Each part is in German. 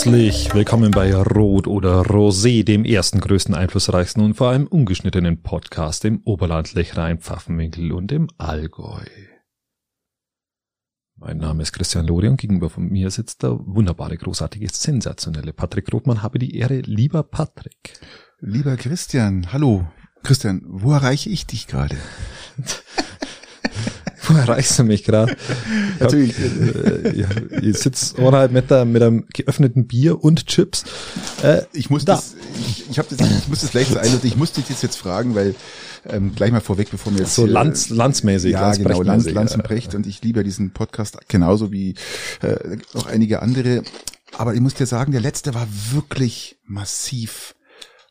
Herzlich willkommen bei Rot oder Rosé, dem ersten, größten, einflussreichsten und vor allem ungeschnittenen Podcast im Oberland, Lechrein, Pfaffenwinkel und im Allgäu. Mein Name ist Christian Lori und gegenüber von mir sitzt der wunderbare, großartige, sensationelle Patrick Rothmann. Habe die Ehre, lieber Patrick. Lieber Christian, hallo. Christian, wo erreiche ich dich gerade? Wo erreichst du mich gerade? Natürlich. Äh, ja, ihr sitzt eineinhalb Meter mit einem geöffneten Bier und Chips. Äh, ich muss da. das, ich, ich, hab das, ich muss das gleich so einladen. Ich muss dich das jetzt fragen, weil ähm, gleich mal vorweg, bevor wir jetzt so Lanz, landsmäßig, ja genau, Lanz, Lanz und Brecht und ich liebe diesen Podcast genauso wie äh, auch einige andere. Aber ich muss dir sagen, der letzte war wirklich massiv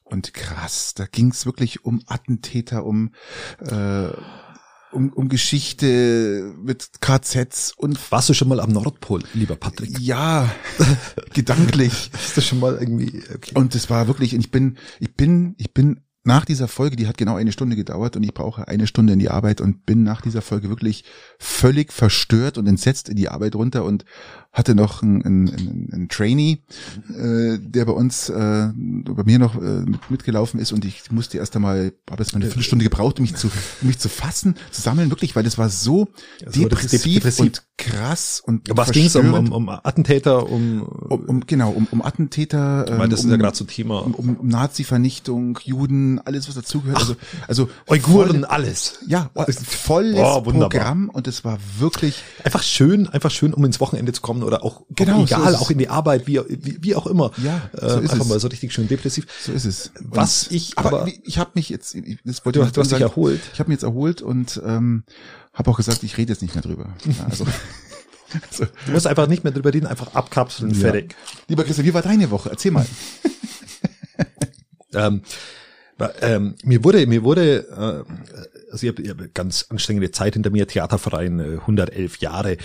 und krass. Da ging es wirklich um Attentäter, um äh, um, um Geschichte mit KZs und. Warst du schon mal am Nordpol, lieber Patrick? Ja, gedanklich. Hast du schon mal irgendwie. Okay. Und es war wirklich, ich bin, ich bin, ich bin nach dieser Folge, die hat genau eine Stunde gedauert und ich brauche eine Stunde in die Arbeit und bin nach dieser Folge wirklich völlig verstört und entsetzt in die Arbeit runter und hatte noch einen, einen, einen Trainee, äh, der bei uns, äh, bei mir noch äh, mit, mitgelaufen ist und ich musste erst einmal, habe jetzt mal eine Viertelstunde gebraucht, um mich zu, um mich zu fassen, zu sammeln, wirklich, weil das war so also depressiv, depressiv, und krass und Was ging es um, um, um Attentäter, um, um, um genau, um, um Attentäter, ähm, weil das um, ist ja gerade so Thema. Um, um, um Nazi-Vernichtung, Juden, alles was dazugehört, also also Uiguren, voll, alles. Ja, volles oh, Programm und es war wirklich einfach schön, einfach schön, um ins Wochenende zu kommen haben oder auch, genau, auch egal, so auch in die Arbeit, wie, wie, wie auch immer. Ja, so äh, ist einfach es. mal so richtig schön depressiv. So ist es. Was und, ich aber, aber ich habe mich jetzt, das wollte du, ich du hast dich erholt. Ich habe mich jetzt erholt und ähm, habe auch gesagt, ich rede jetzt nicht mehr drüber. Ja, also Also, du musst einfach nicht mehr drüber reden, einfach abkapseln, ja. fertig. Lieber Christian, wie war deine Woche? Erzähl mal. ähm, ähm, mir wurde, mir wurde, äh, also ich habe hab ganz anstrengende Zeit hinter mir, Theaterverein, äh, 111 Jahre, äh,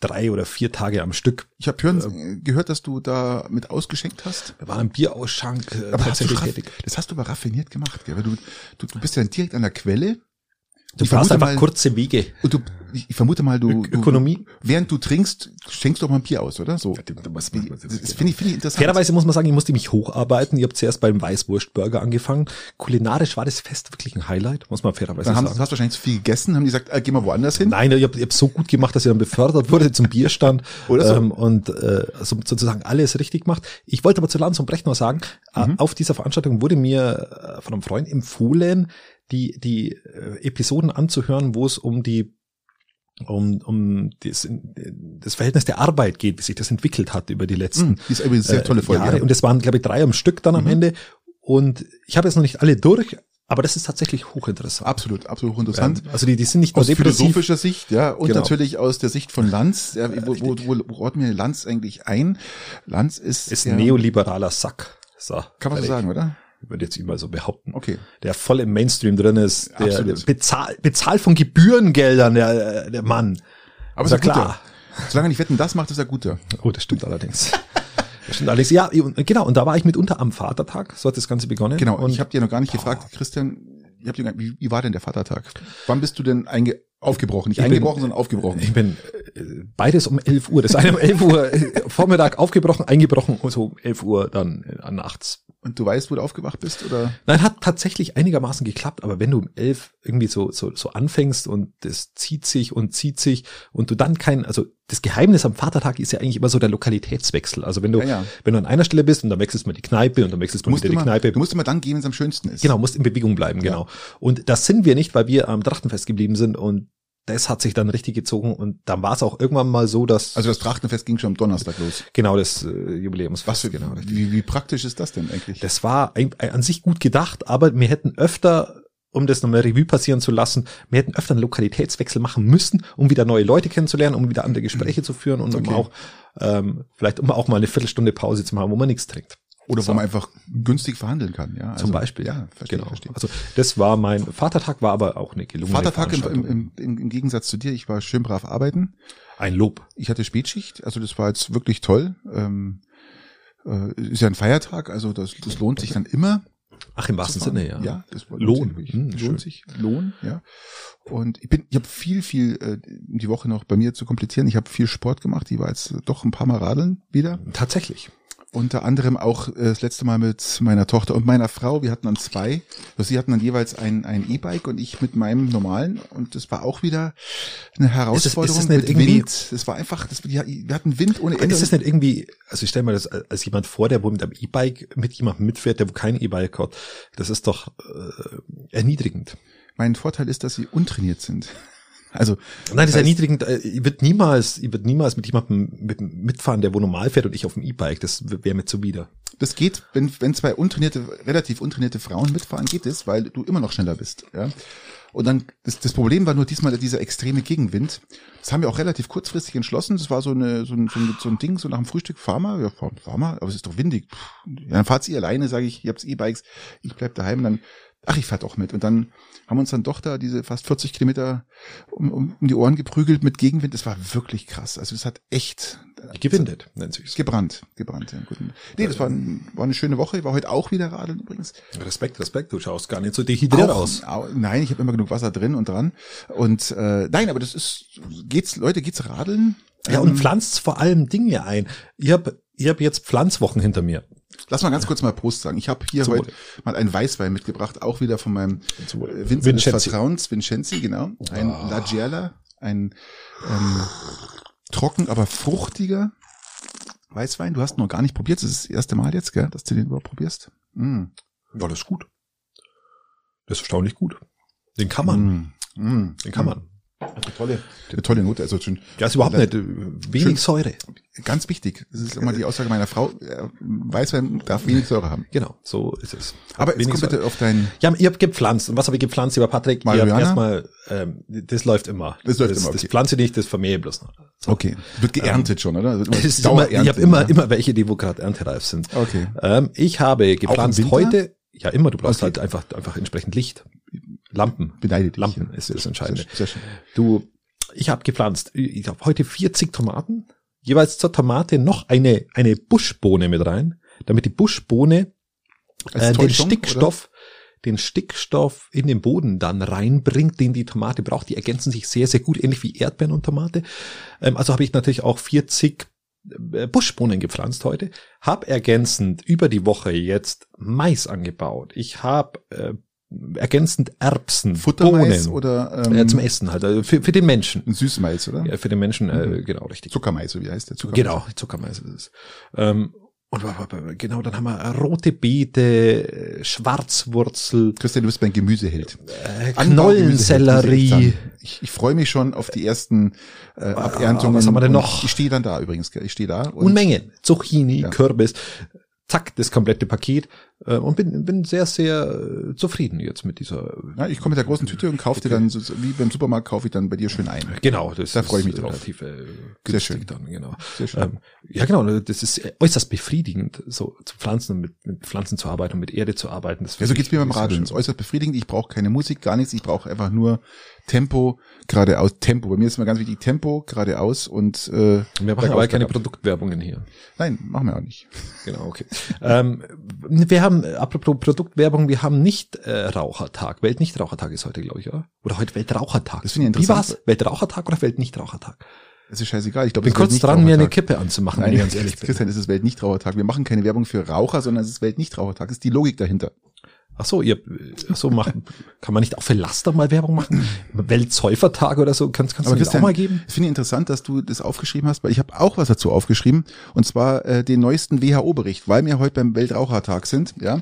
drei oder vier Tage am Stück. Ich habe ähm, gehört, dass du da mit ausgeschenkt hast. Wir waren im Bierausschank äh, aber tatsächlich tätig. Das hast du aber raffiniert gemacht, gell? Weil du, du, du bist ja direkt an der Quelle Du ich brauchst einfach mal, kurze Wege. Und du, ich vermute mal, du, Ö Ökonomie. Du, während du trinkst, schenkst du auch mal ein Bier aus, oder? So. das finde ich, finde ich interessant. Fairerweise muss man sagen, ich musste mich hocharbeiten. Ich habe zuerst beim Weißwurstburger angefangen. Kulinarisch war das Fest wirklich ein Highlight, muss man fairerweise dann haben, sagen. Du hast wahrscheinlich zu viel gegessen, haben die gesagt, äh, geh mal woanders hin? Nein, ich habe hab so gut gemacht, dass ich dann befördert wurde zum Bierstand oder so. Ähm, und äh, also sozusagen alles richtig gemacht. Ich wollte aber zu Lanz und Brecht noch sagen, äh, mhm. auf dieser Veranstaltung wurde mir äh, von einem Freund empfohlen, die, die äh, Episoden anzuhören, wo es um die um, um das, das Verhältnis der Arbeit geht, wie sich das entwickelt hat über die letzten mm, die ist eine sehr tolle Folge. Jahre. Ja. Und es waren, glaube ich, drei am Stück dann am mhm. Ende. Und ich habe jetzt noch nicht alle durch, aber das ist tatsächlich hochinteressant. Absolut, absolut hochinteressant. Also die, die sind nicht nur aus philosophischer Sicht, ja, und genau. natürlich aus der Sicht von Lanz. Ja, wo, wo, wo, wo ordnen wir Lanz eigentlich ein? Lanz ist ist ja, neoliberaler Sack. So, kann man so sagen, oder? Würde jetzt mal so behaupten. Okay. Der voll im Mainstream drin ist, der, der bezahlt, bezahlt von Gebührengeldern, der, der Mann. Aber ist ja klar. Solange er nicht wetten, das macht, ist er guter. Oh, das stimmt allerdings. Das stimmt allerdings. Ja, genau. Und da war ich mitunter am Vatertag. So hat das Ganze begonnen. Genau. Und ich habe dir noch gar nicht boah. gefragt, Christian, ich hab dir, wie, wie war denn der Vatertag? Wann bist du denn einge Aufgebrochen, nicht ich eingebrochen, bin, sondern aufgebrochen. Ich bin äh, beides um 11 Uhr. Das eine um 11 Uhr äh, Vormittag aufgebrochen, eingebrochen und so um 11 Uhr dann äh, nachts. Und du weißt, wo du aufgewacht bist, oder? Nein, hat tatsächlich einigermaßen geklappt, aber wenn du um 11 irgendwie so, so, so anfängst und das zieht sich und zieht sich und du dann kein, also das Geheimnis am Vatertag ist ja eigentlich immer so der Lokalitätswechsel. Also wenn du, ja, ja. wenn du an einer Stelle bist und dann wechselst du mal die Kneipe und dann wechselst du, du wieder immer, die Kneipe. Du musst immer dann gehen, wenn es am schönsten ist. Genau, musst in Bewegung bleiben, genau. Ja. Und das sind wir nicht, weil wir am Trachtenfest geblieben sind und das hat sich dann richtig gezogen und dann war es auch irgendwann mal so, dass also das Trachtenfest ging schon am Donnerstag los. Genau das äh, Jubiläumsfest. Was für, genau. Wie, wie praktisch ist das denn eigentlich? Das war ein, ein, an sich gut gedacht, aber wir hätten öfter um das nochmal Revue passieren zu lassen, wir hätten öfter einen Lokalitätswechsel machen müssen, um wieder neue Leute kennenzulernen, um wieder andere Gespräche zu führen und okay. um auch ähm, vielleicht um auch mal eine Viertelstunde Pause zu machen, wo man nichts trinkt. Oder so. wo man einfach günstig verhandeln kann, ja. Also, Zum Beispiel, ja. Verstehe, genau. Verstehe. Also das war mein Vatertag, war aber auch eine gelungene Vatertag im, im, im, im Gegensatz zu dir, ich war schön brav arbeiten. Ein Lob. Ich hatte Spätschicht, also das war jetzt wirklich toll. Ähm, äh, ist ja ein Feiertag, also das, das lohnt sich dann immer. Ach, im wahrsten Sinne, ja. Ja, das lohnt Lohn. sich. Hm, lohnt schön. sich. Lohn, ja. Und ich bin, ich habe viel, viel äh, die Woche noch bei mir zu komplizieren. Ich habe viel Sport gemacht. Ich war jetzt doch ein paar Mal radeln wieder. Tatsächlich. Unter anderem auch äh, das letzte Mal mit meiner Tochter und meiner Frau. Wir hatten dann zwei. Also sie hatten dann jeweils ein ein E-Bike und ich mit meinem normalen. Und das war auch wieder eine Herausforderung ist das nicht mit irgendwie- Wind. Das war einfach, das, wir wir hatten Wind ohne Ende. Ist das nicht irgendwie, also ich stelle mir das als jemand vor, der wo mit einem E-Bike mit jemandem mitfährt, der wo kein E-Bike hat. Das ist doch äh, erniedrigend. mein Vorteil ist, dass sie untrainiert sind. Also Nein, das ist erniedrigend. Äh, Ich würde niemals, ich würde niemals mit jemandem mit, mitfahren, der wo normal fährt und ich auf dem E-Bike. Das wäre mir zuwider. Das geht, wenn, wenn zwei untrainierte, relativ untrainierte Frauen mitfahren, geht es, weil du immer noch schneller bist. Ja? Und dann, das, das Problem war nur diesmal dieser extreme Gegenwind. Das haben wir auch relativ kurzfristig entschlossen. Das war so, eine, so, ein, so, ein, so ein Ding, so nach dem Frühstück, fahr mal, ja, fahr, fahr mal, aber es ist doch windig. Puh. Ja, dann fahrt ihr alleine, sage ich, ihr habt E-Bikes, ich bleib daheim, dann, ach, ich fahr doch mit. Und dann haben wir uns dann doch da diese fast 40 Kilometer um, um, um die Ohren geprügelt mit Gegenwind. Das war wirklich krass. Also es hat echt Gewindet, nennt sich's. gebrannt, gebrannt. Ja, gut. Nee, das war, ein, war eine schöne Woche. Ich war heute auch wieder radeln übrigens. Respekt, Respekt. Du schaust gar nicht so dehydriert aus. au- nein, ich habe immer genug Wasser drin und dran. Und äh, nein, aber das ist geht's, Leute, geht's radeln? Ja, Ähm, und pflanzt vor allem Dinge ein. Ich habe ich hab jetzt Pflanzwochen hinter mir. Lass mal ganz kurz mal Prost sagen. Ich habe hier Zum heute mal einen Weißwein mitgebracht, auch wieder von meinem Wohl. Winzer des Vincenzi. Vertrauens, Vincenzi, genau. Ein Ah. La Gierla, ein ähm, trocken, aber fruchtiger Weißwein. Du hast noch gar nicht probiert. Das ist das erste Mal jetzt, gell, dass du den überhaupt probierst. Mm. Ja, das ist gut. Das ist erstaunlich gut. Den kann man. Mm. Mm. Den kann man. Eine tolle, eine tolle Note. Also schon Ja, ist überhaupt nicht. äh, Wenig Schön. Säure. ganz wichtig. Das ist immer die Aussage meiner Frau. äh, Weißwein darf wenig Säure haben. Genau, so ist es. Aber jetzt komm Säure. bitte auf dein. Ja, ihr habt gepflanzt. Und was habe ich gepflanzt, lieber Patrick? Marihuana? erstmal, ähm, das läuft immer. Das läuft das, immer, Das okay. pflanze ich nicht, das vermehre ich bloß noch. So. Okay. Wird geerntet schon, oder? Wird Es ist immer, ich habe immer, oder? immer welche, die wo gerade erntereif sind. Okay. Ähm, ich habe gepflanzt heute, ja immer, du brauchst Okay. halt einfach, einfach entsprechend Licht. Lampen. Beneide dich. Lampen ist das Entscheidende. Sehr, sehr schön. Du, ich habe gepflanzt, ich habe heute 40 Tomaten, jeweils zur Tomate noch eine, eine Buschbohne mit rein, damit die Buschbohne äh, den Stickstoff, den Stickstoff in den Boden dann reinbringt, den die Tomate braucht. Die ergänzen sich sehr, sehr gut, ähnlich wie Erdbeeren und Tomate. Ähm, also habe ich natürlich auch 40 äh, Buschbohnen gepflanzt heute, habe ergänzend über die Woche jetzt Mais angebaut. Ich habe äh, ergänzend Erbsen? Futtermais Bohnen. oder ähm, ja, zum Essen halt, also für, für den Menschen. ein Süßmais, oder? Ja, für den Menschen, äh, genau, richtig. Zuckermais, so wie heißt der Zuckermais? Genau, Zuckermais ist es. Ähm, und genau, dann haben wir rote Beete, äh, Schwarzwurzel, Christian, du bist mein Gemüseheld. äh, Knollensellerie. Ich, ich freue mich schon auf die ersten äh, Aberntungen. was haben wir denn noch? Ich stehe dann da übrigens. Ich stehe da. Unmengen. Zucchini, Ja. Kürbis, zack, das komplette Paket. Äh, und bin, bin sehr, sehr äh, zufrieden jetzt mit dieser. Ja, ich komme mit der großen Tüte und kaufe dir dann, so, wie beim Supermarkt, kaufe ich dann bei dir schön ein. Genau, das Da ist freue ich mich drauf. relativ äh, Sehr schön. dann, genau. Sehr schön. Ähm, ja, genau, das ist äußerst befriedigend, so zu pflanzen und mit, mit Pflanzen zu arbeiten und mit Erde zu arbeiten. Das Ja, so geht's mir beim Radeln. Es ist äußerst befriedigend. Ich brauche keine Musik, gar nichts. Ich brauche einfach nur Tempo, geradeaus. Tempo. Bei mir ist immer ganz wichtig Tempo, geradeaus und äh, Wir machen aber keine. Produktwerbungen hier. Nein, machen wir auch nicht. Genau, okay. ähm, wir haben, äh, apropos Produktwerbung, wir haben nicht äh, Rauchertag. Weltnichtrauchertag ist heute, glaube ich, oder? Oder heute Weltrauchertag. Das finde ich Wie interessant. war's? Weltrauchertag oder Weltnichtrauchertag? Es ist scheißegal. Ich glaube, Bin kurz dran, mir eine. Kippe anzumachen, wenn Nein, ich ganz ehrlich bin. Christian, es ist Weltnichtrauertag. Wir machen keine Werbung für Raucher, sondern es ist Weltnichtrauertag. Das ist die Logik dahinter. Ach so, ihr, ach so, machen, kann man nicht auch für Laster mal Werbung machen? Weltsäufertag oder so? Kannst, kannst Aber du mir das auch Christian, mal geben? ich finde interessant, dass du das aufgeschrieben hast, weil ich habe auch was dazu aufgeschrieben. Und zwar äh, den neuesten WHO-Bericht, weil wir heute beim Weltrauchertag sind. Ja,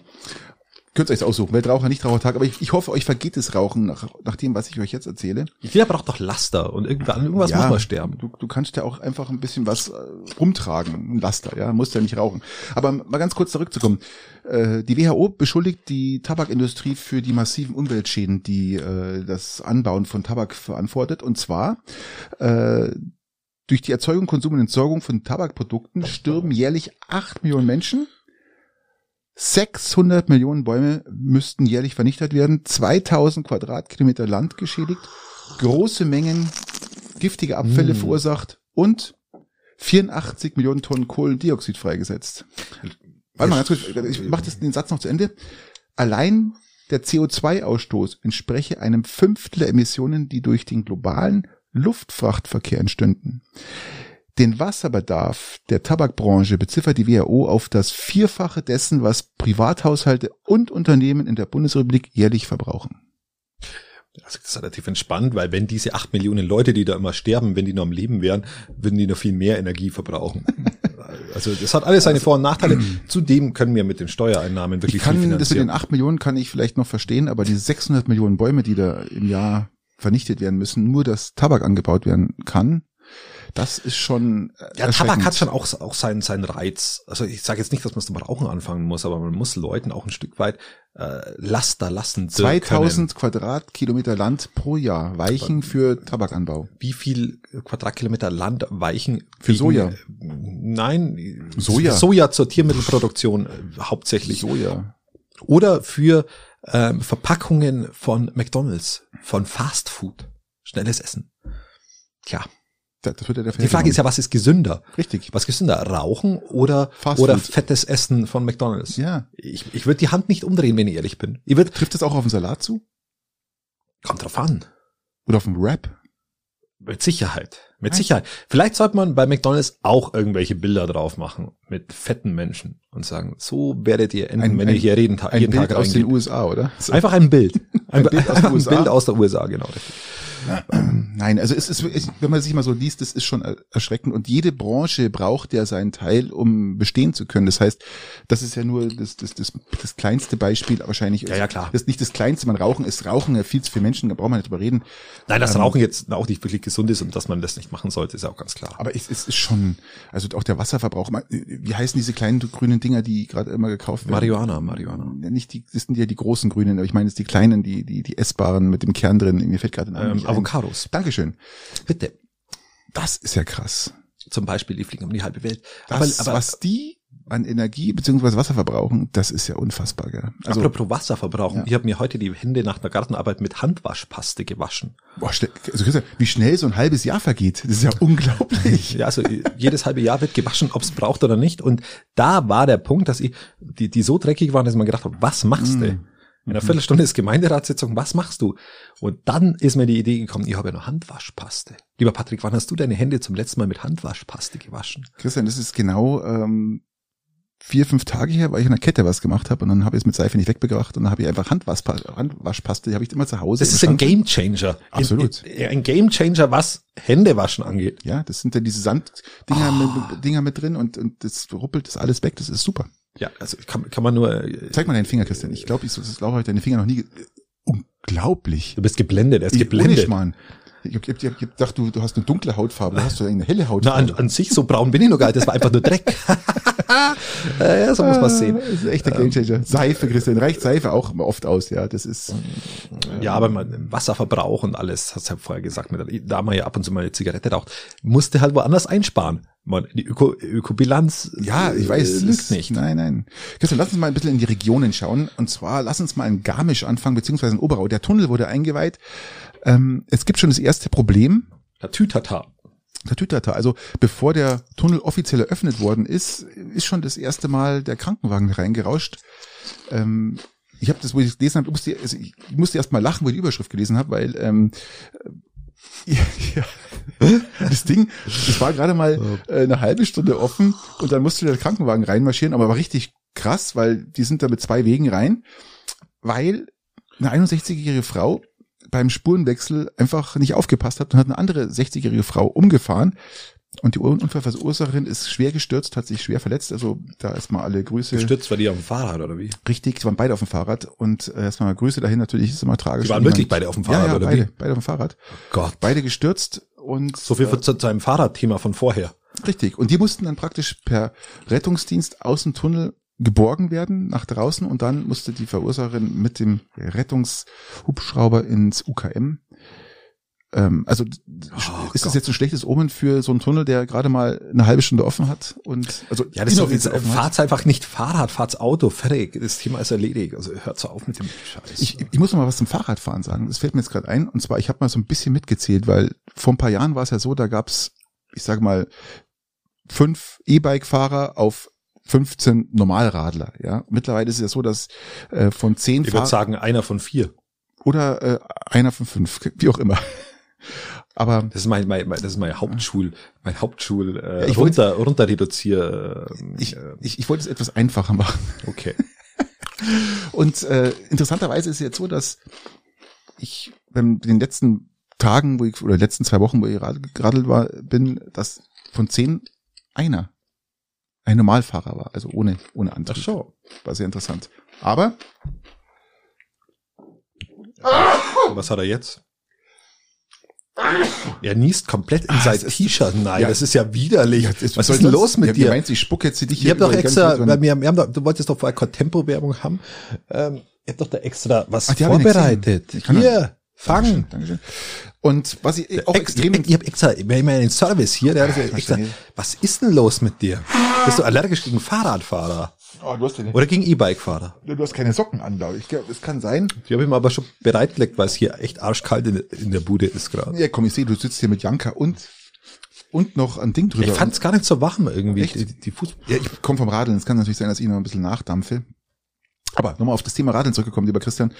Könnt ihr euch aussuchen, Weltraucher, Nichtrauchertag. Aber ich, ich hoffe, euch vergeht das Rauchen nach, nach dem, was ich euch jetzt erzähle. Jeder braucht doch Laster und irgendwann, irgendwas muss man sterben. Du, du kannst ja auch einfach ein bisschen was äh, rumtragen, ein Laster, ja, musst ja nicht rauchen. Aber mal ganz kurz zurückzukommen. Äh, die WHO beschuldigt die Tabakindustrie für die massiven Umweltschäden, die äh, das Anbauen von Tabak verantwortet. Und zwar äh, durch die Erzeugung, Konsum und Entsorgung von Tabakprodukten stirben jährlich acht Millionen Menschen. 600 Millionen Bäume müssten jährlich vernichtet werden, 2000 Quadratkilometer Land geschädigt, große Mengen giftige Abfälle Mm. verursacht und 84 Millionen Tonnen Kohlendioxid freigesetzt. Warte mal ganz kurz, ich mache den Satz noch zu Ende. allein der CO2-Ausstoß entspreche einem Fünftel der Emissionen, die durch den globalen Luftfrachtverkehr entstünden. Den Wasserbedarf der Tabakbranche beziffert die WHO auf das Vierfache dessen, was Privathaushalte und Unternehmen in der Bundesrepublik jährlich verbrauchen. Also das ist relativ entspannt, weil wenn diese acht Millionen Leute, die da immer sterben, wenn die noch am Leben wären, würden die noch viel mehr Energie verbrauchen. also das hat alles seine Vor- und Nachteile. Zudem können wir mit den Steuereinnahmen wirklich ich kann, viel Das mit den acht Millionen kann ich vielleicht noch verstehen, aber diese 600 Millionen Bäume, die da im Jahr vernichtet werden müssen, nur dass Tabak angebaut werden kann, das ist schon. Ja, Tabak hat schon auch, auch seinen, seinen Reiz. Also ich sage jetzt nicht, dass man es zum Rauchen anfangen muss, aber man muss Leuten auch ein Stück weit äh, Laster lassen. 2000 können. Quadratkilometer Land pro Jahr weichen für Tabakanbau. Wie viel Quadratkilometer Land weichen? Für Soja? Nein, Soja. Soja zur Tiermittelproduktion äh, hauptsächlich. Soja. Oder für ähm, Verpackungen von McDonalds, von Fast Food, schnelles Essen. Tja. Das wird ja der Die Frage ist ja, was ist gesünder? Richtig. Was gesünder? Rauchen oder, Fast oder Food. fettes Essen von McDonalds? Ja. Ich, ich würde die Hand nicht umdrehen, wenn ich ehrlich bin. Ich würd, Trifft das auch auf den Salat zu? kommt drauf an. Oder auf den Wrap? Mit Sicherheit. Mit Ja. Sicherheit. Vielleicht sollte man bei McDonalds auch irgendwelche Bilder drauf machen mit fetten Menschen und sagen, so werdet ihr enden, Ein- wenn ein- ihr hier jeden, Tag Ein jeden Bild Tag aus den. USA, oder? Einfach ein Bild. Ein Bild aus den ein USA? Bild aus der USA, genau. Richtig. Nein, also es ist, es- wenn man sich mal so liest, das ist schon er- erschreckend. Und jede Branche braucht ja seinen Teil, um bestehen zu können. Das heißt, das ist ja nur das, das, das, das kleinste Beispiel wahrscheinlich. Ja, ja, klar. Das ist nicht das kleinste. Man rauchen ist Rauchen ja viel zu viele Menschen, da braucht man nicht drüber reden. Nein, dass Ähm, Rauchen jetzt auch nicht wirklich gesund ist und dass man das nicht machen sollte, ist ja auch ganz klar. Aber es, es ist schon, also auch der Wasserverbrauch. Wie heißen diese kleinen grünen Dinger, die gerade immer gekauft werden? Marihuana, Marihuana. Ja, Nicht die, das sind ja die großen grünen, aber ich meine jetzt die kleinen, die, die, die essbaren mit dem Kern drin. Mir fällt gerade Name Ähm, ein. Avocados. Dankeschön. Bitte. Das ist ja krass. Zum Beispiel, die fliegen um die halbe Welt. Das, aber, aber was die an Energie beziehungsweise Wasser verbrauchen, das ist ja unfassbar. Gell? Also, apropos Wasser verbrauchen. Ja. Ich habe mir heute die Hände nach der Gartenarbeit mit Handwaschpaste gewaschen. boah, also wie schnell so ein halbes Jahr vergeht, das ist ja unglaublich. Ja, also jedes halbe Jahr wird gewaschen, ob es braucht oder nicht. Und da war der Punkt, dass ich, die, die so dreckig waren, dass man gedacht habe, was machst du? In einer Viertelstunde ist Gemeinderatssitzung, was machst du? Und dann ist mir die Idee gekommen, ich habe ja noch Handwaschpaste. Lieber Patrick, wann hast du deine Hände zum letzten Mal mit Handwaschpaste gewaschen? Christian, das ist genau ähm, vier, fünf Tage her, weil ich in der Kette was gemacht habe und dann habe ich es mit Seife nicht weggebracht und dann habe ich einfach Handwaschpaste, Handwaschpaste, die habe ich immer zu Hause. Das ist ein Schrank. Game Changer. Absolut. In- Ein Game Changer, was Händewaschen angeht. Ja, das sind ja diese Sanddinger mit, Dinger mit drin und, und das ruppelt das alles weg, das ist super. Ja, also kann, kann man nur, äh, Zeig mal deinen Finger, Christian. Ich glaube, ich das habe ich deine Finger noch nie. Unglaublich. du bist geblendet, er ist Ich, geblendet. Schmarrn. Ich hab, ich hab, gedacht, du, du hast eine dunkle Hautfarbe, du hast du eine helle Na, Hautfarbe. an, an sich so braun bin ich noch gar nicht, das war einfach nur Dreck. ja, so muss man sehen. Das ist echt der Gamechanger. Seife, Christian. Reicht Seife auch oft aus, ja. Das ist, Ja, aber man, Wasserverbrauch und alles, hast du ja vorher gesagt, da man ja ab und zu mal eine Zigarette raucht, musste halt woanders einsparen. Man, die Öko, Ökobilanz ja, ich weiß, äh, es lügt nicht. Nein, nein. Christian, lass uns mal ein bisschen in die Regionen schauen. Und zwar, lass uns mal in Garmisch anfangen, beziehungsweise in Oberau. Der Tunnel wurde eingeweiht. Ähm, es gibt schon das erste Problem. Tatütata. Der Tütata. Also bevor der Tunnel offiziell eröffnet worden ist, ist schon das erste Mal der Krankenwagen reingerauscht. Ähm, ich habe das, wo ich das gelesen habe, musste, also ich musste erst mal lachen, wo ich die Überschrift gelesen habe, weil ähm, äh, ja, ja, das Ding, das war gerade mal äh, eine halbe Stunde offen und dann musste der Krankenwagen reinmarschieren, aber war richtig krass, weil die sind da mit zwei Wegen rein, weil eine 61-jährige Frau beim Spurenwechsel einfach nicht aufgepasst hat und hat eine andere 60-jährige Frau umgefahren. Und die Unfallverursacherin ist schwer gestürzt, hat sich schwer verletzt. Also da erstmal alle Grüße. Gestützt war die auf dem Fahrrad, oder wie? Richtig, die waren beide auf dem Fahrrad. Und äh, erstmal Grüße dahin, natürlich ist es immer tragisch. Die waren wirklich beide auf dem ja, Fahrrad, ja, oder beide, wie? beide auf dem Fahrrad. Gott. Beide gestürzt und So viel äh, zu, zu einem Fahrradthema von vorher. Richtig. Und die mussten dann praktisch per Rettungsdienst aus dem Tunnel geborgen werden nach draußen und dann musste die Verursacherin mit dem Rettungshubschrauber ins UKM. Ähm, also Oh ist das jetzt ein schlechtes Omen für so einen Tunnel, der gerade mal eine halbe Stunde offen hat und also Ja, das ist offen hat? fahrt's einfach nicht Fahrrad, fahrt's Auto, fertig. Das Thema ist erledigt. Also hört so auf mit dem Scheiß. Ich, ich muss noch mal was zum Fahrradfahren sagen. Das fällt mir jetzt gerade ein. Und zwar, ich habe mal so ein bisschen mitgezählt, weil vor ein paar Jahren war es ja so, da gab's, ich sage mal, fünf E-Bike-Fahrer auf 15 Normalradler. Ja, mittlerweile ist es ja so, dass äh, von zehn Ich würde sagen, einer von vier. oder äh, einer von fünf, wie auch immer. Aber Das ist mein, mein, mein das ist mein Hauptschul, mein Hauptschul äh, ich runter, runter reduzier. Äh, ich, ich, ich wollte es etwas einfacher machen. okay. Und äh, interessanterweise ist es jetzt so, dass ich in den letzten Tagen, wo ich, oder letzten zwei Wochen, wo ich gerad- geradelt war, bin, dass von zehn einer ein Normalfahrer war, also ohne, ohne Ach Antrieb. schon. War sehr interessant. Aber Was hat er jetzt? Er niest komplett in sein es ist- T-Shirt. Nein, ja. das ist ja widerlich. Ja, das- was soll ist denn los mit ja, dir? Meinst, ich spucke jetzt dich Ich habe doch extra, wir, wir haben doch, du wolltest doch vorher Contempo-Werbung haben. Ähm, ich habe doch da extra was Ach, hab nicht vorbereitet. Hier, fang. Dankeschön, Dankeschön. Und was ich auch extrem Ich, ich habe extra, wir haben ja einen Service hier, der hat ich extra. Was ist denn los mit dir? Bist du allergisch gegen Fahrradfahrer Oh, du, hast ja oder gegen E-Bike-Fahrer? du hast keine Socken an, glaube ich. Das kann sein. Die habe ich mir aber schon bereitgelegt, weil es hier echt arschkalt in, in der Bude ist gerade. Ja, komm, ich sehe, du sitzt hier mit Janka und und noch ein Ding drüber. Ich fand es gar nicht so warm irgendwie. Echt? Die, die Fuß ja, ich komme vom Radeln. Es kann natürlich sein, dass ich noch ein bisschen nachdampfe. Aber nochmal auf das Thema Radeln zurückgekommen, lieber Christian.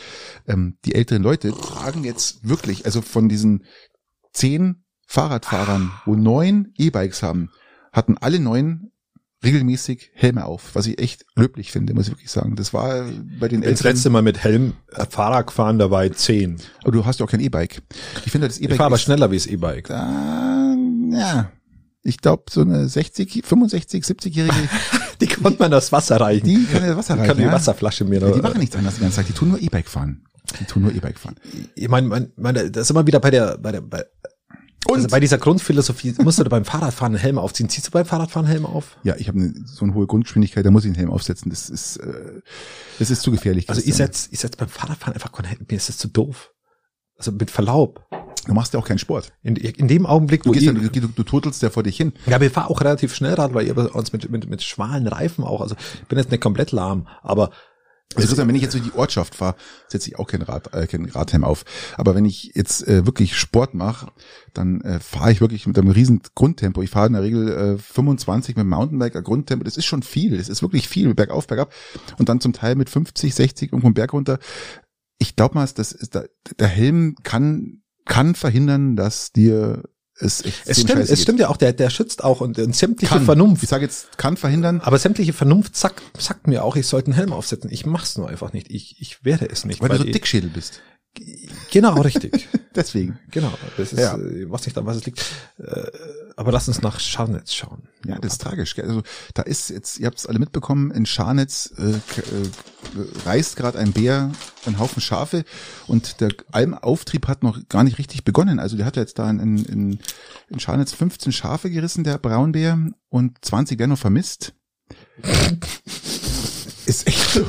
Ähm, die älteren Leute tragen jetzt wirklich, also von diesen zehn Fahrradfahrern, wo neun E-Bikes haben, hatten alle neun regelmäßig Helme auf, was ich echt löblich finde, muss ich wirklich sagen. Das war bei den das älteren. letzte Mal mit Helm äh, Fahrrad gefahren, da war ich zehn. Aber du hast ja auch kein E-Bike. Ich finde das Ich E-Bike fahre aber schneller wie das E-Bike. Ah, ja. Ich glaube, so eine 60, 65, 70-Jährige, Die konnte man das Wasser reichen. die kann ja Wasser Die reichen. kann die ja. Wasserflasche mir Ja, noch. die machen nichts anderes die ganze Zeit. Die tun nur E-Bike fahren. Die tun nur E-Bike fahren. ich meine, mein, meine, das ist immer wieder bei der, bei der, bei, also bei dieser Grundphilosophie, musst du beim Fahrradfahren einen Helm aufziehen. Ziehst du beim Fahrradfahren einen Helm auf? Ja, ich habe eine, so eine hohe Grundgeschwindigkeit, da muss ich einen Helm aufsetzen. Das ist, äh, das ist zu gefährlich. Also ich setz, ich setz beim Fahrradfahren einfach keinen Helm. Mir ist das zu doof. Also mit Verlaub. Du machst ja auch keinen Sport. In, in dem Augenblick, Du, wo gehst ich, ja, du, du, du turtelst ja vor dich hin. ja, wir fahren auch relativ schnell Rad, weil ihr uns mit, mit, mit schmalen Reifen auch, also ich bin jetzt nicht komplett lahm, aber Also wenn ich jetzt durch die Ortschaft fahre, setze ich auch kein Rad, äh, kein Radhelm auf. Aber wenn ich jetzt äh, wirklich Sport mache, dann äh, fahre ich wirklich mit einem riesen Grundtempo. Ich fahre in der Regel äh, 25 mit dem Mountainbiker Grundtempo. Das ist schon viel. Das ist wirklich viel, bergauf, bergab. Und dann zum Teil mit 50, 60 irgendwo einen Berg runter. Ich glaube mal, das ist, da, der Helm kann, kann verhindern, dass dir es extrem es stimmt, es geht. stimmt ja auch, der, der schützt auch und, und sämtliche Kann. Vernunft. Ich sage jetzt, kann verhindern, Aber sämtliche Vernunft sagt, sagt mir auch, ich sollte einen Helm aufsetzen. Ich mach's nur einfach nicht. Ich, ich werde es nicht. weil du so Dickschädel bist. Genau, richtig. Deswegen. genau. Das ist, Ja. äh, was nicht an was es liegt. Äh, aber lass uns nach Scharnetz schauen. Ja, das ist tragisch. Gell? Also da ist jetzt, ihr habt es alle mitbekommen, in Scharnetz äh, äh, reißt gerade ein Bär einen Haufen Schafe und der Almauftrieb hat noch gar nicht richtig begonnen. Also der hat jetzt da in, in, in Scharnetz 15 Schafe gerissen, der Braunbär, und 20 werden noch vermisst. ist echt so.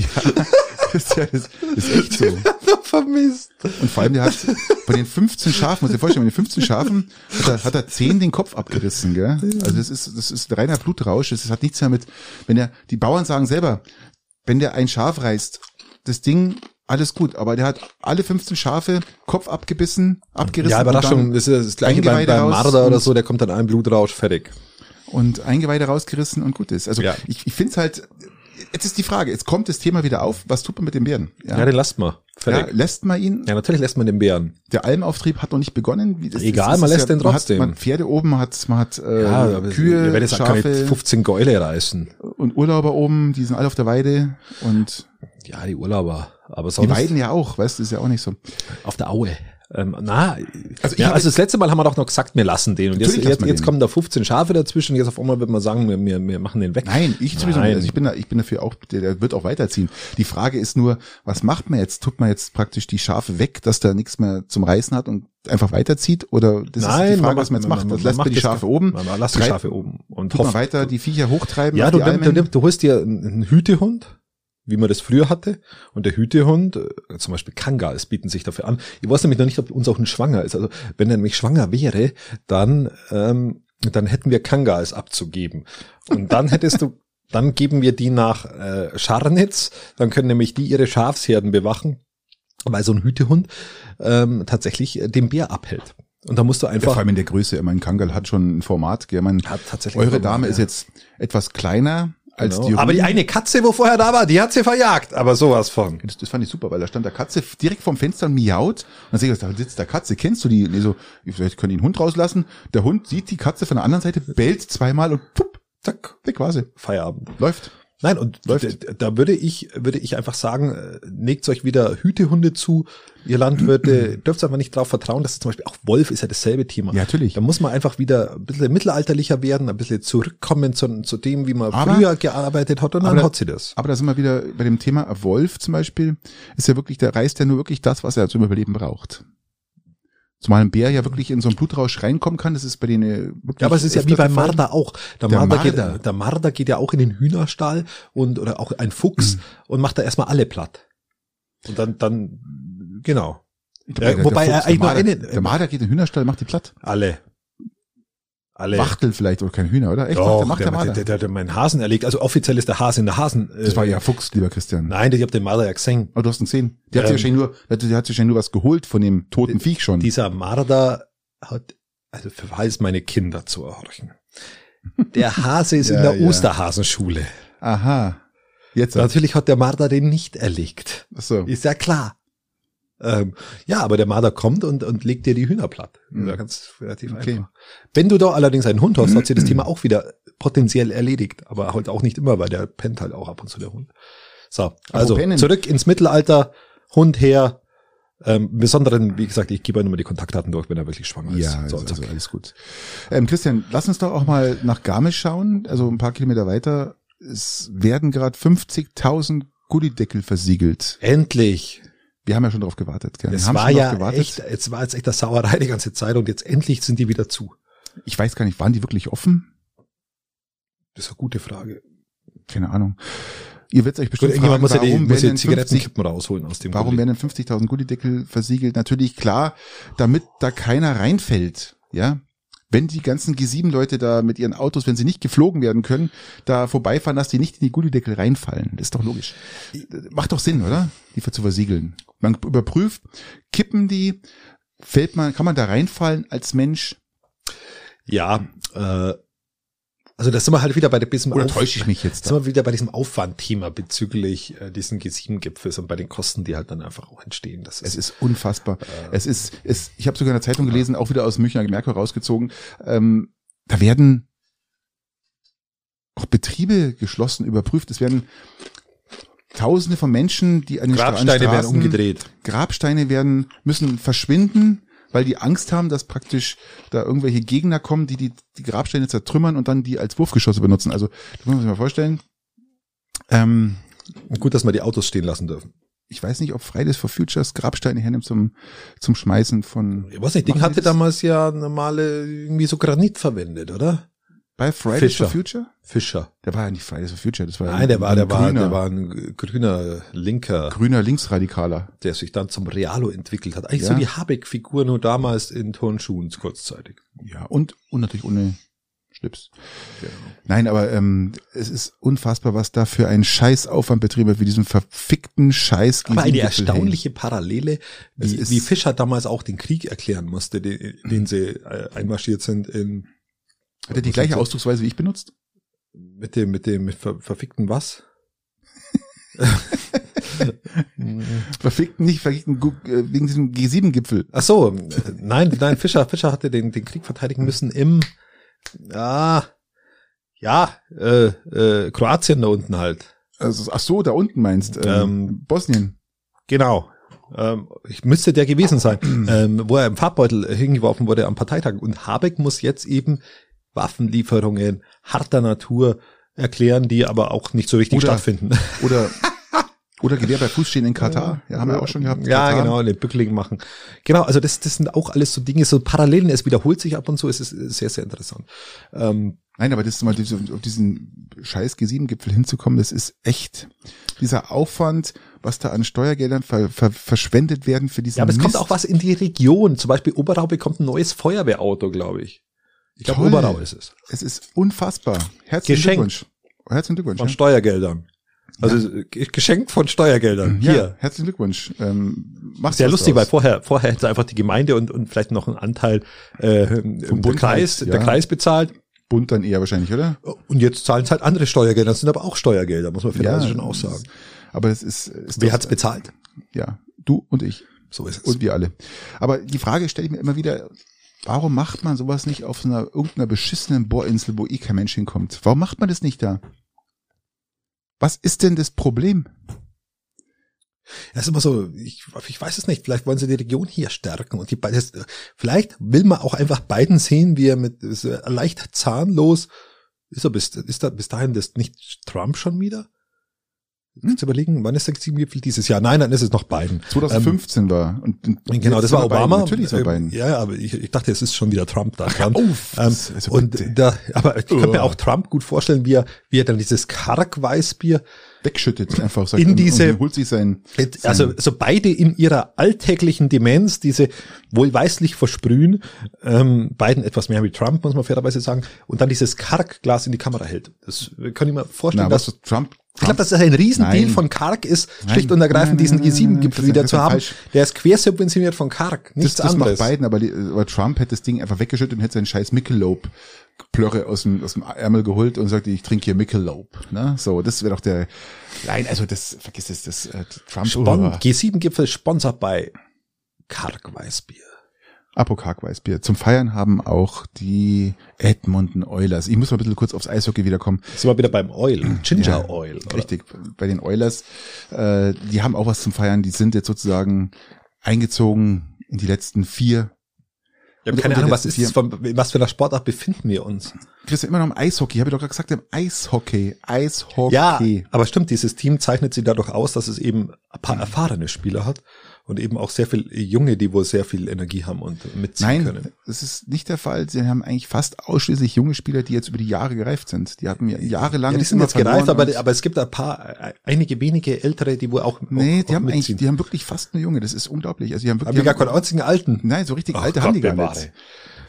ja, ist, ja, das ist echt so. Vermisst. Und vor allem, der hat von den 15 Schafen, muss dir vorstellen, von den 15 Schafen hat er, hat er 10 den Kopf abgerissen, gell? Also das ist, das ist reiner Blutrausch. Das hat nichts mehr mit, wenn der, die Bauern sagen selber, wenn der ein Schaf reißt, das Ding, alles gut, aber der hat alle 15 Schafe Kopf abgebissen, abgerissen. Ja, Überraschung, das ist das gleiche beim, beim Marder oder so, der kommt dann ein Blutrausch, fertig. und Eingeweide rausgerissen und gut ist. Also Ja. ich, ich finde es halt, jetzt ist die Frage, jetzt kommt das Thema wieder auf, was tut man mit dem Bären? Ja, den lasst mal. ja, lässt man ihn, Ja, natürlich lässt man den Bären. der Almauftrieb hat noch nicht begonnen. Wie das, Egal, das man lässt den man trotzdem. Hat, man hat Pferde oben, man hat, man hat äh, Ja, Kühe, werdet jetzt Schafe 15 Gäule reißen. und Urlauber oben, die sind alle auf der Weide und Ja, die Urlauber. Aber die sonst weiden ja auch, weißt du, ist ja auch nicht so. auf der Aue. Ähm, na, Also ja, also das letzte Mal haben wir doch noch gesagt, wir lassen den. Und jetzt, jetzt, jetzt den. kommen da 15 Schafe dazwischen. Jetzt auf einmal wird man sagen, wir, wir, wir machen den weg. Nein, ich sowieso Nein. Also ich bin da, ich bin dafür auch, der, der wird auch weiterziehen. Die Frage ist nur, was macht man jetzt? Tut man jetzt praktisch die Schafe weg, dass da nichts mehr zum Reißen hat und einfach weiterzieht? Oder das Nein, ist die Frage, was man jetzt macht. Das lässt man die Schafe oben, Man, man lässt die Schafe oben. Und man hofft, weiter die Viecher hochtreiben. Ja, du, du, nimm, du holst dir einen Hütehund, wie man das früher hatte. Und der Hütehund, äh, zum Beispiel Kangas, bieten sich dafür an. Ich weiß nämlich noch nicht, ob unser Hund schwanger ist. Also wenn er nämlich schwanger wäre, dann, ähm, dann hätten wir Kangas abzugeben. Und dann hättest du, dann geben wir die nach äh, Scharnitz. Dann können nämlich die ihre Schafsherden bewachen, weil so ein Hütehund ähm, tatsächlich äh, den Bär abhält. Und da musst du einfach. Ja, vor allem in der Größe. Ich meine, Kangal hat schon ein Format. Gell? Man, hat tatsächlich eure Dame ja. ist jetzt etwas kleiner als genau. die. Aber die eine Katze, wo vorher da war, die hat sie verjagt. Aber sowas von. Das, das fand ich super, weil da stand der Katze direkt vorm Fenster und miaut. Und dann sehe ich, da sitzt der Katze. Kennst du die? Nee, so, vielleicht können die einen Hund rauslassen. Der Hund sieht die Katze von der anderen Seite, bellt zweimal und pupp, zack, weg war sie. Feierabend. Läuft. Nein, und Läuft. da würde ich, würde ich einfach sagen, äh, legt euch wieder Hütehunde zu. Ihr Landwirte dürft einfach nicht darauf vertrauen, dass zum Beispiel auch Wolf ist ja dasselbe Thema. Ja, natürlich. Da muss man einfach wieder ein bisschen mittelalterlicher werden, ein bisschen zurückkommen zu, zu dem, wie man aber, früher gearbeitet hat und dann hat sie das. Aber da sind wir wieder bei dem Thema Wolf zum Beispiel, ist ja wirklich, der reißt ja nur wirklich das, was er zum Überleben braucht. Zumal ein Bär ja wirklich in so einen Blutrausch reinkommen kann, das ist bei denen wirklich. Ja, aber es ist ja wie beim Marder auch. Der, der Marder, Marder. Geht, der Marder geht ja auch in den Hühnerstall und oder auch ein Fuchs mhm. und macht da erstmal alle platt. Und dann, dann, genau. Ja, wobei er eigentlich nur eine. Der Marder geht in den Hühnerstall, macht die platt. Alle. Alle. Wachtel vielleicht oder kein Hühner, oder? Echt? Doch, der macht der, der, der, der, der meinen Hasen erlegt. Also offiziell ist der Hase in der Hasen. Äh, das war ja Fuchs, lieber Christian. Nein, ich hab den Marder ja gesehen. Aber du hast ihn gesehen. Der ähm, hat sich wahrscheinlich nur, der hat sich wahrscheinlich nur was geholt von dem toten Viech schon. Dieser Marder hat, also verweist meine Kinder zu erhorchen. Der Hase ist ja, in der ja. Osterhasenschule. Aha. Jetzt. Natürlich hat der Marder den nicht erlegt. Ach so. Ist ja klar. Ähm, ja, aber der Marder kommt und, und legt dir die Hühner platt. Mhm. Ja, ganz relativ okay. einfach. Wenn du da allerdings einen Hund hast, hat sich das Thema auch wieder potenziell erledigt. Aber halt auch nicht immer, weil der pennt halt auch ab und zu der Hund. So, also zurück ins Mittelalter, Hund her. Ähm, besonderen, wie gesagt, ich gebe nur mal die Kontaktdaten durch, wenn er wirklich schwanger ist. Ja, so, also, also alles gut. Ähm, Christian, lass uns doch auch mal nach Garmisch schauen. Also ein paar Kilometer weiter. Es werden gerade 50.000 Gullideckel versiegelt. Endlich. Wir haben ja schon darauf gewartet. Gell? Es war ja echt, es war jetzt echt das Sauerei die ganze Zeit und jetzt endlich sind die wieder zu. Ich weiß gar nicht, waren die wirklich offen? Das ist eine gute Frage. Keine Ahnung. Ihr werdet euch bestimmt Gut, fragen, muss warum ja die, muss ja Zigarettenkippen rausholen aus dem Warum Gulli. werden denn 50.000 Gullideckel versiegelt? Natürlich klar, damit da keiner reinfällt. Ja, wenn die ganzen G7-Leute da mit ihren Autos, wenn sie nicht geflogen werden können, da vorbeifahren, dass die nicht in die Gullideckel reinfallen. Das ist doch logisch. Macht doch Sinn, oder? Die zu versiegeln. Man überprüft, kippen die, fällt man, kann man da reinfallen als Mensch? Ja, äh, also da sind wir halt wieder bei diesem Oder täusche ich mich jetzt? Da? Sind wir wieder bei diesem Aufwandthema bezüglich äh, diesen G7-Gipfels und bei den Kosten, die halt dann einfach auch entstehen. Das ist, es ist unfassbar. Äh, es ist, es, ich habe sogar in der Zeitung gelesen, auch wieder aus Münchner Merkur rausgezogen. Ähm, da werden auch Betriebe geschlossen, überprüft. Es werden Tausende von Menschen, die an den Grabsteine Straßen, werden umgedreht. Grabsteine werden müssen verschwinden weil die Angst haben, dass praktisch da irgendwelche Gegner kommen, die die, die Grabsteine zertrümmern und dann die als Wurfgeschosse benutzen. Also, das muss man sich mal vorstellen. Ähm, Gut, dass wir die Autos stehen lassen dürfen. Ich weiß nicht, ob Fridays for Futures Grabsteine hernimmt zum, zum Schmeißen von. Ich weiß nicht, Ding hatte damals ja normale, irgendwie so Granit verwendet, oder? Bei Fridays Fischer. for Future? Fischer. Der war ja nicht Fridays for Future, das war Nein, der war, der grüner, war, der war ein grüner Linker. Grüner Linksradikaler. Der sich dann zum Realo entwickelt hat. Eigentlich ja. so die Habeck-Figur nur damals in Turnschuhen kurzzeitig. Ja, und, und natürlich ohne Schlips. Genau. Nein, aber ähm, es ist unfassbar, was da für ein Scheißaufwand betrieben wird, wie diesem verfickten Scheiß. Aber eine erstaunliche Parallele, wie, wie Fischer damals auch den Krieg erklären musste, den, den sie äh, einmarschiert sind in hat er die gleiche Ausdrucksweise wie ich benutzt? Mit dem, mit dem mit ver verfickten was? verfickten nicht, verfickten äh, wegen diesem G7-Gipfel. Ach so, nein, nein, Fischer, Fischer hatte den, den Krieg verteidigen müssen im, ja, ja, äh, äh, Kroatien da unten halt. Also, ach so, da unten meinst, ähm, ähm, Bosnien. Genau. Ähm, ich müsste der gewesen sein, ähm, wo er im Farbbeutel hingeworfen wurde am Parteitag. Und Habeck muss jetzt eben Waffenlieferungen harter Natur erklären, die aber auch nicht so richtig oder, stattfinden. Oder oder Gewehr bei Fuß stehen in Katar. Ja, haben wir auch schon gehabt. Ja, Katar. genau, den Bückling machen. Genau, also das, das sind auch alles so Dinge, so Parallelen. Es wiederholt sich ab und zu. Es ist sehr, sehr interessant. Ähm, Nein, aber das ist mal auf diesen scheiß G7-Gipfel hinzukommen, das ist echt dieser Aufwand, was da an Steuergeldern ver, ver, verschwendet werden für diesen Ja, aber es Mist. kommt auch was in die Region. Zum Beispiel Oberau bekommt ein neues Feuerwehrauto, glaube ich. Ich glaube, Oberau ist es. Es ist unfassbar. Herzlichen Geschenk. Glückwunsch. Herzlichen Glückwunsch. Von ja. Steuergeldern. Also ja. geschenkt von Steuergeldern. Ja, Hier. herzlichen Glückwunsch. Ähm, mach's Sehr lustig, draus. weil vorher, vorher hätte einfach die Gemeinde und, und vielleicht noch einen Anteil äh, Vom der Kreis, ja. der Kreis bezahlt. Bund dann eher wahrscheinlich, oder? Und jetzt zahlen es halt andere Steuergelder. Das sind aber auch Steuergelder, muss man fairerweise ja, schon auch sagen. Aber es ist, ist Wer hat's bezahlt? Ja, du und ich. So ist es. Und wir alle. Aber die Frage stelle ich mir immer wieder, warum macht man sowas nicht auf einer irgendeiner beschissenen Bohrinsel, wo eh kein Mensch hinkommt? Warum macht man das nicht da? Was ist denn das Problem? Das ist immer so, ich, ich weiß es nicht, vielleicht wollen sie die Region hier stärken und die beides, vielleicht will man auch einfach beiden sehen, wie er mit leicht zahnlos ist er bis, ist da bis dahin das nicht Trump schon wieder? Hm? Zu überlegen, wann ist der Gipfel dieses Jahr? Nein, dann ist es noch Biden. 2015 ähm, war. Und, und genau, das war Obama. Biden. Natürlich war Biden. Ja, aber ich, ich dachte, es ist schon wieder Trump da. Trump. Oh, ähm, also und da, aber ich kann mir auch Trump gut vorstellen, wie er, wie er dann dieses Karg-Weißbier wegschüttet einfach sagt, in diese und holt sich sein, sein also so beide in ihrer alltäglichen Demenz diese wohlweislich versprühen ähm, beiden etwas mehr wie Trump muss man fairerweise sagen und dann dieses Karg-Glas in die Kamera hält das kann ich mir vorstellen Na, dass Trump ich glaube, dass das ein Riesendeal von Karg ist, schlicht und ergreifend diesen G7-Gipfel wieder zu haben. Falsch. Der ist quersubventioniert von Karg, nichts das, das anderes. macht beiden, aber, die, aber Trump hätte das Ding einfach weggeschüttet und hätte seinen scheiß Michelob Plörre aus dem, aus dem Ärmel geholt und sagte, ich trinke hier Michelob. Ne? So, das wäre doch der, nein, also das, vergiss es, das, äh, Trump. Spon G7-Gipfel sponsert bei Karg Weißbier. Apokak-Weißbier. Zum Feiern haben auch die Edmonton Oilers. Ich muss mal ein bisschen kurz aufs Eishockey wiederkommen. Sind wir wieder beim Oil, Ginger ja, Oil. Oder? Richtig, bei den Oilers. Äh, die haben auch was zum Feiern. Die sind jetzt sozusagen eingezogen in die letzten vier. Ich habe keine Ahnung, was ist das, von, was für eine Sportart befinden wir uns? Christian, immer noch im Eishockey. Habe ich doch gerade gesagt, im Eishockey. Eishockey. Ja, aber stimmt, dieses Team zeichnet sie dadurch aus, dass es eben ein paar erfahrene Spieler hat und eben auch sehr viel Junge, die wohl sehr viel Energie haben und mitziehen Nein, können. Nein, das ist nicht der Fall. Sie haben eigentlich fast ausschließlich junge Spieler, die jetzt über die Jahre gereift sind. Die hatten ja jahrelang. Ja, die sind jetzt gereift, aber, aber es gibt ein paar, einige wenige Ältere, die wohl auch. Nee, auch, die auch haben mitziehen. eigentlich, die haben wirklich fast nur Junge. Das ist unglaublich. Also die haben wirklich. Aber die gar keinen einzigen Alten. Nein, so richtig Ach, alte Gott, haben die gar nicht.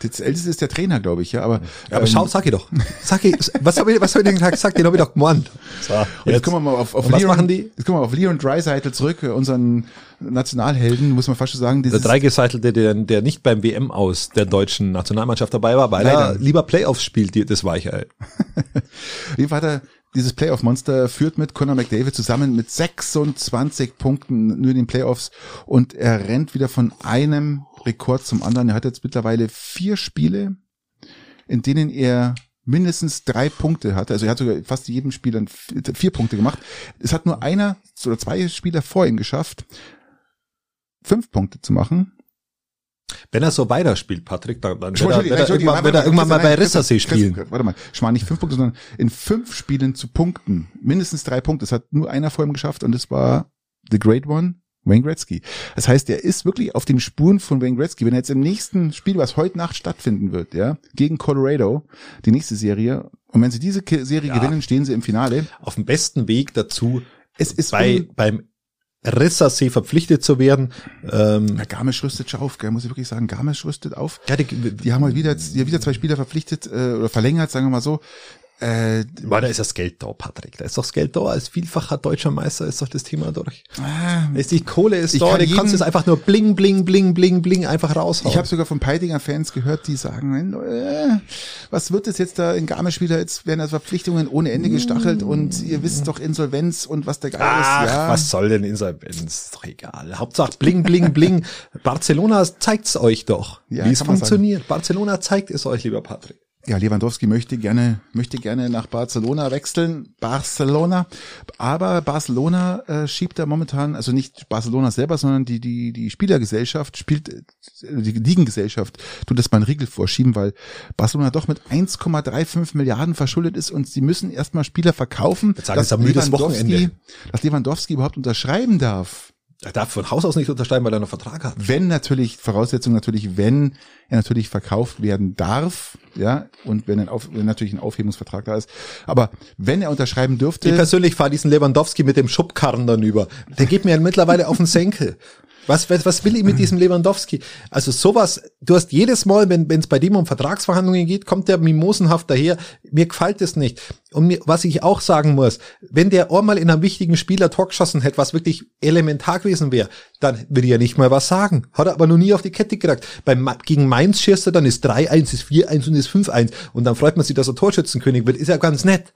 Das älteste ist der Trainer, glaube ich, ja. Aber, ja, aber ähm, schau, sag ich doch. Sag ich, was habe ich, was hab ich denn gesagt? Den habe ich doch gemeint. So, jetzt, jetzt kommen wir mal auf, auf Leon, was machen die? Jetzt kommen wir auf Leon Dreisaitl zurück, unseren Nationalhelden, muss man fast schon sagen. Der Dreigeseitel, der, der nicht beim WM aus der deutschen Nationalmannschaft dabei war, weil Leider. er lieber Playoffs spielt, die, das Weichei. Wie war der, dieses Playoff-Monster führt mit Conor McDavid zusammen mit 26 Punkten nur in den Playoffs und er rennt wieder von einem Rekord zum anderen. Er hat jetzt mittlerweile vier Spiele, in denen er mindestens drei Punkte hatte. Also er hat sogar fast jedem Spieler vier Punkte gemacht. Es hat nur einer oder zwei Spieler vor ihm geschafft, fünf Punkte zu machen. Wenn er so weiterspielt, Patrick, dann, dann wird er, wird er irgendwann, wird er irgendwann mal bei Rissersee spielen. Warte mal, ich meine nicht fünf Punkte, sondern in fünf Spielen zu punkten. Mindestens drei Punkte. Das hat nur einer vor ihm geschafft und das war The Great One, Wayne Gretzky. Das heißt, er ist wirklich auf den Spuren von Wayne Gretzky. Wenn er jetzt im nächsten Spiel, was heute Nacht stattfinden wird, ja, gegen Colorado, die nächste Serie, und wenn sie diese Serie ja. gewinnen, stehen sie im Finale. Auf dem besten Weg dazu, es ist bei, beim Rissersee verpflichtet zu werden. Ähm, ja, Garmisch rüstet schon auf, gell, muss ich wirklich sagen. Garmisch rüstet auf. Ja, die, die haben halt wieder, die haben wieder zwei Spieler verpflichtet äh, oder verlängert, sagen wir mal so. Äh, Weil da ist das Geld da, Patrick. Da ist doch das Geld da. Als vielfacher deutscher Meister ist doch das Thema durch. Ah, ist die Kohle ist da, die kannst du einfach nur bling, bling, bling, bling, bling einfach raushauen. Ich habe sogar von Peidinger Fans gehört, die sagen, äh, was wird es jetzt da in Garmisch wieder? Jetzt werden das Verpflichtungen ohne Ende gestachelt und ihr wisst doch Insolvenz und was der Geil Ach, ist. Ja. was soll denn Insolvenz? Ist doch egal. Hauptsache bling, bling, bling. Barcelona zeigt's euch doch, ja, wie es funktioniert. Barcelona zeigt es euch, lieber Patrick ja, Lewandowski möchte gerne, möchte gerne nach Barcelona wechseln. Barcelona. Aber Barcelona äh, schiebt da momentan, also nicht Barcelona selber, sondern die, die, die Spielergesellschaft spielt, äh, die Ligengesellschaft tut das mal einen Riegel vorschieben, weil Barcelona doch mit 1,35 Milliarden verschuldet ist und sie müssen erstmal Spieler verkaufen, dass Lewandowski, dass Lewandowski überhaupt unterschreiben darf. Er darf von Haus aus nicht unterschreiben, weil er einen Vertrag hat. Wenn natürlich, Voraussetzung natürlich, wenn er natürlich verkauft werden darf, ja, und wenn, ein Auf, wenn natürlich ein Aufhebungsvertrag da ist. Aber wenn er unterschreiben dürfte. Ich persönlich fahre diesen Lewandowski mit dem Schubkarren dann über. Der geht mir ja mittlerweile auf den Senkel. Was, was, was will ich mit diesem Lewandowski? Also sowas, du hast jedes Mal, wenn es bei dem um Vertragsverhandlungen geht, kommt der mimosenhaft daher. Mir gefällt es nicht. Und mir, was ich auch sagen muss, wenn der einmal in einem wichtigen Spieler Tor geschossen hätte, was wirklich elementar gewesen wäre, dann würde ja nicht mal was sagen. Hat er aber noch nie auf die Kette gekriegt. Beim, gegen Mainz schießt er, dann ist 3-1, ist 4-1 und ist 5-1. Und dann freut man sich, dass er Torschützenkönig wird. Ist ja ganz nett.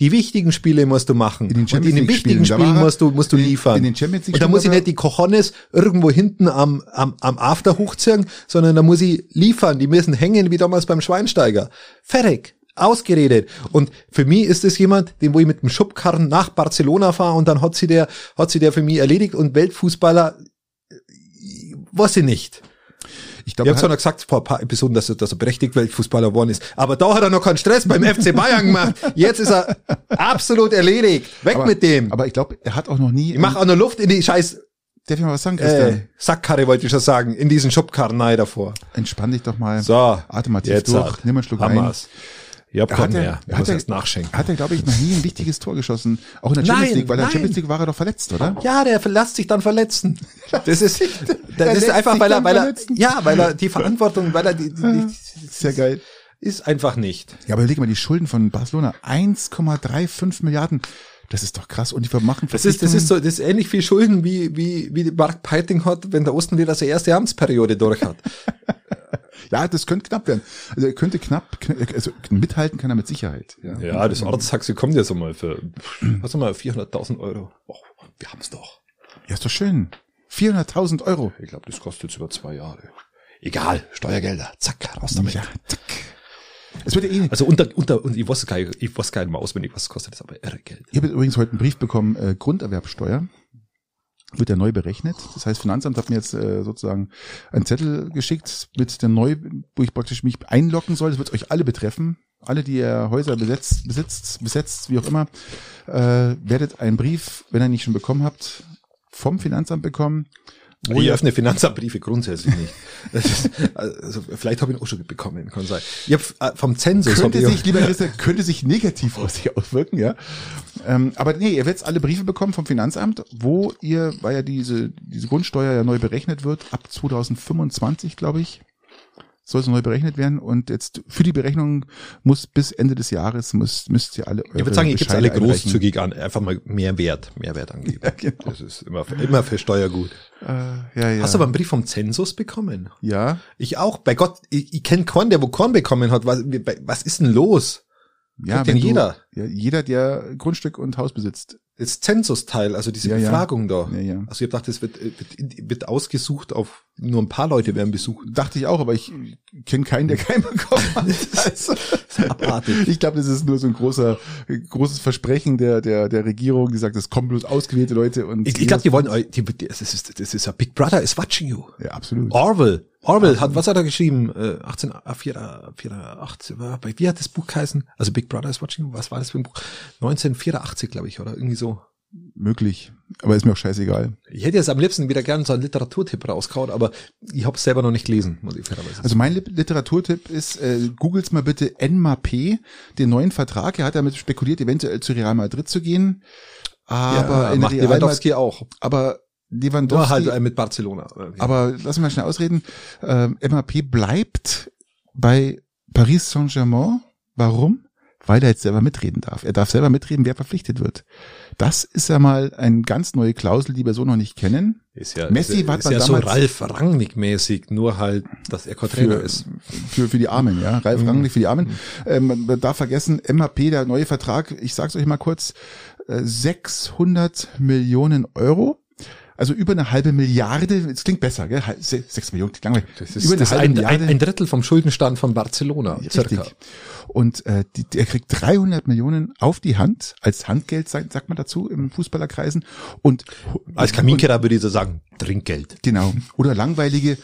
Die wichtigen Spiele musst du machen. In den und in den wichtigen Spielen, Spielen musst du, musst du liefern. In den Champions League und da muss ich nicht die Cojones irgendwo hinten am, am, am After hochziehen, sondern da muss ich liefern. Die müssen hängen wie damals beim Schweinsteiger. Fertig. Ausgeredet. Und für mich ist es jemand, den wo ich mit dem Schubkarren nach Barcelona fahre und dann hat sie der, hat sie der für mich erledigt und Weltfußballer, äh, weiß ich nicht. Ich, glaub, ich habe zwar noch gesagt vor ein paar Episoden, dass er, dass er berechtigt Weltfußballer geworden ist, aber da hat er noch keinen Stress beim FC Bayern gemacht. Jetzt ist er absolut erledigt. Weg aber, mit dem. Aber ich glaube, er hat auch noch nie. Ich mach auch noch Luft in die Scheiß. Darf ich mal was sagen, Christian? Äh, Sackkarre wollte ich schon sagen, in diesen Schubkarren nein davor. Entspann dich doch mal. So. Atme mal tief durch, hat. nimm einen Schluck Hammers. ein. Hab keinen mehr. Er, hat er, erst nachschenken. Hat er, glaube ich, noch nie ein wichtiges Tor geschossen. Auch in der Champions nein, League, weil in der Champions League war er doch verletzt, oder? Ja, der lässt sich dann verletzen. Das ist, das ist einfach, weil er, weil er, ja, weil er die Verantwortung, weil er die, die, die sehr geil. Ist einfach nicht. Ja, aber überleg mal, die Schulden von Barcelona, 1,35 Milliarden. Das ist doch krass. Und die machen Das ist, das ist so, das ist ähnlich viel Schulden wie, wie, wie Mark Peiting hat, wenn der Osten wieder seine erste Amtsperiode durch hat. Ja, das könnte knapp werden. Also er könnte knapp, also mithalten kann er mit Sicherheit. Ja, ja das Arzttaxi kommt ja so mal für, was mal, 400.000 Euro. Oh, wir haben's doch. Ja, ist doch schön. 400.000 Euro. Ich glaube, das kostet jetzt über zwei Jahre. Egal, Steuergelder, zack, raus damit. Ja, zack. Es wird ja eh Also unter, unter, und ich wusste gar nicht, ich wusste gar nicht mal auswendig, was kostet das, aber irre Geld. Ich habe übrigens heute einen Brief bekommen, äh, Grunderwerbsteuer wird ja neu berechnet. Das heißt, Finanzamt hat mir jetzt äh, sozusagen einen Zettel geschickt mit der neu, wo ich praktisch mich einloggen soll. Das wird euch alle betreffen. Alle, die ihr Häuser besetzt, besitzt, besetzt, wie auch immer, äh, werdet einen Brief, wenn ihr nicht schon bekommen habt, vom Finanzamt bekommen, wo ich öffne Finanzamtbriefe grundsätzlich nicht. Ist, also, vielleicht habe ich ihn auch schon bekommen, kann sein. Ich hab, äh, vom Zensus. Könnte sich, lieber Christian, könnte sich negativ aus sich auswirken, ja. Ähm, aber nee, ihr werdet alle Briefe bekommen vom Finanzamt, wo ihr, weil ja diese, diese Grundsteuer ja neu berechnet wird, ab 2025, glaube ich, soll es neu berechnet werden und jetzt für die Berechnung muss bis Ende des Jahres muss, müsst ihr alle eure Ich würde sagen, ihr gebt alle großzügig an, einfach mal mehr Wert, mehr Wert angeben. Ja, genau. Das ist immer, immer für Steuer gut. Äh, ja, ja. Hast du aber einen Brief vom Zensus bekommen? Ja. Ich auch. Bei Gott, ich, ich kenne keinen, der wo Korn bekommen hat. Was, was ist denn los? Ja, denn jeder. ja, jeder, der Grundstück und Haus besitzt das Zensusteil, also diese ja, Befragung ja. da. Ja, ja. Also ich habe gedacht, das wird, wird, wird ausgesucht auf nur ein paar Leute werden besucht. Dachte ich auch, aber ich kenne keinen, der keinen bekommen hat. Also. Ich glaube, das ist nur so ein großer, großes Versprechen der, der, der Regierung, die sagt, es kommen bloß ausgewählte Leute und. Ich, ich glaube, die wollen euch, die, das ist, das ist a Big Brother is watching you. Ja, absolut. Orwell. Orwell hat, was hat er geschrieben? Äh, 1884, wie hat das Buch geheißen? Also Big Brother is watching was war das für ein Buch? 1984, glaube ich, oder irgendwie so möglich. Aber ist mir auch scheißegal. Ich hätte jetzt am liebsten wieder gerne so einen Literaturtipp rausgehauen, aber ich habe es selber noch nicht gelesen, muss ich fairerweise Also mein Literaturtipp ist, äh, googles mal bitte P, den neuen Vertrag. Er hat damit spekuliert, eventuell zu Real Madrid zu gehen. Aber ja, in macht Real Lewandowski auch. Aber Lewandowski. Nur halt mit Barcelona. Aber lass mich mal schnell ausreden. Ähm, MAP bleibt bei Paris Saint-Germain. Warum? Weil er jetzt selber mitreden darf. Er darf selber mitreden, wer verpflichtet wird. Das ist ja mal eine ganz neue Klausel, die wir so noch nicht kennen. Ist ja, Messi ist, war ist ja so Ralf Rangnick mäßig, nur halt, dass er Trainer ist. Für, für die Armen, ja. Ralf mhm. Rangnick für die Armen. Ähm, man darf vergessen, MAP, der neue Vertrag, ich sag's euch mal kurz, 600 äh, Millionen Euro. Also über eine halbe Milliarde, es klingt besser, gell? Sechs Millionen, langweilig. Das ist, über eine das halbe ein, Milliarde. ein Drittel vom Schuldenstand von Barcelona. Richtig. Circa. Und äh, die, er kriegt 300 Millionen auf die Hand, als Handgeld, sagt man dazu im Fußballerkreisen. Und als Kaminkehrer würde ich so sagen, Trinkgeld. Genau. Oder langweilige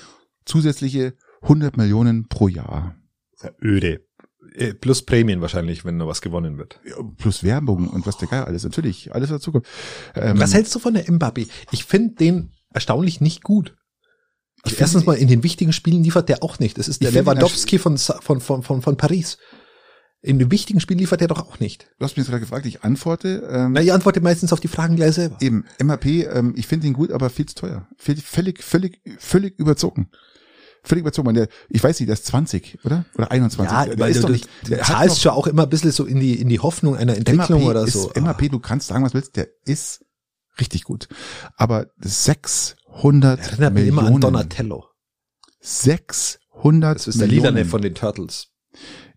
zusätzliche 100 Millionen pro Jahr. Öde. Äh, plus Prämien wahrscheinlich, wenn noch was gewonnen wird. Plus Werbung und was der Geil alles. Natürlich, alles dazu kommt. Ähm, was hältst du von der Mbappé? Ich finde den erstaunlich nicht gut. Also erstens mal in den wichtigen Spielen liefert der auch nicht. Das ist der Lewandowski von, von, von, von, von Paris. in dem wichtigen Spiel liefert er doch auch nicht. Du hast mich jetzt gerade gefragt, ich antworte. Ähm, Na, ich antworte meistens auf die Fragen gleich selber. Eben, MAP, ähm, ich finde ihn gut, aber viel zu teuer. Völlig, völlig, völlig überzogen. Völlig überzogen. Der, ich weiß nicht, der ist 20, oder? Oder 21. Ja, der, ist doch nicht, der zahlst schon auch immer ein bisschen so in die, in die Hoffnung einer Entwicklung MAP oder ist, so. MAP, du kannst sagen, was willst, der ist richtig gut. Aber 600 Erinnert mich Millionen. immer an Donatello. 600 Das ist der. Lilane von den Turtles.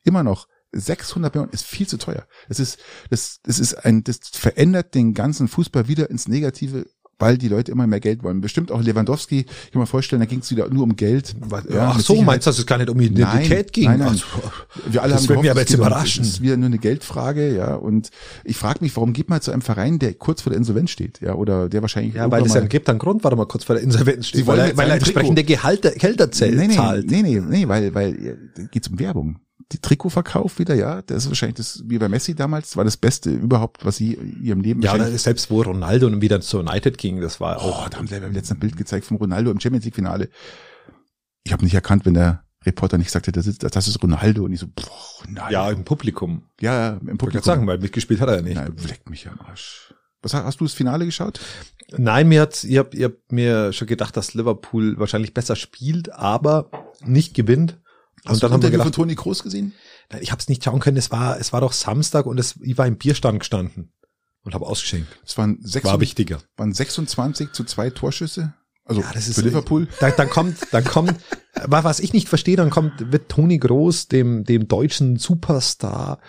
Immer noch. 600 Millionen ist viel zu teuer. Das ist, das, das ist ein, das verändert den ganzen Fußball wieder ins Negative, weil die Leute immer mehr Geld wollen. Bestimmt auch Lewandowski, ich kann mir vorstellen, da ging es wieder nur um Geld. Ja, Ach so, Sicherheit. meinst du, dass es gar nicht um Identität Nein, ging? nein, nein. Also, Wir alle Das haben wird mich gehofft, aber jetzt geht überraschen. Es ist wieder nur eine Geldfrage, ja. Und ich frage mich, warum geht man zu einem Verein, der kurz vor der Insolvenz steht, ja, oder der wahrscheinlich ja, weil es ja gibt einen Grund, warum er kurz vor der Insolvenz steht. Sie weil er, weil er entsprechende Gehalte, Gehälter zählt, nee, nee. Nee, nee, nee, weil, weil äh, geht's um Werbung. Die Trikotverkauf wieder, ja, das ist wahrscheinlich das, wie bei Messi damals, war das Beste überhaupt, was sie in ihrem Leben Ja, selbst wo Ronaldo dann wieder zu United ging, das war Oh, auch. da haben sie beim letzten Bild gezeigt vom Ronaldo im Champions League Finale. Ich habe nicht erkannt, wenn der Reporter nicht sagte, das ist, das ist Ronaldo und ich so, boah, Ronaldo. Ja, im Publikum. ja, im Ich Publikum. gerade sagen, weil mitgespielt hat er ja nicht. Nein, leckt mich am Arsch. Was hast, hast du das Finale geschaut? Nein, mir hat's, ihr habt, ihr habt mir schon gedacht, dass Liverpool wahrscheinlich besser spielt, aber nicht gewinnt. Hast und dann du haben wir gedacht, von Toni Kroos gesehen? nein, ich habe es nicht schauen können. Es war, es war doch Samstag und es, ich war im Bierstand gestanden und habe ausgeschenkt. Es waren, sechs, War wichtiger. waren 26 zu zwei Torschüsse. Also Ja, das ist für Liverpool. Da, dann kommt, dann kommt, wa- was ich nicht verstehe, dann kommt, wird Toni Groß, dem, dem deutschen Superstar,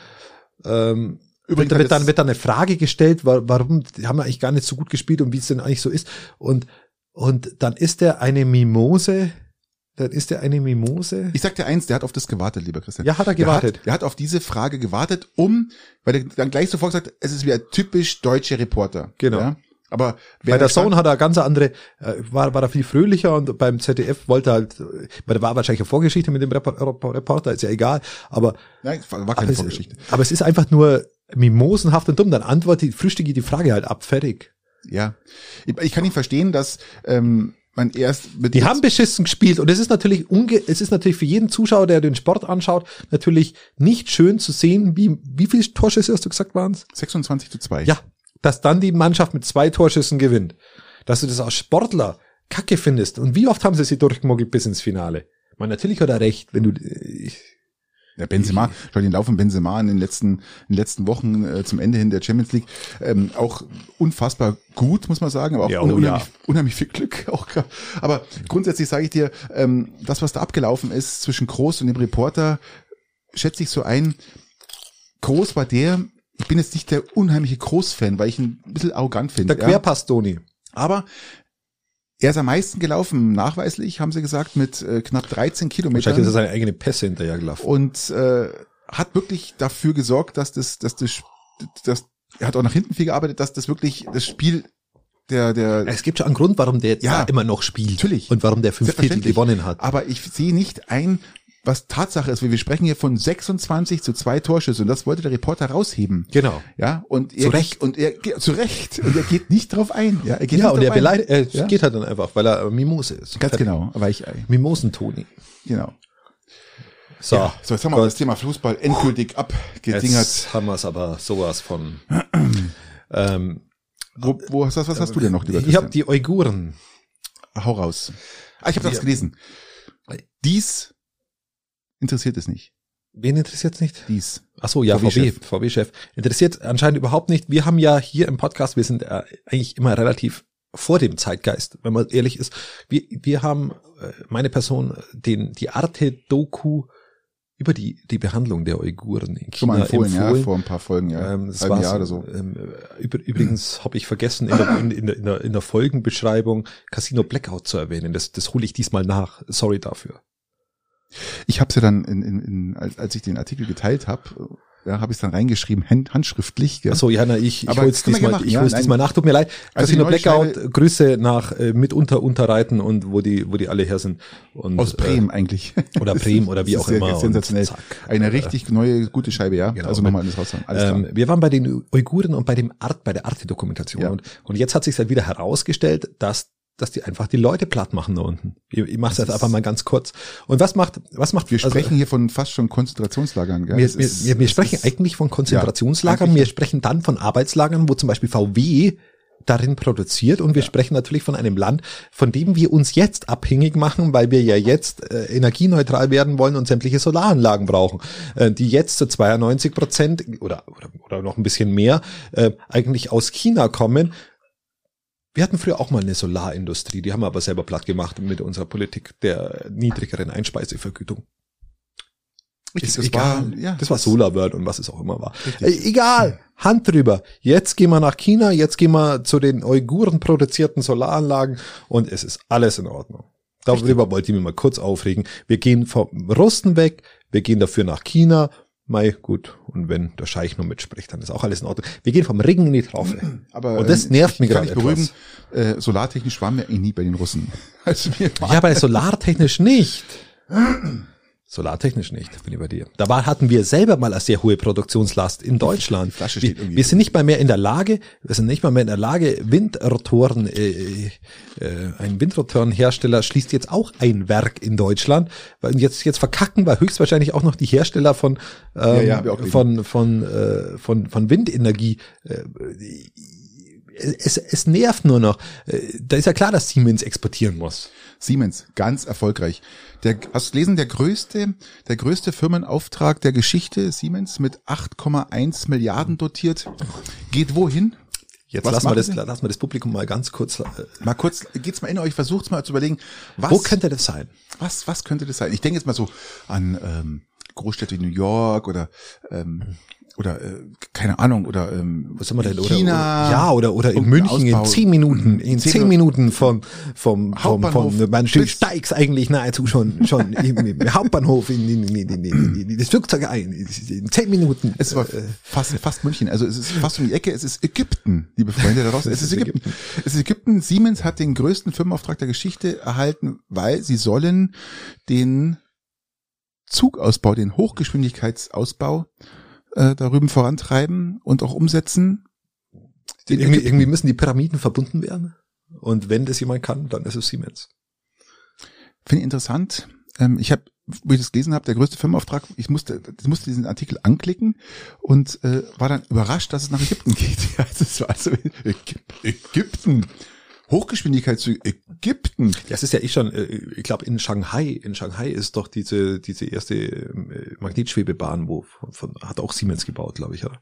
ähm, Übrigens wird, dann wird dann eine Frage gestellt, wa- warum die haben wir eigentlich gar nicht so gut gespielt und wie es denn eigentlich so ist. Und und dann ist er eine Mimose, dann ist er eine Mimose. Ich sag dir eins, der hat auf das gewartet, lieber Christian. Ja, hat er Der gewartet. hat, der hat auf diese Frage gewartet, um, weil er dann gleich sofort gesagt, es ist wieder typisch deutsche Reporter. Genau. Ja? Aber wer Bei der Zone hat er ganz andere, äh, war, war er viel fröhlicher und beim ZDF wollte er halt, äh, weil da war wahrscheinlich eine Vorgeschichte mit dem Rep- Rep- Reporter, ist ja egal, aber Nein, war war Aber keine es, Vorgeschichte. aber es ist einfach nur mimosenhaft und dumm. Dann antworte, frühstücke die Frage halt ab, fertig. Ja. Ich, ich kann nicht verstehen, dass ähm, man erst mit Die haben beschissen gespielt und es ist natürlich unge es ist natürlich für jeden Zuschauer, der den Sport anschaut, natürlich nicht schön zu sehen, wie wie viele Torschüsse hast du gesagt waren's? 26 zu 2. Ja, dass dann die Mannschaft mit zwei Torschüssen gewinnt. Dass du das als Sportler Kacke findest und wie oft haben sie sie durchgemogelt bis ins Finale? Man natürlich hat er recht, wenn du ich, Ja, Benzema, schau den Lauf von Benzema in den letzten, in den letzten Wochen äh, zum Ende hin der Champions League, ähm, auch unfassbar gut, muss man sagen, aber auch Ja, oh unheimlich, ja. unheimlich viel Glück. Auch, aber grundsätzlich sage ich dir, ähm, das, was da abgelaufen ist zwischen Groß und dem Reporter, schätze ich so ein, Groß war der, ich bin jetzt nicht der unheimliche Groß-Fan, weil ich ihn ein bisschen arrogant finde. der Querpass Toni. Aber er ist am meisten gelaufen, nachweislich, haben sie gesagt, mit äh, knapp 13 Kilometern Wahrscheinlich ist er seine eigene Pässe hinterher gelaufen. und äh, hat wirklich dafür gesorgt, dass das, dass das, das, er hat auch nach hinten viel gearbeitet, dass das wirklich das Spiel der, der, Es gibt schon einen Grund, warum der Ja, immer noch spielt. natürlich. Und warum der fünf Titel gewonnen hat. aber ich sehe nicht ein, was Tatsache ist, weil wir sprechen hier von 26 zu zwei Torschüsse und das wollte der Reporter rausheben. Genau. Ja, und er, Zu Recht. und er, zu Recht, und er geht nicht drauf ein, ja, er geht Ja, und er beleidigt, er Ja. geht halt dann einfach, weil er Mimose ist. Ganz genau, Weichei, Mimosen-Toni. genau. So, Ja, so, jetzt haben wir das Thema Fußball endgültig abgedingert. jetzt haben wir es aber sowas von. ähm, Wo, wo hast, was, was hast du denn noch, lieber ich habe die Uiguren. Hau raus. Ah, ich habe das gelesen. Dies interessiert es nicht. Wen interessiert's nicht? Dies. Ach so, ja, VW, VW-Chef. VW-Chef. Interessiert anscheinend überhaupt nicht. Wir haben ja hier im Podcast, wir sind äh, eigentlich immer relativ vor dem Zeitgeist, wenn man ehrlich ist. Wir, wir haben, äh, meine Person, den, die Arte-Doku über die, die Behandlung der Uiguren in Schon China mal empfohlen, ja, empfohlen. vor ein paar Folgen, ja. Ähm, das Jahr oder so. ähm, übrigens habe ich vergessen, in der, in, in, der, in, der, in der Folgenbeschreibung Casino Blackout zu erwähnen. Das, das hole ich diesmal nach. Sorry dafür. Ich habe es ja dann, in, in, in, als, als ich den Artikel geteilt habe, ja, habe ich es dann reingeschrieben, hand, handschriftlich. Gell? Ach so, ja, na, ich, ich hol's diesmal, machen, ich ja, hol's diesmal nach. Tut mir leid. Also Casino Blackout, Neuschneider- Grüße nach äh, mitunter Unterreiten und wo die, wo die alle her sind. Und, Aus Bremen eigentlich. Äh, oder Bremen oder wie auch sehr immer. Sensationell. zack. Eine richtig neue, gute Scheibe, ja. Genau. also nochmal alles. Alles Ähm, wir waren bei den Uiguren und bei dem Art, bei der Arte-Dokumentation. Ja. Und, und jetzt hat sich halt wieder herausgestellt, dass dass die einfach die Leute platt machen da unten. Ich, ich mache es jetzt einfach mal ganz kurz. Und was macht, was macht? Wir also, sprechen hier von fast schon Konzentrationslagern. Gell? Wir, wir, ist, wir, wir sprechen eigentlich von Konzentrationslagern. Ja, wir sprechen dann von Arbeitslagern, wo zum Beispiel VW darin produziert und wir ja. sprechen natürlich von einem Land, von dem wir uns jetzt abhängig machen, weil wir ja jetzt äh, energieneutral werden wollen und sämtliche Solaranlagen brauchen, äh, die jetzt zu 92 Prozent oder, oder, oder noch ein bisschen mehr äh, eigentlich aus China kommen. Wir hatten früher auch mal eine Solarindustrie, die haben wir aber selber platt gemacht mit unserer Politik der niedrigeren Einspeisevergütung. Richtig, das egal. War, ja, das war SolarWorld und was es auch immer war. Äh, egal, Hand drüber. Jetzt gehen wir nach China, jetzt gehen wir zu den Uiguren produzierten Solaranlagen und es ist alles in Ordnung. Darüber Richtig. wollte ich mich mal kurz aufregen. Wir gehen vom Rusten weg, wir gehen dafür nach China. Mei, gut. Und wenn der Scheich nur mitspricht, dann ist auch alles in Ordnung. Wir gehen vom Regen in die Traufe. Aber und das ähm, nervt mich gerade beruhigen. Äh, solartechnisch waren wir eh nie bei den Russen. Also ja, bei solartechnisch nicht. Solartechnisch nicht, bin ich bei dir. Dabei hatten wir selber mal eine sehr hohe Produktionslast in Deutschland. Wir, wir, sind nicht mal mehr in der Lage, wir sind nicht mal mehr in der Lage, Windrotoren, äh, äh, ein Windrotorenhersteller schließt jetzt auch ein Werk in Deutschland. Weil jetzt, jetzt verkacken wir höchstwahrscheinlich auch noch die Hersteller von, ähm, ja, ja, von, von, äh, von, von Windenergie. Es, es nervt nur noch. Äh, da ist ja klar, dass Siemens exportieren muss. Siemens, ganz erfolgreich. Der, hast du gelesen, der größte, der größte Firmenauftrag der Geschichte, Siemens, mit 8,1 Milliarden dotiert, geht wohin? Jetzt lassen wir, das, lassen wir das Publikum mal ganz kurz. Äh, mal kurz, geht's mal in euch, versucht's mal zu überlegen, was. Wo könnte das sein? Was, was könnte das sein? Ich denke jetzt mal so an ähm, Großstädte wie New York oder ähm, oder äh, keine Ahnung oder ähm, was haben wir denn? Oder, China oder, ja oder oder in München Ausbau, in zehn Minuten in zehn, zehn Minuten vom vom vom, vom man steigst eigentlich nahezu schon schon im, im Hauptbahnhof in, in, in, in, in, in das Flugzeug ein. In zehn Minuten. Es war äh, fast fast München. Also es ist fast um die Ecke. Es ist Ägypten liebe Freunde daraus es ist Ägypten. Es ist Ägypten. Siemens hat den größten Firmenauftrag der Geschichte erhalten weil sie sollen den Zugausbau den Hochgeschwindigkeitsausbau äh, darüber vorantreiben und auch umsetzen. Irgendwie, irgendwie müssen die Pyramiden verbunden werden. Und wenn das jemand kann, dann ist es Siemens. Finde ich interessant. Ähm, ich habe, wo ich das gelesen habe, der größte Firmenauftrag, ich musste, ich musste diesen Artikel anklicken und äh, war dann überrascht, dass es nach Ägypten geht. Ja, das war also Ägypten. Hochgeschwindigkeit zu Ägypten. Das ist ja eh schon, äh, ich glaube in Shanghai, in Shanghai ist doch diese diese erste äh, Magnetschwebebahn, wo von, von, hat auch Siemens gebaut, glaube ich, oder?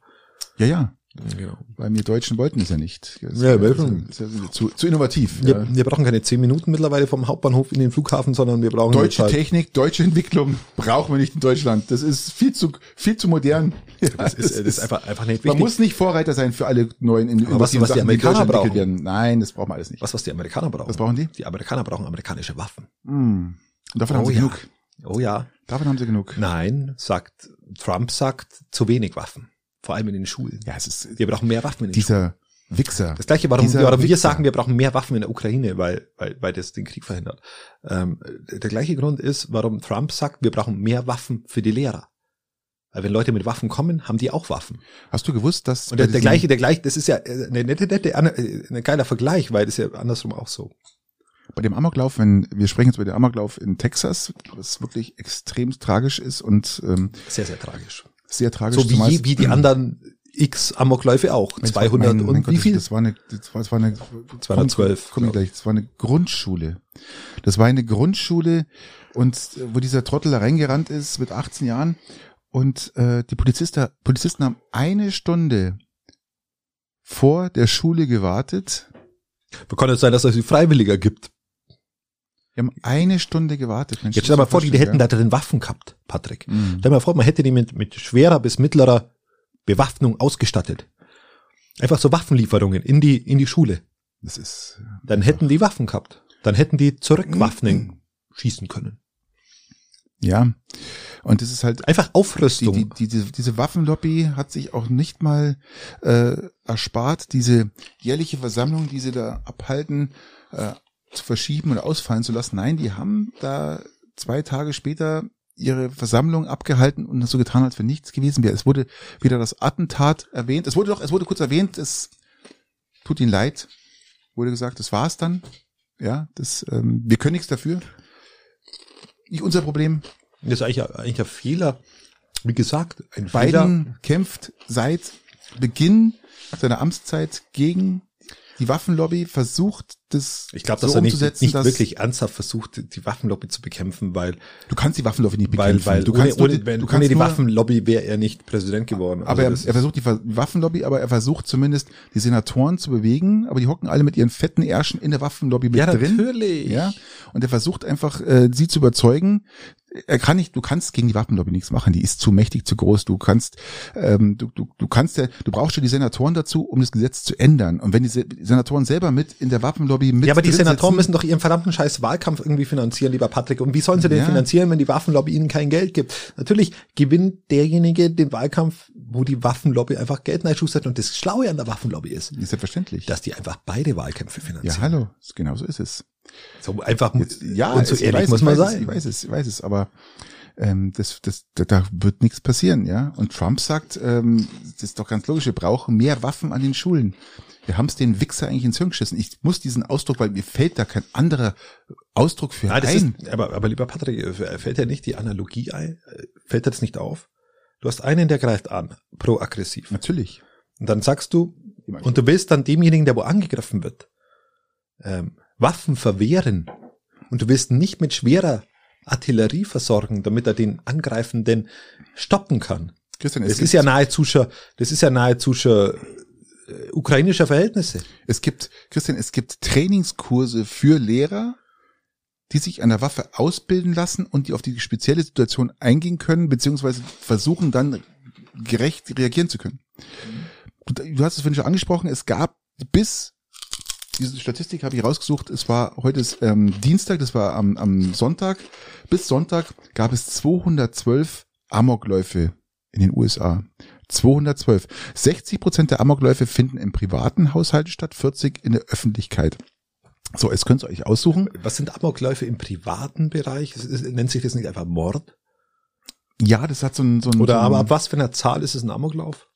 Ja, ja. Genau. Weil wir Deutschen wollten es ja nicht. Das ja, wir ja zu, zu innovativ. Wir, ja. wir brauchen keine zehn Minuten mittlerweile vom Hauptbahnhof in den Flughafen, sondern wir brauchen deutsche halt Technik, deutsche Entwicklung brauchen wir nicht in Deutschland. Das ist viel zu viel zu modern. Ja, das, ist, das ist einfach einfach nicht wichtig. Man muss nicht Vorreiter sein für alle neuen in, was, was Sachen, die Amerikaner die brauchen. Werden. Nein, das brauchen wir alles nicht. Was was die Amerikaner brauchen? Was brauchen die? Die Amerikaner brauchen amerikanische Waffen. Mm. Und davon oh, haben sie ja. genug. Oh ja. Davon haben sie genug. Nein, sagt Trump sagt zu wenig Waffen. Vor allem in den Schulen. Ja, es ist, wir brauchen mehr Waffen in den dieser Schulen. Wichser. Das gleiche, warum, warum wir sagen, wir brauchen mehr Waffen in der Ukraine, weil, weil, weil das den Krieg verhindert. Ähm, der gleiche Grund ist, warum Trump sagt, wir brauchen mehr Waffen für die Lehrer. Weil wenn Leute mit Waffen kommen, haben die auch Waffen. Hast du gewusst, dass und der, der gleiche, der gleiche, das ist ja eine nette, nette, ein geiler Vergleich, weil das ist ja andersrum auch so. Bei dem Amoklauf, wenn wir sprechen jetzt über den Amoklauf in Texas, was wirklich extrem tragisch ist und ähm, sehr sehr tragisch sehr tragisch. So wie, wie die anderen X Amokläufe auch. 200 mein, mein und Gott, wie viel? Das war eine, das war, das war eine 212. Komm, komm gleich, das war eine Grundschule. Das war eine Grundschule und wo dieser Trottel da reingerannt ist mit 18 Jahren und äh, die Polizisten, Polizisten haben eine Stunde vor der Schule gewartet. Kann es sein, dass es sie Freiwilliger gibt? Wir haben eine Stunde gewartet. Mensch, Jetzt stell dir mal vor, die, die hätten da drin Waffen gehabt, Patrick. Mhm. Stell dir mal vor, man hätte die mit, mit schwerer bis mittlerer Bewaffnung ausgestattet. Einfach so Waffenlieferungen in die, in die Schule. Das ist. Dann hätten die Waffen gehabt. Dann hätten die zurückwaffnen mhm. schießen können. Ja. Und das ist halt einfach Aufrüstung. Die, die, diese, diese Waffenlobby hat sich auch nicht mal äh, erspart, diese jährliche Versammlung, die sie da abhalten, äh, zu verschieben oder ausfallen zu lassen. Nein, die haben da zwei Tage später ihre Versammlung abgehalten und so getan, als wenn nichts gewesen wäre. Es wurde wieder das Attentat erwähnt. Es wurde doch, es wurde kurz erwähnt, es tut ihnen leid. Wurde gesagt, das war's dann. Ja, das, ähm, wir können nichts dafür. Nicht unser Problem. Das ist eigentlich, eigentlich ein Fehler. Wie gesagt, ein Biden Fehler. kämpft seit Beginn seiner Amtszeit gegen die Waffenlobby, versucht das Ich glaube, dass so er nicht, nicht dass wirklich ernsthaft versucht, die Waffenlobby zu bekämpfen, weil, du kannst die Waffenlobby nicht weil, bekämpfen. weil du ohne, kannst nur ohne, die- wenn, du ohne kannst die nur- Waffenlobby wäre er nicht Präsident geworden. Aber er, Also das er versucht die Waffenlobby, aber er versucht zumindest die Senatoren zu bewegen, aber die hocken alle mit ihren fetten Ärschen in der Waffenlobby mit ja, drin. natürlich. Ja, und er versucht einfach, äh, sie zu überzeugen. Er kann nicht, du kannst gegen die Waffenlobby nichts machen. Die ist zu mächtig, zu groß. Du kannst, ähm, du, du, du kannst ja, du brauchst ja die Senatoren dazu, um das Gesetz zu ändern. Und wenn die Se- Senatoren selber mit in der Waffenlobby mit Ja, aber die Senatoren sitzen- müssen doch ihren verdammten scheiß Wahlkampf irgendwie finanzieren, lieber Patrick. Und wie sollen sie den Ja. finanzieren, wenn die Waffenlobby ihnen kein Geld gibt? Natürlich gewinnt derjenige den Wahlkampf, wo die Waffenlobby einfach Geld einschustert. Und das Schlaue an der Waffenlobby ist, ist selbstverständlich. dass die einfach beide Wahlkämpfe ja, finanzieren. hallo, genau so ist es. So einfach, Jetzt, ja, und so ehrlich weiß, muss man sein. ich weiß es, ich weiß es, aber ähm, das, das, da, da wird nichts passieren, ja. Und Trump sagt, ähm, das ist doch ganz logisch, wir brauchen mehr Waffen an den Schulen. Wir haben es den Wichser eigentlich ins Hirn geschissen. Ich muss diesen Ausdruck, weil mir fällt da kein anderer Ausdruck für Nein, das ein. ist, aber, aber lieber Patrick, äh, fällt dir nicht die Analogie ein? Äh, Fällt dir das nicht auf? Du hast einen, der greift an, proaggressiv. Natürlich. Und dann sagst du, und du willst dann demjenigen, der wo angegriffen wird, ähm, Waffen verwehren. Und du willst nicht mit schwerer Artillerie versorgen, damit er den Angreifenden stoppen kann. Christian, es Das ist ja nahezu schon, das ist ja nahezu schon äh, ukrainischer Verhältnisse. es gibt, Christian, es gibt Trainingskurse für Lehrer, die sich an der Waffe ausbilden lassen und die auf die spezielle Situation eingehen können, beziehungsweise versuchen dann gerecht reagieren zu können. Du, du hast es vorhin schon angesprochen, es gab bis, diese Statistik habe ich rausgesucht, es war heute ist ähm, Dienstag, das war am, am Sonntag, bis Sonntag gab es 212 Amokläufe in den USA. 212. 60 Prozent der Amokläufe finden im privaten Haushalt statt, 40 in der Öffentlichkeit. So, jetzt könnt ihr euch aussuchen. Was sind Amokläufe im privaten Bereich? Nennt sich das nicht einfach Mord? Ja, das hat so ein, so ein Oder so ein, aber ab was für einer Zahl ist es ein Amoklauf?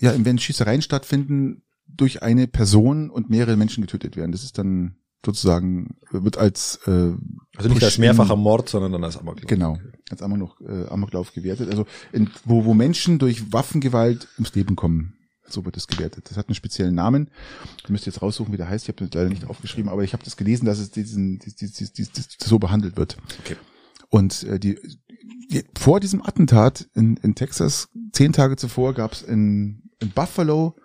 ja, wenn Schießereien stattfinden, durch eine Person und mehrere Menschen getötet werden. Das ist dann sozusagen, wird als äh, Also nicht als mehrfacher Mord, sondern dann als Amoklauf. Genau, als Amok, äh, Amoklauf gewertet. Also in, wo, wo Menschen durch Waffengewalt ums Leben kommen. So wird es gewertet. Das hat einen speziellen Namen. Ich müsste jetzt raussuchen, wie der heißt. Ich habe das leider nicht aufgeschrieben, aber ich habe das gelesen, dass es diesen, dies, dies, dies, dies, dies so behandelt wird. Okay. Und äh, die, die vor diesem Attentat in, in Texas, zehn Tage zuvor, gab es in, in Buffalo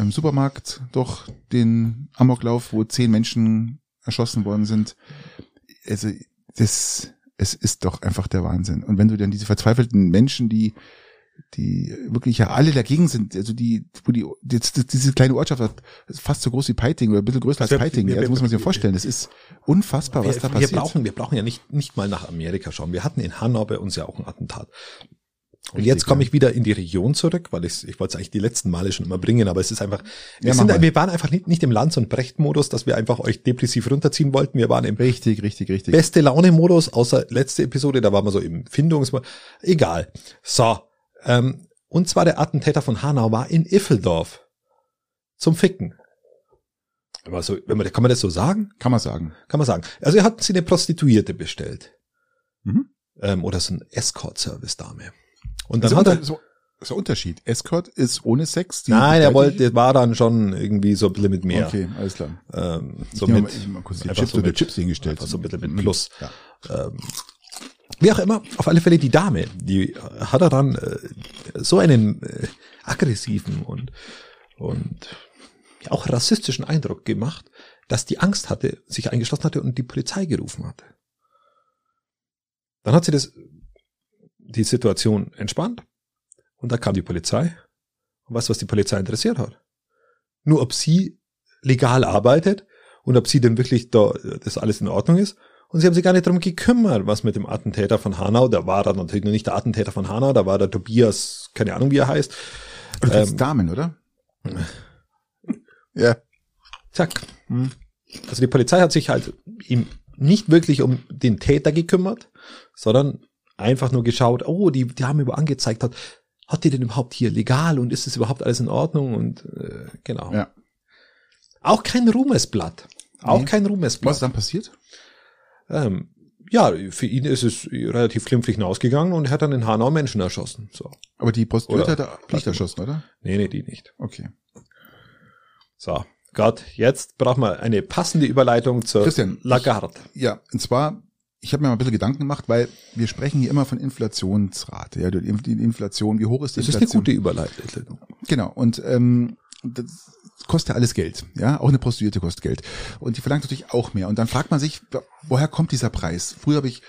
im Supermarkt doch den Amoklauf, wo zehn Menschen erschossen worden sind. Also das, es ist doch einfach der Wahnsinn. Und wenn du dann diese verzweifelten Menschen, die die wirklich ja alle dagegen sind, also die, wo die, jetzt, diese kleine Ortschaft hat, ist fast so groß wie Peiting oder ein bisschen größer als Also, Peiting, wir- wir- muss man sich vorstellen. Das ist unfassbar, was wir, da wir passiert. brauchen, wir brauchen ja nicht, nicht mal nach Amerika schauen. Wir hatten in Hanau bei uns ja auch ein Attentat. Und jetzt komme ich wieder in die Region zurück, weil ich, ich wollte es eigentlich die letzten Male schon immer bringen, aber es ist einfach, wir, Ja, sind, wir waren einfach nicht, nicht im Lanz- und Brecht-Modus, dass wir einfach euch depressiv runterziehen wollten. Wir waren im Richtig, richtig, richtig. beste Laune-Modus, außer letzte Episode, da waren wir so im Findungsmodus. Egal. So. Ähm, und zwar der Attentäter von Hanau war in Iffeldorf. Zum Ficken. Man so, wenn man, kann man das so sagen? Kann man sagen. Kann man sagen. Also er hat sich eine Prostituierte bestellt. Mhm. Ähm, oder so ein Escort-Service-Dame. Und Das dann ist, hat er, so, ist der Unterschied. Escort ist ohne Sex. nein, er wollte, war dann schon irgendwie so ein bisschen mit mehr. Okay, alles klar. Ähm, so ich mit, mal, mal kurz die Chips so mit- Chips hingestellt. einfach so ein bisschen mit Mhm. Plus. Ja. ähm, wie auch immer, auf alle Fälle die Dame, die hat er dann äh, so einen äh, aggressiven und, und auch rassistischen Eindruck gemacht, dass die Angst hatte, sich eingeschlossen hatte und die Polizei gerufen hatte. Dann hat sie das, die Situation entspannt und da kam die Polizei. Und weißt du, was die Polizei interessiert hat? Nur ob sie legal arbeitet und ob sie denn wirklich da, das alles in Ordnung ist. Und sie haben sich gar nicht darum gekümmert, was mit dem Attentäter von Hanau, da war er natürlich noch nicht der Attentäter von Hanau, da war der Tobias, keine Ahnung wie er heißt. Du Ähm, Damen, oder? ja. Zack. Hm. Also die Polizei hat sich halt ihm nicht wirklich um den Täter gekümmert, sondern einfach nur geschaut, oh, die, die haben über angezeigt hat, hat die denn überhaupt hier legal und ist es überhaupt alles in Ordnung und äh, genau. Ja. Auch kein Ruhmesblatt. Auch nee. kein Ruhmesblatt. Was ist dann passiert? Ähm, ja, für ihn ist es relativ glimpflich ausgegangen und er hat dann in Hanau Menschen erschossen. So. Aber die Prostituierte hat er nicht erschossen, oder? Nee, nee, die nicht. Okay. So, Gott, jetzt brauchen wir eine passende Überleitung zur Christian, Lagarde. Ich, ja, und zwar, ich habe mir mal ein bisschen Gedanken gemacht, weil wir sprechen hier immer von Inflationsrate. Ja, die Inflation, wie hoch ist die das Inflation? Das ist eine gute Überleitung. Genau, und ähm, das kostet ja alles Geld. Ja, auch eine Prostituierte kostet Geld. Und die verlangt natürlich auch mehr. Und dann fragt man sich, woher kommt dieser Preis? Früher habe ich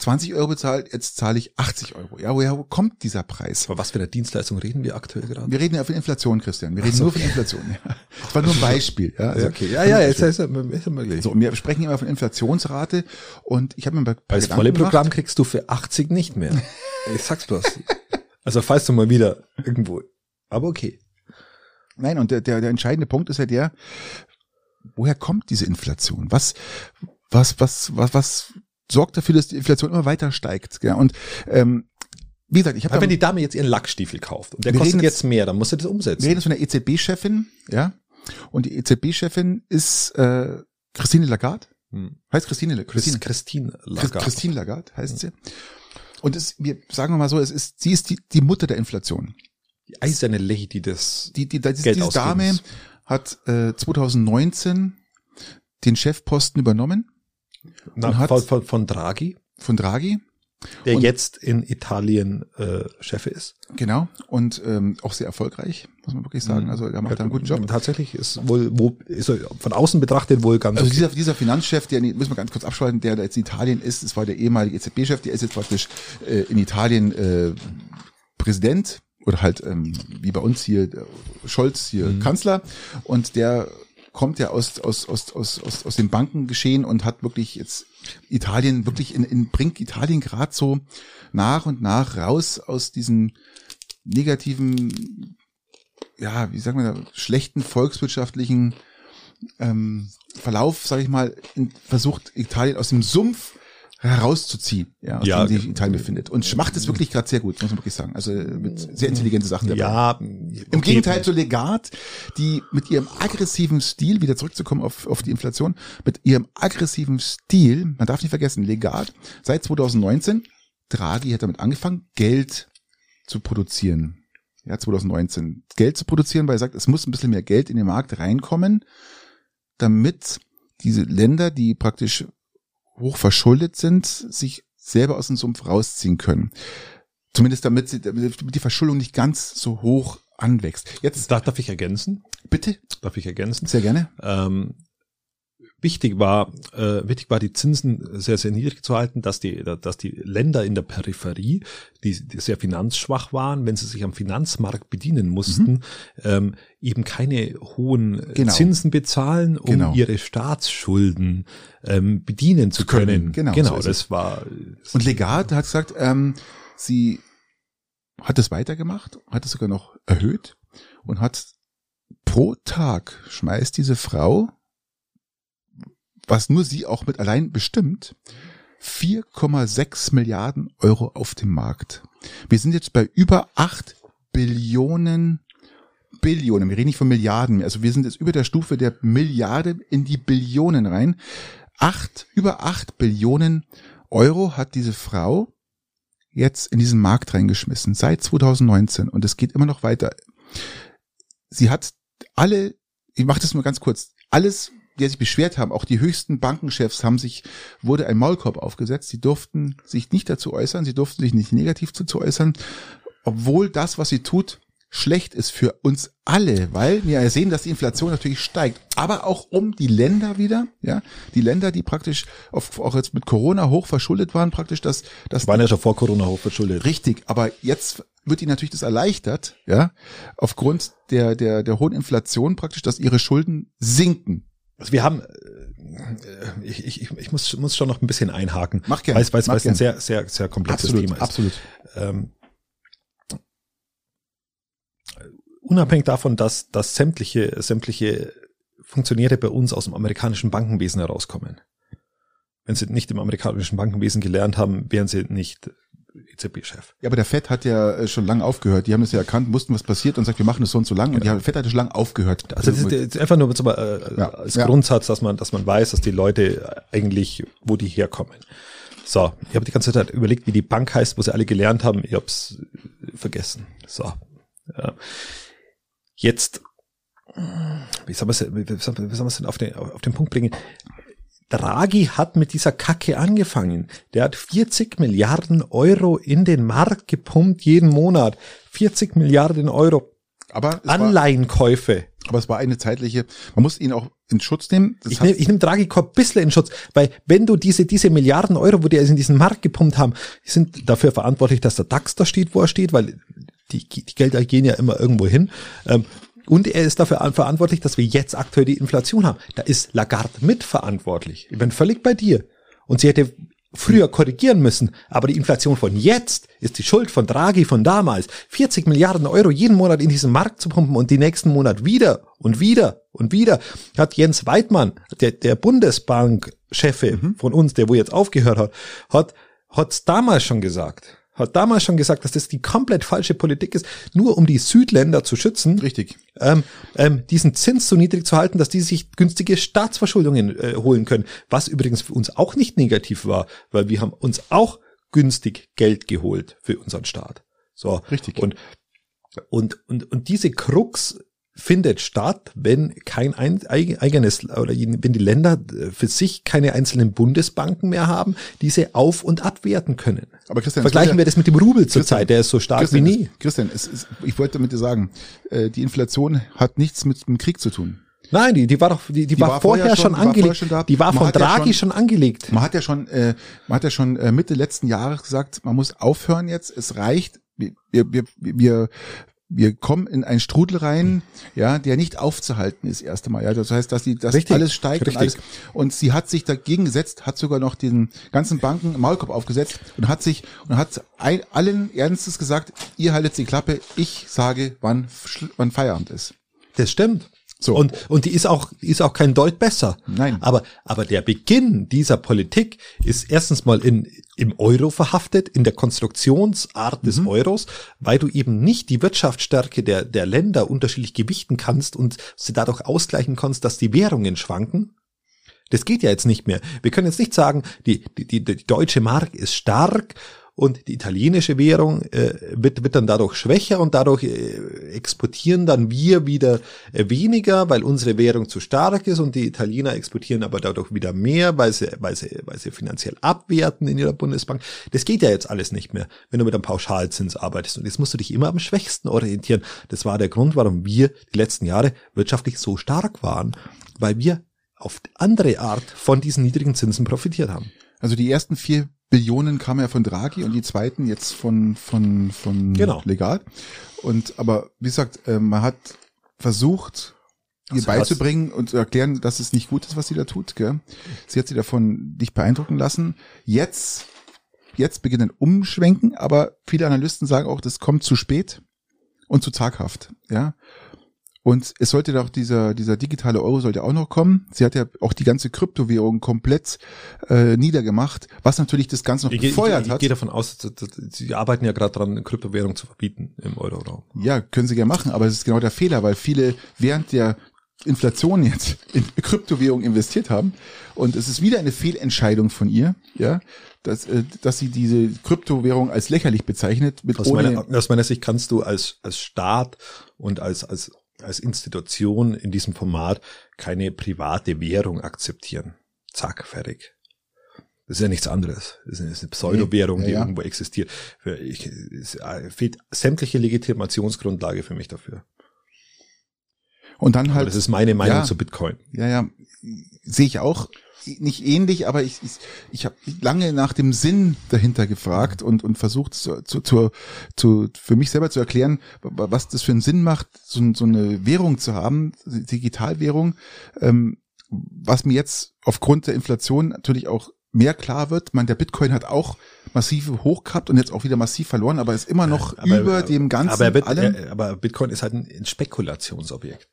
20 Euro bezahlt, jetzt zahle ich 80 Euro. Ja, woher kommt dieser Preis? Aber was für eine Dienstleistung reden wir aktuell gerade? Wir reden ja von Inflation, Christian. Wir reden so. nur von Inflation. Ja. Das war nur ein Beispiel. Ja, also, okay. ja, ja, jetzt ist ja möglich. So, und wir sprechen immer von Inflationsrate und ich habe mir bei Das volle Programm kriegst du für 80 nicht mehr. ich sag's bloß. Also falls du mal wieder irgendwo. Aber okay. Nein, und der, der, der entscheidende Punkt ist ja der, woher kommt diese Inflation? Was, was, was, was, was sorgt dafür, dass die Inflation immer weiter steigt. Ja? Und ähm, wie gesagt, ich habe. Wenn die Dame jetzt ihren Lackstiefel kauft und der kostet jetzt mehr, dann muss sie das umsetzen. Wir reden von der EZB-Chefin, ja. Und die EZB-Chefin ist äh, Christine Lagarde. Hm. Heißt Christine, Christine, Christine Lagarde. Christine Lagarde heißt sie. Und es, wir sagen wir mal so, es ist, sie ist die, die Mutter der Inflation. Die eiserne Lady des die, die, die, Geld Diese Dame hat äh, 2019 den Chefposten übernommen na, hat, von, von, von Draghi. Von Draghi. Der und, jetzt in Italien äh, Chef ist. Genau. Und ähm, auch sehr erfolgreich, muss man wirklich sagen. Mhm. Also er macht ja, einen guten Job. Tatsächlich ist wohl, wo ist er von außen betrachtet wohl ganz. Also okay. dieser, dieser Finanzchef, der müssen wir ganz kurz abschalten, der da jetzt in Italien ist, das war der ehemalige EZB-Chef, der ist jetzt praktisch äh, in Italien äh, Präsident oder halt ähm, wie bei uns hier äh, Scholz hier mhm. Kanzler und der kommt ja aus, aus, aus, aus, aus, aus dem Bankengeschehen und hat wirklich jetzt Italien wirklich in, in bringt Italien gerade so nach und nach raus aus diesen negativen, ja, wie sagen wir da, schlechten volkswirtschaftlichen ähm, Verlauf, sage ich mal, in, versucht Italien aus dem Sumpf herauszuziehen, ja, aus ja, dem sich Italien befindet. Und macht es wirklich gerade sehr gut, muss man wirklich sagen. Also mit sehr intelligente Sachen dabei. Ja, okay. Im Gegenteil zu Legat, die mit ihrem aggressiven Stil, wieder zurückzukommen auf, auf die Inflation, mit ihrem aggressiven Stil, man darf nicht vergessen, Legat, seit 2019, Draghi hat damit angefangen, Geld zu produzieren. Ja, 2019. Geld zu produzieren, weil er sagt, es muss ein bisschen mehr Geld in den Markt reinkommen, damit diese Länder, die praktisch hoch verschuldet sind, sich selber aus dem Sumpf rausziehen können. Zumindest damit, sie, damit die Verschuldung nicht ganz so hoch anwächst. Jetzt darf, darf ich ergänzen? Bitte? Darf ich ergänzen? Sehr gerne. Ähm, wichtig war, äh, wichtig war, die Zinsen sehr, sehr niedrig zu halten, dass die, dass die Länder in der Peripherie, die, die sehr finanzschwach waren, wenn sie sich am Finanzmarkt bedienen mussten, mhm. ähm, eben keine hohen genau. Zinsen bezahlen, um genau. ihre Staatsschulden ähm, bedienen zu können. können. Genau, genau so das war. Das Und Legat hat gesagt, ähm, sie hat es weitergemacht, hat es sogar noch erhöht und hat pro Tag schmeißt diese Frau was nur sie auch mit allein bestimmt, 4,6 Milliarden Euro auf dem Markt. Wir sind jetzt bei über 8 Billionen Billionen, wir reden nicht von Milliarden also wir sind jetzt über der Stufe der Milliarde in die Billionen rein. Acht, über 8 Billionen Euro hat diese Frau jetzt in diesen Markt reingeschmissen, seit 2019 und es geht immer noch weiter. Sie hat alle, ich mache das nur ganz kurz, alles die sich beschwert haben, auch die höchsten Bankenchefs haben sich, wurde ein Maulkorb aufgesetzt. Sie durften sich nicht dazu äußern, sie durften sich nicht negativ dazu äußern, obwohl das, was sie tut, schlecht ist für uns alle, weil wir ja sehen, dass die Inflation natürlich steigt, aber auch um die Länder wieder, ja, die Länder, die praktisch auf, auch jetzt mit Corona hoch verschuldet waren, praktisch das, das waren ja schon vor Corona hoch verschuldet. Richtig, aber jetzt wird ihnen natürlich das erleichtert, ja, aufgrund der der der hohen Inflation praktisch, dass ihre Schulden sinken. Also wir haben, äh, ich, ich, ich muss, muss schon noch ein bisschen einhaken. Mach gerne. Weil es ein sehr, sehr, sehr komplexes absolut, Thema ist. Absolut. Ähm, unabhängig davon, dass, dass sämtliche, sämtliche Funktionäre bei uns aus dem amerikanischen Bankenwesen herauskommen. Wenn sie nicht im amerikanischen Bankenwesen gelernt haben, wären sie nicht EZB-Chef. Ja, aber der Fed hat ja äh, schon lange aufgehört. Die haben das ja erkannt, mussten was passiert und sagt, wir machen das so und so lang. Und der Fed hat schon lange aufgehört. Also das ist einfach nur so, äh, ja, als ja. Grundsatz, dass man, dass man weiß, dass die Leute eigentlich, wo die herkommen. So, ich habe die ganze Zeit überlegt, wie die Bank heißt, wo sie alle gelernt haben. Ich hab's vergessen. So. Ja. Jetzt, es, wie soll man es denn auf den, auf den Punkt bringen? Draghi hat mit dieser Kacke angefangen. Der hat 40 Milliarden Euro in den Markt gepumpt jeden Monat. 40 Milliarden Euro. Aber Anleihenkäufe. War, aber es war eine zeitliche, man muss ihn auch in Schutz nehmen. Das ich nehme ich nehm Draghi ein bisschen in Schutz, weil wenn du diese, diese Milliarden Euro, wo die also in diesen Markt gepumpt haben, sind dafür verantwortlich, dass der DAX da steht, wo er steht, weil die, die Gelder gehen ja immer irgendwo hin. Ähm, und er ist dafür verantwortlich, dass wir jetzt aktuell die Inflation haben. Da ist Lagarde mitverantwortlich. Ich bin völlig bei dir. Und sie hätte früher korrigieren müssen. Aber die Inflation von jetzt ist die Schuld von Draghi von damals. 40 Milliarden Euro jeden Monat in diesen Markt zu pumpen und die nächsten Monat wieder und wieder und wieder. Hat Jens Weidmann, der, der Bundesbank-Chefe mhm. von uns, der wo jetzt aufgehört hat, hat, hat's damals schon gesagt hat damals schon gesagt, dass das die komplett falsche Politik ist, nur um die Südländer zu schützen. Richtig. Ähm, ähm, diesen Zins so niedrig zu halten, dass die sich günstige Staatsverschuldungen äh, holen können. Was übrigens für uns auch nicht negativ war, weil wir haben uns auch günstig Geld geholt für unseren Staat. So. Richtig. Und, und, und, und diese Krux findet statt, wenn kein eigenes oder wenn die Länder äh, für sich keine einzelnen Bundesbanken mehr haben, diese auf und abwerten können. Aber Christian, vergleichen wir das mit dem Rubel zurzeit, der ist so stark Christian, wie nie. Christian, es ist, ich wollte mit dir sagen, äh, die Inflation hat nichts mit dem Krieg zu tun. Nein, die, die war doch, die, die, die war, war, vorher, schon, schon angelegt. Schon da. Die war von Draghi ja schon, schon, angelegt. Man hat ja schon, äh, man hat ja schon äh, Mitte letzten Jahres gesagt, man muss aufhören jetzt. Es reicht. Wir, wir, wir, wir kommen in einen Strudel rein, ja, der nicht aufzuhalten ist erst einmal. Ja, das heißt, dass die, dass Richtig. alles steigt Richtig. und alles. Und sie hat sich dagegen gesetzt, hat sogar noch den ganzen Banken Maulkorb aufgesetzt und hat sich und hat ein, allen Ernstes gesagt: Ihr haltet die Klappe, ich sage, wann wann Feierabend ist. Das stimmt. So. Und, und die ist auch, ist auch kein Deut besser. Nein. Aber, aber der Beginn dieser Politik ist erstens mal in, im Euro verhaftet, in der Konstruktionsart des mhm. Euros, weil du eben nicht die Wirtschaftsstärke der, der Länder unterschiedlich gewichten kannst und sie dadurch ausgleichen kannst, dass die Währungen schwanken. Das geht ja jetzt nicht mehr. Wir können jetzt nicht sagen, die, die, die, die deutsche Mark ist stark und die italienische Währung äh, wird, wird dann dadurch schwächer und dadurch äh, exportieren dann wir wieder äh, weniger, weil unsere Währung zu stark ist und die Italiener exportieren aber dadurch wieder mehr, weil sie, weil sie, weil sie finanziell abwerten in ihrer Bundesbank. Das geht ja jetzt alles nicht mehr, wenn du mit einem Pauschalzins arbeitest. Und jetzt musst du dich immer am Schwächsten orientieren. Das war der Grund, warum wir die letzten Jahre wirtschaftlich so stark waren, weil wir auf andere Art von diesen niedrigen Zinsen profitiert haben. Also die ersten vier Billionen kamen ja von Draghi und die zweiten jetzt von, von, von genau. Legal. Und, aber wie gesagt, äh, man hat versucht, ihr also beizubringen und zu erklären, dass es nicht gut ist, was sie da tut. Gell? Sie hat sie davon nicht beeindrucken lassen. Jetzt, jetzt beginnen Umschwenken, aber viele Analysten sagen auch, das kommt zu spät und zu zaghaft. Ja, und es sollte doch dieser, dieser digitale Euro sollte auch noch kommen. Sie hat ja auch die ganze Kryptowährung komplett äh, niedergemacht, was natürlich das Ganze noch ich befeuert ich, ich, hat. Ich gehe davon aus, Sie arbeiten ja gerade dran, Kryptowährung zu verbieten im Euroraum. Ja, können Sie gerne machen, aber es ist genau der Fehler, weil viele während der Inflation jetzt in Kryptowährung investiert haben. Und es ist wieder eine Fehlentscheidung von ihr, ja, dass, äh, dass sie diese Kryptowährung als lächerlich bezeichnet. Mit aus, meiner, aus meiner Sicht kannst du als, als Staat und als, als als Institution in diesem Format keine private Währung akzeptieren. Zack, fertig. Das ist ja nichts anderes. Das ist eine Pseudo-Währung, die ja, ja. irgendwo existiert. Ich, es fehlt sämtliche Legitimationsgrundlage für mich dafür. Und dann halt. Aber das ist meine Meinung ja, zu Bitcoin. Ja, ja, sehe ich auch nicht ähnlich, aber ich, ich, ich habe lange nach dem Sinn dahinter gefragt und, und versucht zu, zu, zu, zu, für mich selber zu erklären, was das für einen Sinn macht, so, so eine Währung zu haben, Digitalwährung, ähm, was mir jetzt aufgrund der Inflation natürlich auch mehr klar wird. Man, der Bitcoin hat auch massive hoch gehabt und jetzt auch wieder massiv verloren, aber ist immer noch aber, über dem ganzen aber, allem. aber Bitcoin ist halt ein Spekulationsobjekt.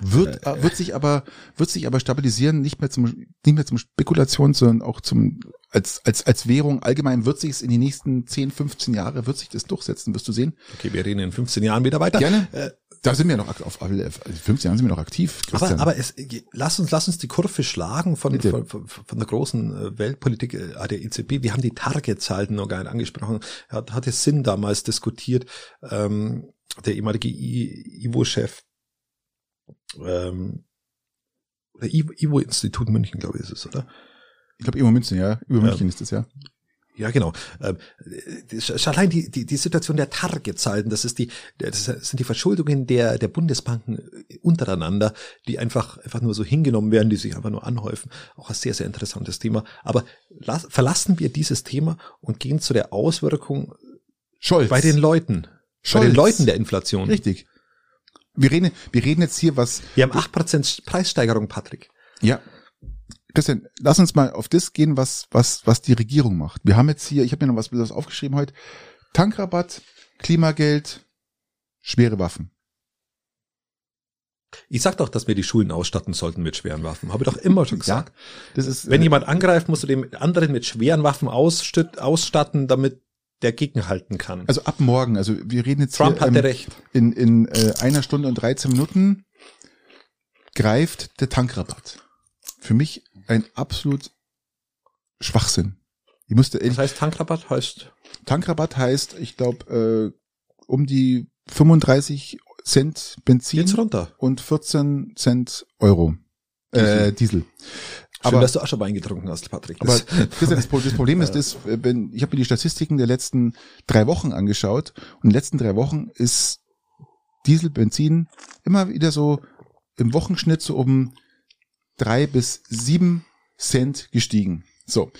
Wird, äh, wird sich aber, wird sich aber stabilisieren, nicht mehr zum, nicht mehr zum Spekulation, sondern auch zum, als, als, als Währung allgemein wird sich es in die nächsten 10, 15 Jahre, wird sich das durchsetzen, wirst du sehen. Okay, wir reden in 15 Jahren wieder weiter. Gerne. Äh, da sind wir noch auf, auf 15 Jahren sind wir noch aktiv. Christian. Aber, aber es, lass uns, lass uns die Kurve schlagen von, von, von, der großen äh, Weltpolitik äh, der EZB. Wir haben die Target-Zahlen noch gar nicht angesprochen. Hat, hatte Sinn damals diskutiert, ähm, der ehemalige IWO-Chef, ähm, oder IWO-Institut München, glaube ich, ist es, oder? Ich glaube, IWO München, ja. Über München ähm, ist es, ja. Ja, genau. Ähm, allein die, die, die Situation der Target-Zahlen, das ist die, das sind die Verschuldungen der, der Bundesbanken untereinander, die einfach, einfach nur so hingenommen werden, die sich einfach nur anhäufen. Auch ein sehr, sehr interessantes Thema. Aber las, verlassen wir dieses Thema und gehen zu der Auswirkung Scholz. bei den Leuten. Scholz. Bei den Leuten der Inflation. Richtig. Wir reden, wir reden jetzt hier was. Wir haben acht Prozent Preissteigerung, Patrick. Ja. Christian, lass uns mal auf das gehen, was, was, was die Regierung macht. Wir haben jetzt hier, ich habe mir noch was was aufgeschrieben heute. Tankrabatt, Klimageld, schwere Waffen. Ich sag doch, dass wir die Schulen ausstatten sollten mit schweren Waffen. Habe ich doch immer schon gesagt. Ja, das ist, Wenn äh, jemand angreift, musst du dem anderen mit schweren Waffen ausstatten, damit der gegenhalten kann. Also ab morgen, also wir reden jetzt Trump hier, hatte ähm, recht. In, in äh, einer Stunde und 13 Minuten greift der Tankrabatt. Für mich ein absolut Schwachsinn. Ich musste Was heißt Tankrabatt? Heißt Tankrabatt heißt, ich glaube, äh, um die 35 Cent Benzin und 14 Cent Euro äh, Diesel. Schön, aber, dass du Aschewein getrunken hast, Patrick. Das aber das, das, Problem ist, das, wenn, ich habe mir die Statistiken der letzten drei Wochen angeschaut und in den letzten drei Wochen ist Diesel, Benzin immer wieder so im Wochenschnitt so um drei bis sieben Cent gestiegen. So.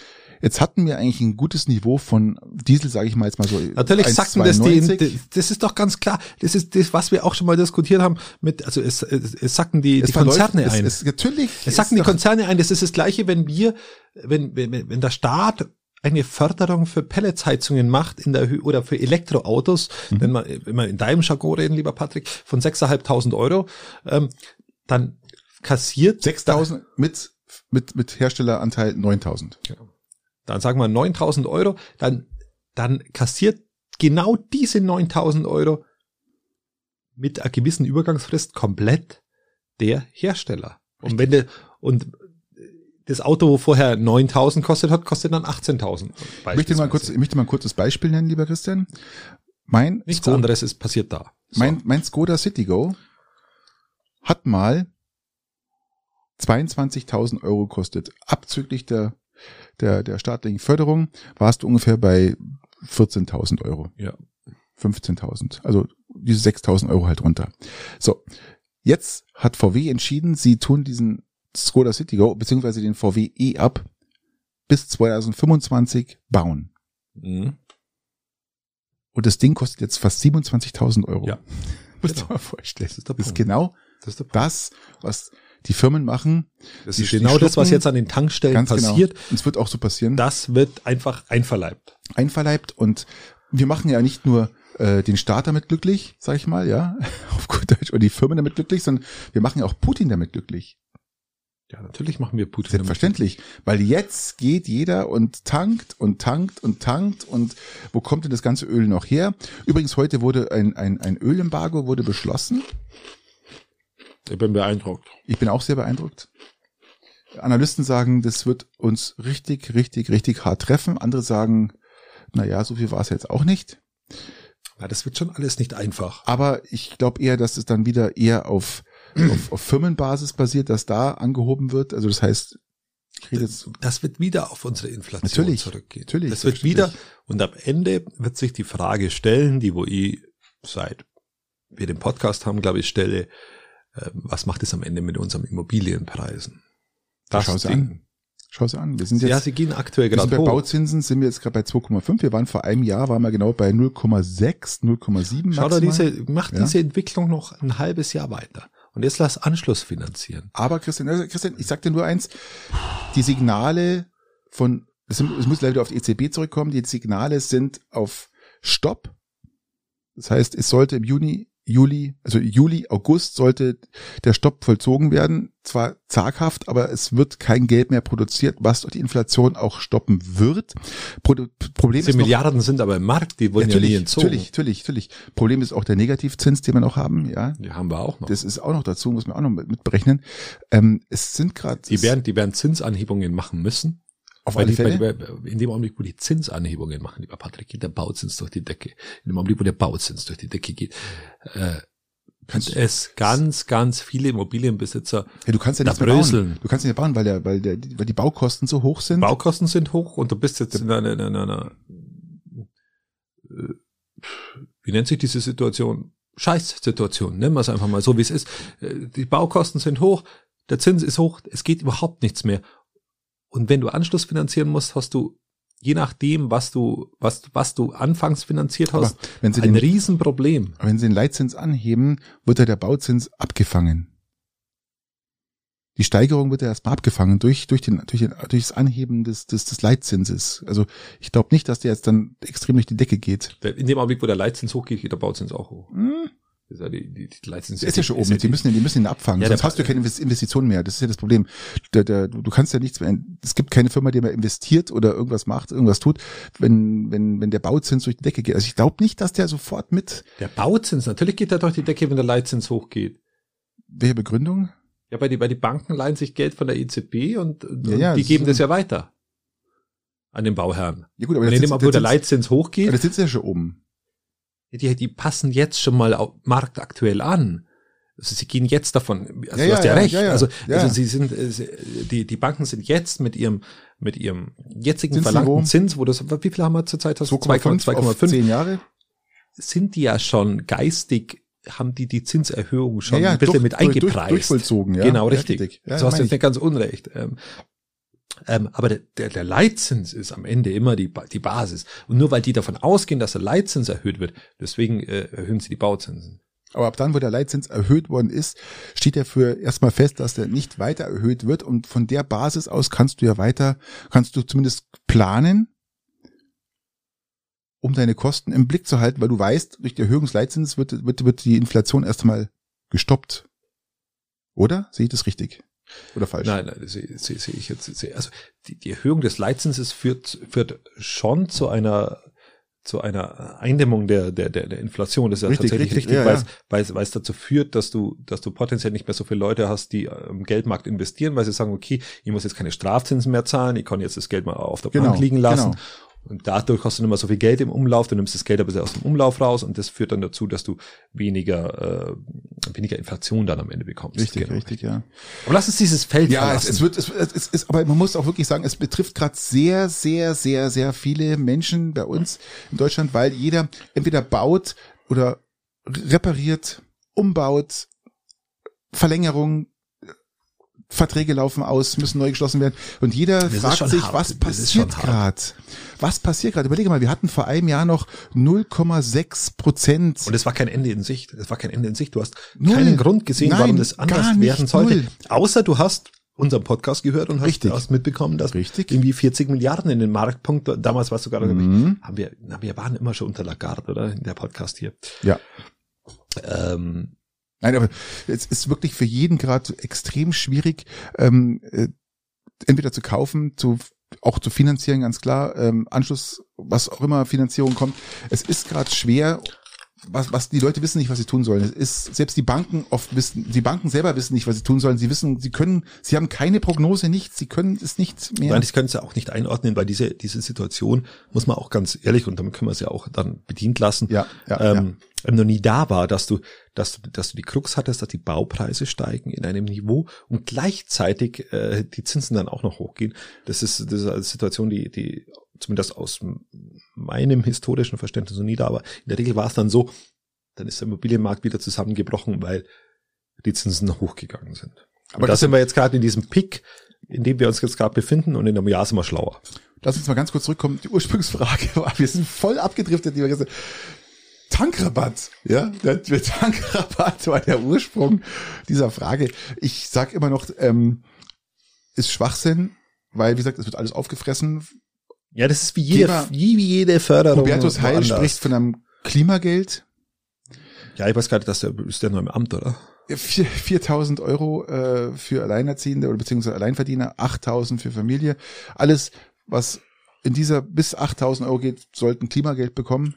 Jetzt hatten wir eigentlich ein gutes Niveau von Diesel, sage ich mal jetzt mal so. Natürlich 1, sagten das die, das ist doch ganz klar. Das ist das, was wir auch schon mal diskutiert haben mit, also es, es, es sagten die, es die Konzerne ein. Es, es, natürlich. Es sagten die Konzerne ein. Das ist das Gleiche, wenn wir, wenn, wenn, wenn der Staat eine Förderung für Pelletsheizungen macht in der Höhe oder für Elektroautos, mhm. wenn man, wenn man in deinem Jargon reden, lieber Patrick, von 6.500 Euro, ähm, dann kassiert 6000 mit mit mit Herstelleranteil 9000. Genau. Dann sagen wir 9000 Euro, dann dann kassiert genau diese 9000 Euro mit einer gewissen Übergangsfrist komplett der Hersteller. Und wenn der, und das Auto, wo vorher 9000 kostet hat, kostet dann 18.000. Ich möchte mal kurz, ich möchte mal ein kurzes Beispiel nennen, lieber Christian. Mein Nichts Skoda, anderes ist passiert da. So. Mein, mein Skoda Citigo hat mal 22.000 Euro kostet. Abzüglich der, der, der staatlichen Förderung warst du ungefähr bei 14.000 Euro. Ja. 15.000. Also diese 6.000 Euro halt runter. So. Jetzt hat VW entschieden, sie tun diesen Skoda Citigo beziehungsweise den VW E-Up bis 2025 bauen. Mhm. Und das Ding kostet jetzt fast 27.000 Euro. Ja. Musst genau. mal vorstellen. Das ist, das ist genau das, ist das, was die Firmen machen. Das ist genau das, was jetzt an den Tankstellen genau. passiert. Genau. Es wird auch so passieren. Das wird einfach einverleibt. Einverleibt und wir machen ja nicht nur äh, den Staat damit glücklich, sag ich mal, ja, auf gut Deutsch, oder die Firmen damit glücklich, sondern wir machen ja auch Putin damit glücklich. Ja, natürlich machen wir Putin. Selbstverständlich, weil jetzt geht jeder und tankt und tankt und tankt und wo kommt denn das ganze Öl noch her? Übrigens, heute wurde ein, ein, ein Ölembargo wurde beschlossen. Ich bin beeindruckt. Ich bin auch sehr beeindruckt. Analysten sagen, das wird uns richtig, richtig, richtig hart treffen. Andere sagen, na ja, so viel war es jetzt auch nicht. Ja, das wird schon alles nicht einfach. Aber ich glaube eher, dass es dann wieder eher auf, auf, auf Firmenbasis basiert, dass da angehoben wird. Also das heißt, ich rede jetzt das wird wieder auf unsere Inflation natürlich, zurückgehen. Natürlich, das wird wieder und am Ende wird sich die Frage stellen, die wo ich seit wir den Podcast haben, glaube ich, stelle, was macht es am Ende mit unseren Immobilienpreisen? Das Schau sie an. Schau sie an. Wir sind jetzt, ja, sie gehen aktuell gerade bei Bauzinsen sind wir jetzt gerade bei 2,5. Wir waren vor einem Jahr, waren wir genau bei 0,6, 0,7. Schau da diese, macht ja. diese Entwicklung noch ein halbes Jahr weiter. Und jetzt lass Anschluss finanzieren. Aber Christian, also Christian, ich sag dir nur eins. Die Signale von, es muss leider auf die EZB zurückkommen. Die Signale sind auf Stopp. Das heißt, es sollte im Juni Juli, also Juli, August sollte der Stopp vollzogen werden. Zwar zaghaft, aber es wird kein Geld mehr produziert, was die Inflation auch stoppen wird. Pro Problem Diese ist Milliarden sind aber im Markt, die wurden ja, natürlich, nie entzogen. natürlich, natürlich, natürlich. Problem ist auch der Negativzins, den wir noch haben, ja. Die haben wir auch noch. Das ist auch noch dazu, muss man auch noch mit, mit berechnen. Ähm, es sind gerade die werden, die werden Zinsanhebungen machen müssen. Auf alle Fälle. die, in dem Augenblick, wo die Zinsanhebungen machen, lieber Patrick, geht der Bauzins durch die Decke. In dem Augenblick, wo der Bauzins durch die Decke geht, äh, Kannst es ganz, ganz viele Immobilienbesitzer, ja, du kannst ja mehr bauen. bröseln. Du kannst ja nicht bauen, weil der, weil der, weil die Baukosten so hoch sind. Baukosten sind hoch und du bist jetzt in einer, in einer, in einer äh, wie nennt sich diese Situation? Scheißsituation, nennen wir es einfach mal so, wie es ist. Äh, Die Baukosten sind hoch, der Zins ist hoch, es geht überhaupt nichts mehr. Und wenn du Anschluss finanzieren musst, hast du, je nachdem, was du, was, was du anfangs finanziert Aber hast, wenn sie ein den, Riesenproblem. wenn sie den Leitzins anheben, wird ja der Bauzins abgefangen. Die Steigerung wird ja erstmal abgefangen durch, durch, den, durch, den, durch das Anheben des, des, des Leitzinses. Also ich glaube nicht, dass der jetzt dann extrem durch die Decke geht. In dem Augenblick, wo der Leitzins hochgeht, geht der Bauzins auch hoch. Hm, die, die, die ist ja schon oben. Die müssen, die müssen ihn abfangen. Ja, Sonst hast du keine Invest- Investition mehr. Das ist ja das Problem. Der, der, du kannst ja nichts mehr. Es gibt keine Firma, die mehr investiert oder irgendwas macht, irgendwas tut, wenn, wenn, wenn der Bauzins durch die Decke geht. Also ich glaube nicht, dass der sofort mit Der Bauzins, natürlich geht der durch die Decke, wenn der Leitzins hochgeht. welcher Begründung? Ja, bei die, bei die Banken leihen sich Geld von der EZB und, und Ja, ja, die geben das ja weiter an den Bauherren. Ja gut, aber Und in dem, sitzt- wo der Leitzins aber hochgeht, das sitzt ja schon oben. Die, die passen jetzt schon mal au- marktaktuell an. Also sie gehen jetzt davon, also Ja, du hast ja, ja, recht. ja. Also, also sie sind, äh, die, die Banken sind jetzt mit ihrem, mit ihrem jetzigen Zinsniveau. verlangten Zins, wo das, wie viel haben wir zurzeit? Hast du? 2,5 auf 2,5. 10 Jahre. Sind die ja schon geistig, haben die die Zinserhöhung schon ein bisschen durch- mit eingepreist. durch- durchvollzogen, ja. Genau, richtig. richtig. So hast du jetzt nicht ganz unrecht. Ähm, aber der, der, der Leitzins ist am Ende immer die, die Basis. Und nur weil die davon ausgehen, dass der Leitzins erhöht wird, deswegen äh, erhöhen sie die Bauzinsen. Aber ab dann, wo der Leitzins erhöht worden ist, steht ja für erstmal fest, dass der nicht weiter erhöht wird. Und von der Basis aus kannst du ja weiter, kannst du zumindest planen, um deine Kosten im Blick zu halten, weil du weißt, durch die Erhöhung des Leitzinses wird, wird, wird die Inflation erstmal gestoppt. Oder? Sehe ich das richtig? Oder falsch? Nein, nein, sehe sehe- sehe ich jetzt. Sehe, also die, die Erhöhung des Leitzinses führt, führt schon zu einer zu einer Eindämmung der, der, der, der Inflation. Das ist ja Richtig, tatsächlich richtig, richtig, ja, weil, ja. Weil, es, weil es dazu führt, dass du, dass du potenziell nicht mehr so viele Leute hast, die im Geldmarkt investieren, weil sie sagen, okay, ich muss jetzt keine Strafzinsen mehr zahlen, ich kann jetzt das Geld mal auf der Genau, Bank liegen lassen. genau. Und dadurch hast du nicht mehr so viel Geld im Umlauf, du nimmst das Geld ein bisschen aus dem Umlauf raus und das führt dann dazu, dass du weniger, äh, weniger Inflation dann am Ende bekommst. Richtig, Genau. richtig, ja. Aber lass uns dieses Feld Ja, es, verlassen. es wird, es, es, es ist, aber man muss auch wirklich sagen, es betrifft gerade sehr, sehr, sehr, sehr viele Menschen bei uns in Deutschland, weil jeder entweder baut oder repariert, umbaut, Verlängerung, Verträge laufen aus, müssen neu geschlossen werden. Und jeder Das fragt sich, hart. was passiert gerade? Was passiert gerade? Überlege mal, wir hatten vor einem Jahr noch 0,6 Prozent. Und es war kein Ende in Sicht. Es war kein Ende in Sicht. Du hast Null. keinen Grund gesehen, Nein, warum das anders werden sollte. null. Außer du hast unseren Podcast gehört und hast, Richtig. hast mitbekommen, dass Richtig. irgendwie 40 Milliarden in den Marktpunkt, damals warst du gerade, Mhm. haben wir, na, wir waren immer schon unter Lagarde, oder? In der Podcast hier. Ja. Ähm, Nein, aber es ist wirklich für jeden gerade extrem schwierig, ähm, äh, entweder zu kaufen, zu auch zu finanzieren, ganz klar, ähm, Anschluss, was auch immer Finanzierung kommt. Es ist gerade schwer, was, was die Leute wissen nicht, was sie tun sollen. Es ist selbst die Banken oft wissen, die Banken selber wissen nicht, was sie tun sollen. Sie wissen, sie können, sie haben keine Prognose, nichts, sie können es nicht mehr. Nein, das können sie auch nicht einordnen, weil diese, diese Situation, muss man auch ganz ehrlich, und damit können wir es ja auch dann bedient lassen, Ja, ja, ähm, noch nie da war, dass du, dass du, dass du die Krux hattest, dass die Baupreise steigen in einem Niveau und gleichzeitig äh, die Zinsen dann auch noch hochgehen. Das ist, das ist eine Situation, die, die zumindest aus meinem historischen Verständnis noch nie da war. In der Regel war es dann so, dann ist der Immobilienmarkt wieder zusammengebrochen, weil die Zinsen hochgegangen sind. Aber Aber da sind wir jetzt gerade in diesem Pick, in dem wir uns jetzt gerade befinden und in einem Jahr sind wir schlauer. Lass uns mal ganz kurz zurückkommen. Die Ursprungsfrage war, wir sind voll abgedriftet, lieber Gäste. Tankrabatt, ja, der, der Tankrabatt war der Ursprung dieser Frage. Ich sag immer noch, ähm, ist Schwachsinn, weil wie gesagt, es wird alles aufgefressen. Ja, das ist wie jede, Thema- wie, jede Förderung. Hubertus Heil woanders. spricht von einem Klimageld. Ja, ich weiß nicht, dass der ist der nur im Amt, oder? 4.000 Euro äh, für Alleinerziehende oder beziehungsweise Alleinverdiener, 8.000 für Familie. Alles, was in dieser bis 8.000 Euro geht, sollten Klimageld bekommen.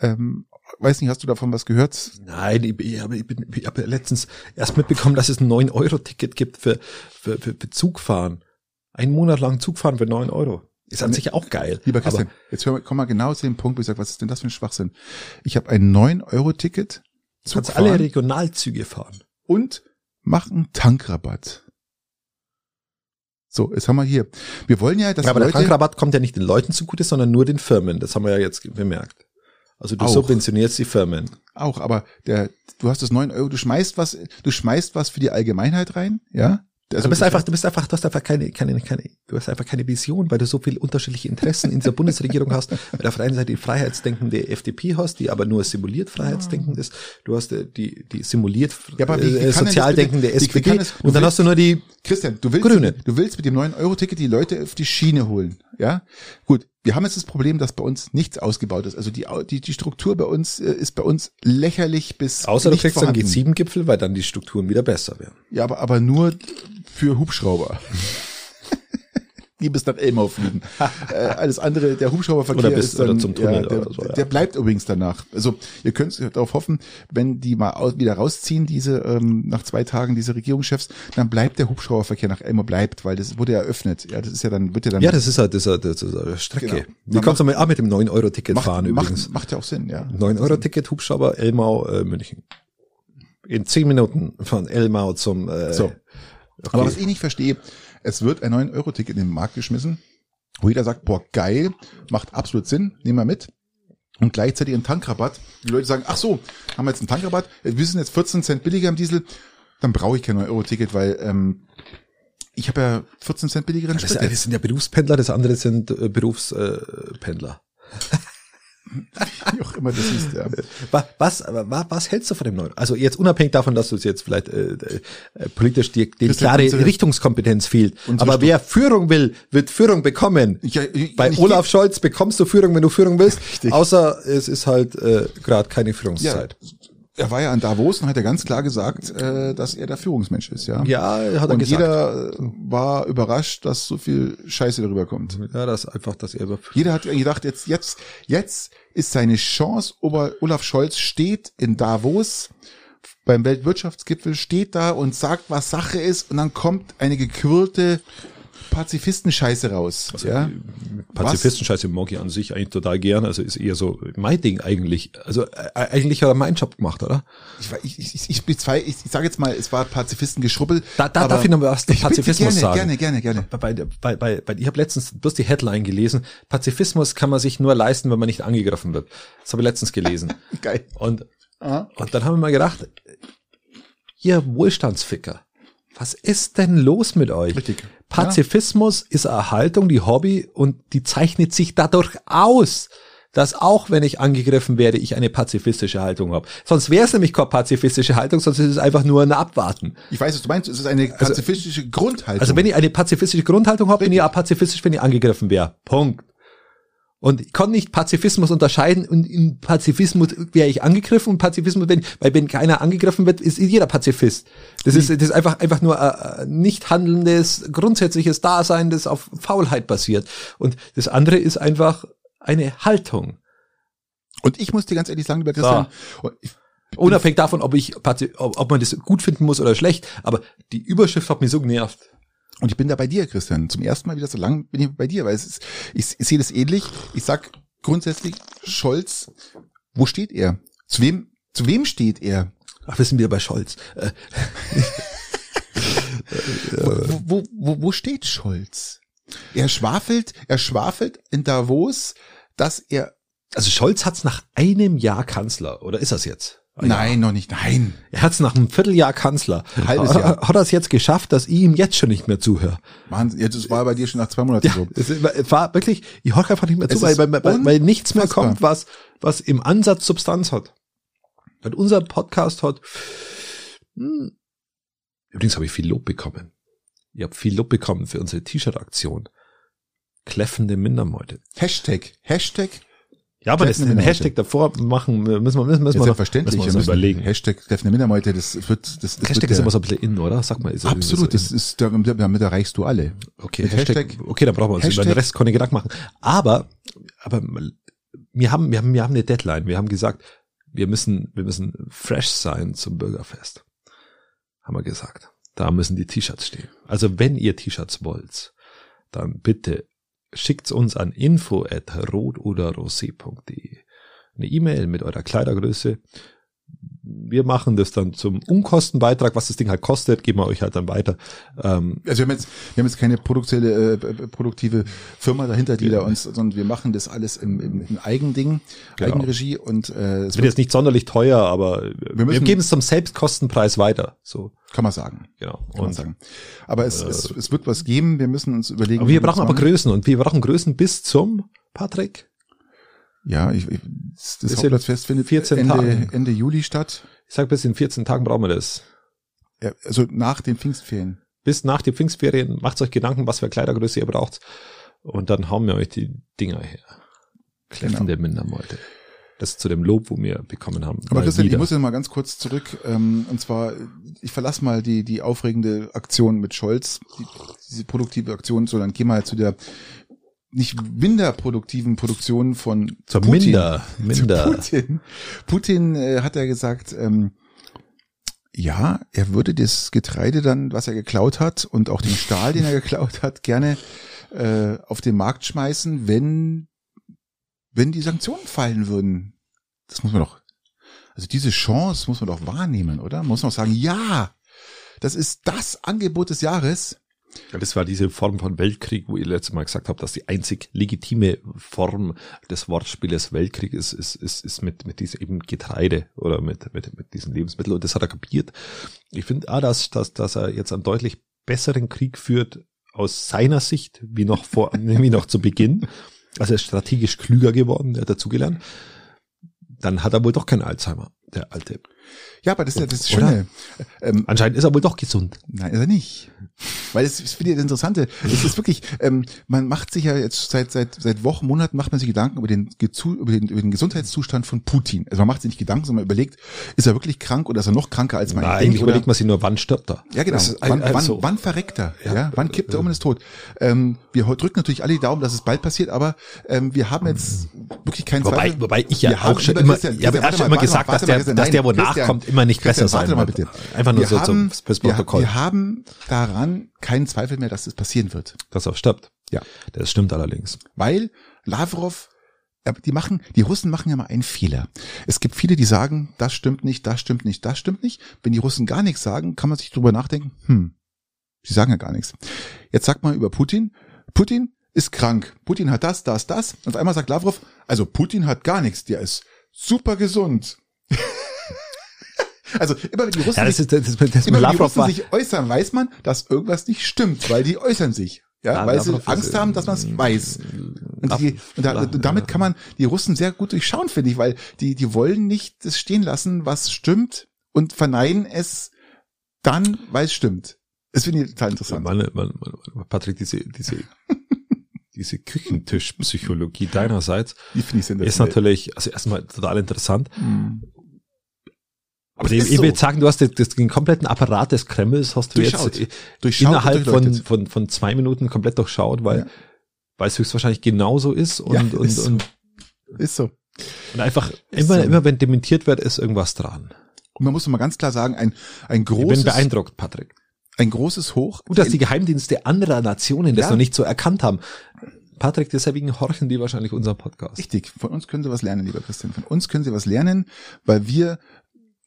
Ähm, weiß nicht, hast du davon was gehört? Nein, ich, ich habe ich bin, ich hab letztens erst mitbekommen, dass es ein 9-Euro-Ticket gibt für, für, für, für Zugfahren. Ein Monat lang Zugfahren für 9 Euro. Ist an sich auch geil. Lieber Christian, jetzt hör, komm mal genau zu dem Punkt, wo ich sage, was ist denn das für ein Schwachsinn? Ich habe ein 9-Euro-Ticket Du kannst alle Regionalzüge fahren. Und mach einen Tankrabatt. So, jetzt haben wir hier. Wir wollen ja, dass ja, aber Leute der Tankrabatt kommt ja nicht den Leuten zugute, sondern nur den Firmen. Das haben wir ja jetzt bemerkt. Also du auch. subventionierst die Firmen. Auch, aber der, du hast das 9 Euro, du schmeißt was, du schmeißt was für die Allgemeinheit rein, ja? Also du bist einfach, du bist einfach, du hast einfach keine, keine, keine, du hast einfach keine Vision, weil du so viele unterschiedliche Interessen in dieser Bundesregierung hast. Weil auf der einen Seite die freiheitsdenkende FDP hast, die aber nur simuliert freiheitsdenkend ist. Du hast äh, die, die simuliert ja, aber wie, wie äh, sozialdenkende SPD. Es, und dann hast du nur die Christian, du willst, Grüne. Du willst mit dem neuen Euro-Ticket die Leute auf die Schiene holen. Ja, gut. Wir haben jetzt das Problem, dass bei uns nichts ausgebaut ist. Also die, die, die Struktur bei uns äh, ist bei uns lächerlich bis. Außer du kriegst vorhanden. einen G7-Gipfel, weil dann die Strukturen wieder besser werden. Ja, aber, aber nur für Hubschrauber. die bis nach Elmau fliegen. äh, alles andere, der Hubschrauberverkehr bis, ist dann, zum Tunnel ja, der, so, ja. der, bleibt übrigens danach. Also ihr könnt darauf hoffen, wenn die mal aus, wieder rausziehen, diese ähm, nach zwei Tagen diese Regierungschefs, dann bleibt der Hubschrauberverkehr nach Elmau bleibt, weil das wurde eröffnet. Ja, das ist ja dann wird ja dann. Ja, das ist halt das ist, das ist eine Strecke. Genau. Kannst du mal auch mit dem 9 Euro Ticket macht, fahren übrigens? Macht, ja auch Sinn, ja. 9 Euro Ticket Hubschrauber Elmau äh, München. In zehn Minuten von Elmau zum. Äh, so. Okay. Aber was ich nicht verstehe, es wird ein 9-Euro-Ticket in den Markt geschmissen, wo jeder sagt, boah, geil, macht absolut Sinn, nehmen wir mit. Und gleichzeitig ein Tankrabatt. Die Leute sagen, ach so, haben wir jetzt einen Tankrabatt, wir sind jetzt 14 Cent billiger im Diesel, dann brauche ich kein 9-Euro-Ticket, weil ähm, ich habe ja 14 Cent billigeren Sprit. Das eine sind ja Berufspendler, das andere sind äh, Berufspendler. Äh, Wie auch immer das ist, ja. Was, was, was hältst du von dem neuen? Also jetzt unabhängig davon, dass du es jetzt vielleicht äh, äh, politisch die, die klare Richtungskompetenz fehlt. Aber wer Führung will, wird Führung bekommen. Ja, ich, Bei ich, Olaf Scholz bekommst du Führung, wenn du Führung willst. Richtig. Außer es ist halt äh, gerade keine Führungszeit. Ja, er war ja an Davos und hat ja ganz klar gesagt, äh, dass er der Führungsmensch ist, ja. Ja, hat er und gesagt. jeder war überrascht, dass so viel Scheiße darüber kommt. Ja, das einfach, dass er. Jeder hat gedacht, jetzt, jetzt, jetzt ist seine Chance. Olaf Scholz steht in Davos beim Weltwirtschaftsgipfel, steht da und sagt, was Sache ist, und dann kommt eine gequirlte Pazifistenscheiße raus. Also, ja? Pazifistenscheiße mag ich an sich eigentlich total gern. Also ist eher so mein Ding eigentlich. Also äh, eigentlich hat er meinen Job gemacht, oder? Ich, ich, ich, ich, bezweifle, ich, ich sage jetzt mal, es war Pazifistengeschrubbel. Da, da darf ich noch was zum Pazifismus gerne, sagen. Gerne, gerne, gerne. Bei, bei, bei, bei, ich habe letztens bloß die Headline gelesen. Pazifismus kann man sich nur leisten, wenn man nicht angegriffen wird. Das habe ich letztens gelesen. Geil. Und, Aha. und dann haben wir mal gedacht, ihr Wohlstandsficker, was ist denn los mit euch? Richtig. Pazifismus ja. ist eine Haltung, die Hobby und die zeichnet sich dadurch aus, dass auch wenn ich angegriffen werde, ich eine pazifistische Haltung habe. Sonst wäre es nämlich keine pazifistische Haltung, sonst ist es einfach nur ein Abwarten. Ich weiß, was du meinst. Es ist eine also pazifistische also, Grundhaltung. Also wenn ich eine pazifistische Grundhaltung habe, bin ich auch pazifistisch, wenn ich angegriffen wäre. Punkt. Und ich kann nicht Pazifismus unterscheiden und in Pazifismus wäre ich angegriffen und Pazifismus, wenn, weil wenn keiner angegriffen wird, ist jeder Pazifist. Das ist, das ist einfach, einfach nur ein nicht handelndes, grundsätzliches Dasein, das auf Faulheit basiert. Und das andere ist einfach eine Haltung. Und ich muss dir ganz ehrlich sagen, lieber Christian, so. Unabhängig davon, ob ich, ob man das gut finden muss oder schlecht, aber die Überschrift hat mich so genervt. Und ich bin da bei dir, Christian. Zum ersten Mal wieder so lang bin ich bei dir, weil es ist, ich, ich sehe das ähnlich. Ich sag grundsätzlich, Scholz, wo steht er? Zu wem, zu wem steht er? Ach, wir sind wieder bei Scholz. Äh. wo, wo, wo, wo steht Scholz? Er schwafelt, er schwafelt in Davos, dass er also Scholz hat's nach einem Jahr Kanzler, oder ist das jetzt? Nein, ja. noch nicht. Nein. Er hat es nach einem Vierteljahr Kanzler. Halbes Jahr. Hat er es jetzt geschafft, dass ich ihm jetzt schon nicht mehr zuhöre? Mann, jetzt war bei dir schon nach zwei Monaten ja, so. Es war wirklich, ich höre einfach nicht mehr zu, weil, weil, weil, weil nichts mehr kommt, was, was im Ansatz Substanz hat. Weil unser Podcast hat, hm, übrigens habe ich viel Lob bekommen. Ich habe viel Lob bekommen für unsere T-Shirt-Aktion. Kläffende Mindermeute. Hashtag, Hashtag Ja, aber das den Hashtag davor machen, müssen wir, müssen, müssen wir, selbstverständlich, müssen wir uns überlegen. Hashtag treffende Mindermeute, das wird, das, das Hashtag ist immer so ein bisschen in, oder? Sag mal, ist Absolut, das ist, damit erreichst du alle. Okay, Mit Hashtag, Hashtag, okay, dann brauchen wir uns Hashtag, über den Rest keine Gedanken machen. Aber, aber, wir haben, wir haben, wir haben eine Deadline. Wir haben gesagt, wir müssen, wir müssen fresh sein zum Bürgerfest. Haben wir gesagt. Da müssen die T-Shirts stehen. Also wenn ihr T-Shirts wollt, dann bitte schickt's uns an info at rot oder rosé.de. Eine E-Mail mit eurer Kleidergröße. Wir machen das dann zum Unkostenbeitrag, was das Ding halt kostet, geben wir euch halt dann weiter. Ähm, also wir haben jetzt, wir haben jetzt keine produktive, äh, produktive Firma dahinter, die da uns, sondern wir machen das alles im, im, im Eigending, genau. Eigenregie und äh, es wird jetzt nicht sonderlich teuer, aber wir, müssen, wir geben es zum Selbstkostenpreis weiter. So kann man sagen. Genau. Kann und, man sagen. Aber es, äh, es, es wird was geben. Wir müssen uns überlegen. Aber wir brauchen aber Größen und wir brauchen Größen bis zum Patrick. Ja, ich, ich das, das Hauptplatzfest findet 14 Ende, Tagen. Ende Juli statt. Ich sag, bis in 14 Tagen brauchen wir das. Ja, also nach den Pfingstferien. Bis nach den Pfingstferien macht euch Gedanken, was für Kleidergröße ihr braucht. Und dann hauen wir euch die Dinger her. Kläffende genau. Mindermeute. Das zu dem Lob, wo wir bekommen haben. Aber Christian, wieder. ich muss jetzt mal ganz kurz zurück. Ähm, und zwar, ich verlasse mal die, die aufregende Aktion mit Scholz, die, diese produktive Aktion, sondern geh mal zu der nicht minder produktiven Produktion von Zur Putin. Minder, minder. Putin. Putin äh, hat ja gesagt, ähm, ja, er würde das Getreide dann, was er geklaut hat und auch den Stahl, den er geklaut hat, gerne äh, auf den Markt schmeißen, wenn wenn die Sanktionen fallen würden. Das muss man doch, also diese Chance muss man doch wahrnehmen, oder? Man muss man auch sagen, ja, das ist das Angebot des Jahres. Ja, das war diese Form von Weltkrieg, wo ich letztes Mal gesagt habe, dass die einzig legitime Form des Wortspieles Weltkrieg ist, ist, ist, ist mit, mit diesem eben Getreide oder mit, mit, mit diesen Lebensmitteln. Und das hat er kapiert. Ich finde, ah, dass, dass, dass er jetzt einen deutlich besseren Krieg führt aus seiner Sicht, wie noch vor, wie noch zu Beginn. Also er ist strategisch klüger geworden, er hat dazugelernt. Dann hat er wohl doch kein Alzheimer, der alte. Ja, aber das ist ja das Schöne. Ähm, Anscheinend ist er wohl doch gesund. Nein, ist er nicht. Weil es ist finde ich das Interessante. Es ist wirklich, ähm, man macht sich ja jetzt seit seit seit Wochen, Monaten macht man sich Gedanken über den, über den über den Gesundheitszustand von Putin. Also man macht sich nicht Gedanken, sondern man überlegt, ist er wirklich krank oder ist er noch kranker als man Nein, denkt? Eigentlich überlegt man sich nur, wann stirbt er. Ja, genau. Wann, wann, wann, wann verreckt er? Ja, ja wann kippt er um und ist tot? Ähm, wir drücken natürlich alle die Daumen, dass es bald passiert, aber ähm, wir haben jetzt wirklich keinen wobei, Zweifel. Wobei ich ja auch schon immer, Christian, ja, aber er hat schon immer gesagt, dass der, dass der, wo nachkommt, immer nicht besser sein wird. Bitte. Einfach nur wir so haben, zum Protokoll. Wir haben daran keinen Zweifel mehr, dass es passieren wird. Dass er stirbt. Ja. Das stimmt allerdings. Weil Lavrov die machen, die Russen machen ja mal einen Fehler. Es gibt viele, die sagen, das stimmt nicht, das stimmt nicht, das stimmt nicht. Wenn die Russen gar nichts sagen, kann man sich drüber nachdenken, hm, sie sagen ja gar nichts. Jetzt sagt man über Putin, Putin ist krank. Putin hat das, das, das. Und auf einmal sagt Lavrov, also Putin hat gar nichts, der ist super gesund. Also immer wenn die Russen, ja, das ist, das, das, das immer, wenn die Russen sich äußern, weiß man, dass irgendwas nicht stimmt, weil die äußern sich. Ja, ja weil sie Angst haben, dass man es weiß. Und, die, und, da, und damit kann man die Russen sehr gut durchschauen, finde ich, weil die, die wollen nicht das stehen lassen, was stimmt und verneinen es dann, weil es stimmt. Das finde ich total interessant. Meine, meine, meine, Patrick, diese, diese, diese Küchentischpsychologie deinerseits die finde ich ist natürlich, also erstmal total interessant. Mhm. Aber ich, ich will sagen, du hast den, den kompletten Apparat des Kremls hast du Durchschaut. jetzt Durchschaut innerhalb von, von, von zwei Minuten komplett durchschaut, weil, ja. weil es höchstwahrscheinlich genauso ist und, ja, und, ist und, so. ist so. Und einfach immer, so. immer wenn dementiert wird, ist irgendwas dran. Und man muss mal ganz klar sagen, ein, ein großes. Ich bin beeindruckt, Patrick. Ein großes Hoch. Gut, dass die Geheimdienste anderer Nationen das ja. noch nicht so erkannt haben. Patrick, deswegen horchen die wahrscheinlich unser Podcast. Richtig. Von uns können sie was lernen, lieber Christian. Von uns können sie was lernen, weil wir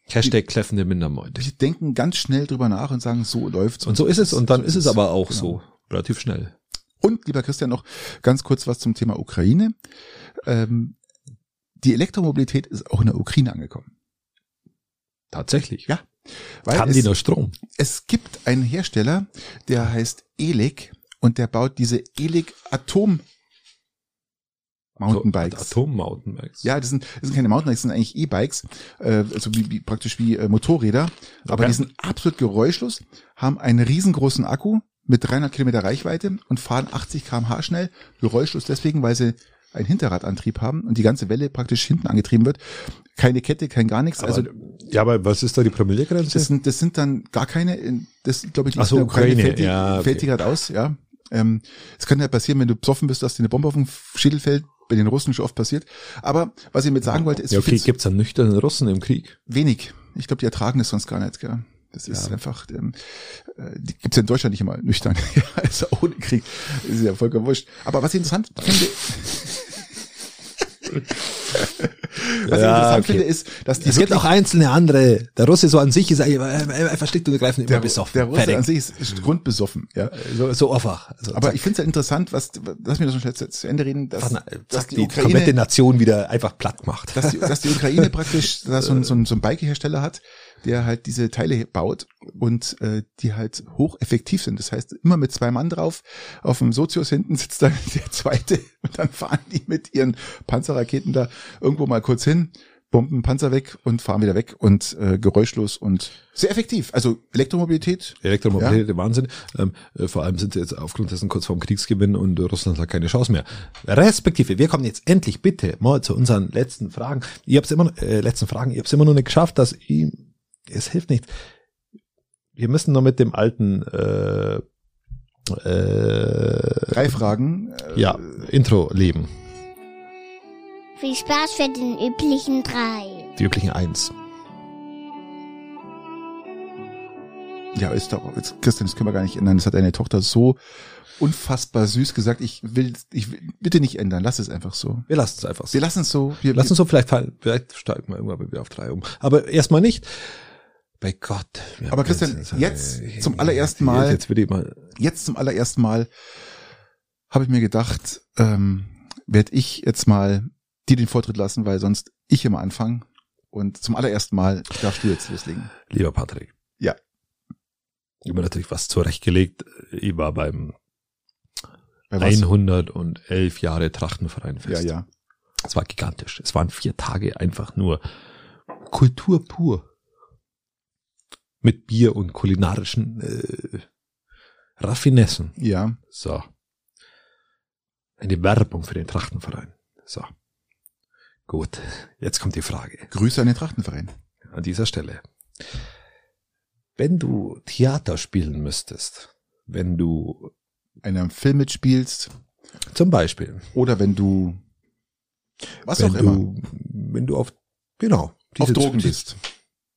Hashtag kläffende Mindermeute. Die denken ganz schnell drüber nach und sagen, so läuft's. Und so ist es und dann so ist es aber auch genau. so. Relativ schnell. Und, lieber Christian, noch ganz kurz was zum Thema Ukraine. Ähm, die Elektromobilität ist auch in der Ukraine angekommen. Tatsächlich? Ja. Weil Haben es, die noch Strom? Es gibt einen Hersteller, der heißt Elek und der baut diese Elek Atom Mountainbikes. Atom-Mountainbikes. Ja, das sind, das sind keine Mountainbikes, das sind eigentlich E-Bikes, äh, also wie, wie, praktisch wie äh, Motorräder. Okay. Aber die sind absolut geräuschlos, haben einen riesengroßen Akku mit 300 Kilometer Reichweite und fahren 80 kmh schnell. Geräuschlos deswegen, weil sie einen Hinterradantrieb haben und die ganze Welle praktisch hinten angetrieben wird. Keine Kette, kein gar nichts. Aber, also ja, aber was ist da die Promillegrenze? Das sind, das sind dann gar keine, das glaube ich, die so, Ukraine, fällt, die, ja, okay. fällt die gerade aus, ja. Ähm, es kann ja passieren, wenn du besoffen bist, dass dir eine Bombe auf den Schädel fällt, bei den Russen schon oft passiert. Aber was ich mit sagen wollte, ist, ja, okay, gibt's dann nüchterne Russen im Krieg? Wenig. Ich glaube, die ertragen das sonst gar nicht, gell. Das ist ja. einfach, ähm, äh, die gibt's ja in Deutschland nicht immer nüchtern. ja, also ohne Krieg. Das ist ja vollkommen wurscht. Aber was ich interessant finde, Was ja, ich interessant okay. finde, ist, dass die Es gibt auch einzelne andere. Der Russe so an sich ist einfach schlicht und ergreifend immer besoffen. Der Russe Fertig. an sich ist, ist grundbesoffen, ja. So, so einfach. Also, Aber zack. ich finde es ja interessant, was, lass mich das noch zu Ende reden, dass, zack, dass die, die Ukraine, komplette Nation wieder einfach platt macht. Dass die, dass die Ukraine praktisch da so, ein, so, so ein Bike-Hersteller hat, der halt diese Teile baut und äh, die halt hocheffektiv sind. Das heißt, immer mit zwei Mann drauf, auf dem Sozius hinten sitzt dann der zweite und dann fahren die mit ihren Panzerraketen da irgendwo mal kurz hin, bomben Panzer weg und fahren wieder weg und äh, geräuschlos und sehr effektiv. Also Elektromobilität. Elektromobilität, ja. Wahnsinn. Ähm, äh, vor allem sind sie jetzt aufgrund dessen kurz vorm Kriegsgewinn und Russland hat keine Chance mehr. Respektive, wir kommen jetzt endlich bitte mal zu unseren letzten Fragen. Ihr habt immer äh, letzten Fragen, ihr habt es immer noch nicht geschafft, dass ich es hilft nicht. Wir müssen noch mit dem alten äh, äh, drei Fragen. Äh, ja, Intro leben. Viel Spaß für den üblichen drei. Die üblichen eins. Ja, ist doch, jetzt, Christian, das können wir gar nicht ändern. Das hat deine Tochter so unfassbar süß gesagt. Ich will, ich will, bitte nicht ändern. Lass es einfach so. Wir lassen es einfach so. Wir lassen es so. Wir lassen es so. Vielleicht fallen, vielleicht steigen wir irgendwann wieder auf drei um. Aber erstmal nicht. Bei Gott. Aber Christian, jetzt, jetzt zum allerersten Mal, jetzt, ich mal, jetzt zum allerersten Mal habe ich mir gedacht, ähm, werde ich jetzt mal dir den Vortritt lassen, weil sonst ich immer anfange. Und zum allerersten Mal darfst du jetzt loslegen. Lieber Patrick. Ja. Ich habe natürlich was zurechtgelegt. Ich war beim Bei 111 Jahre Trachtenvereinfest. Ja, ja. Es war gigantisch. Es waren vier Tage einfach nur Kultur pur mit Bier und kulinarischen äh, Raffinessen. Ja. So. Eine Werbung für den Trachtenverein. So. Gut, jetzt kommt die Frage. Grüße an den Trachtenverein. An dieser Stelle. Wenn du Theater spielen müsstest, wenn du in einem Film mitspielst, zum Beispiel, oder wenn du was wenn auch immer, du, wenn du auf genau auf Drogen bist,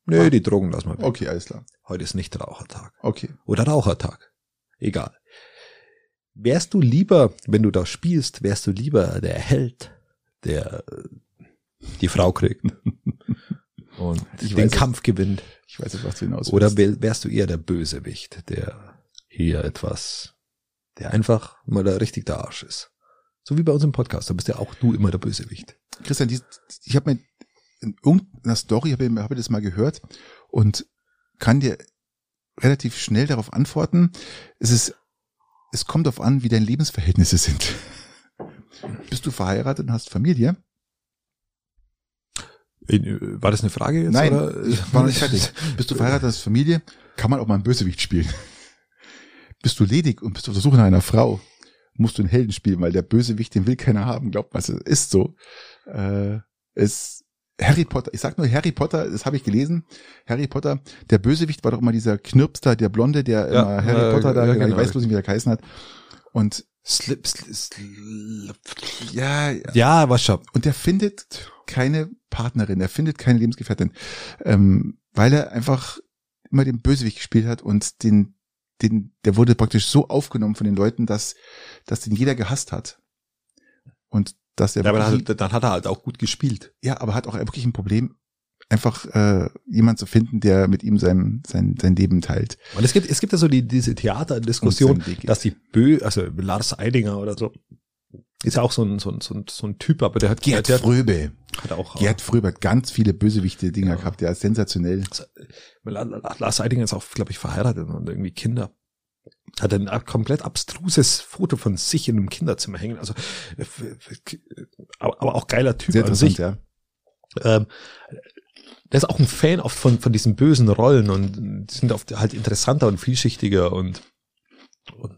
Nö, die Drogen lassen wir weg. Okay, alles klar. Heute ist nicht Rauchertag. Okay. Oder Rauchertag. Egal. Wärst du lieber, wenn du da spielst, wärst du lieber der Held, der die Frau kriegt und ich den weiß, Kampf gewinnt? Ich weiß nicht, was du hinaus Oder wärst du eher der Bösewicht, der hier etwas, der einfach mal da richtig der Arsch ist? So wie bei uns im Podcast, da bist ja auch du immer der Bösewicht. Christian, die, ich habe mir in irgendeiner Story, habe ich, hab ich das mal gehört und kann dir relativ schnell darauf antworten. Es ist, es kommt darauf an, wie deine Lebensverhältnisse sind. Bist du verheiratet und hast Familie? War das eine Frage jetzt? Nein, oder? ich war noch nicht fertig. Bist du verheiratet, hast Familie? Kann man auch mal einen Bösewicht spielen. Bist du ledig und bist auf der Suche nach einer Frau? Musst du einen Helden spielen, weil der Bösewicht, den will keiner haben. Glaubt man, es ist so. Äh, es Harry Potter, ich sag nur Harry Potter, das habe ich gelesen. Harry Potter, der Bösewicht war doch immer dieser Knirpster, der Blonde, der ja, immer Harry äh, Potter da, ja, genau. ich weiß bloß nicht, wie der geheißen hat. Und Slip, slip, slip, ja, ja, was schon. Und der findet keine Partnerin, er findet keine Lebensgefährtin, ähm, weil er einfach immer den Bösewicht gespielt hat und den, den, der wurde praktisch so aufgenommen von den Leuten, dass, dass den jeder gehasst hat. Und dass er ja, aber dann hat, dann hat er halt auch gut gespielt. Ja, aber hat auch wirklich ein Problem, einfach äh, jemand zu finden, der mit ihm sein sein sein Leben teilt. Und es gibt es gibt ja so die diese Theaterdiskussion, dass die Bö, also Lars Eidinger oder so ist ja auch so ein so ein so ein, so ein Typ, aber der hat Gerd der, Fröbe hat auch Gerd Fröbe hat ganz viele bösewichte Dinger ja. gehabt, der ist sensationell. Also, Lars Eidinger ist auch glaube ich verheiratet und irgendwie Kinder hat ein komplett abstruses Foto von sich in einem Kinderzimmer hängen. Also, aber auch geiler Typ Sehr an sich. Ja. Ähm, der ist auch ein Fan oft von, von diesen bösen Rollen und die sind oft halt interessanter und vielschichtiger und, und,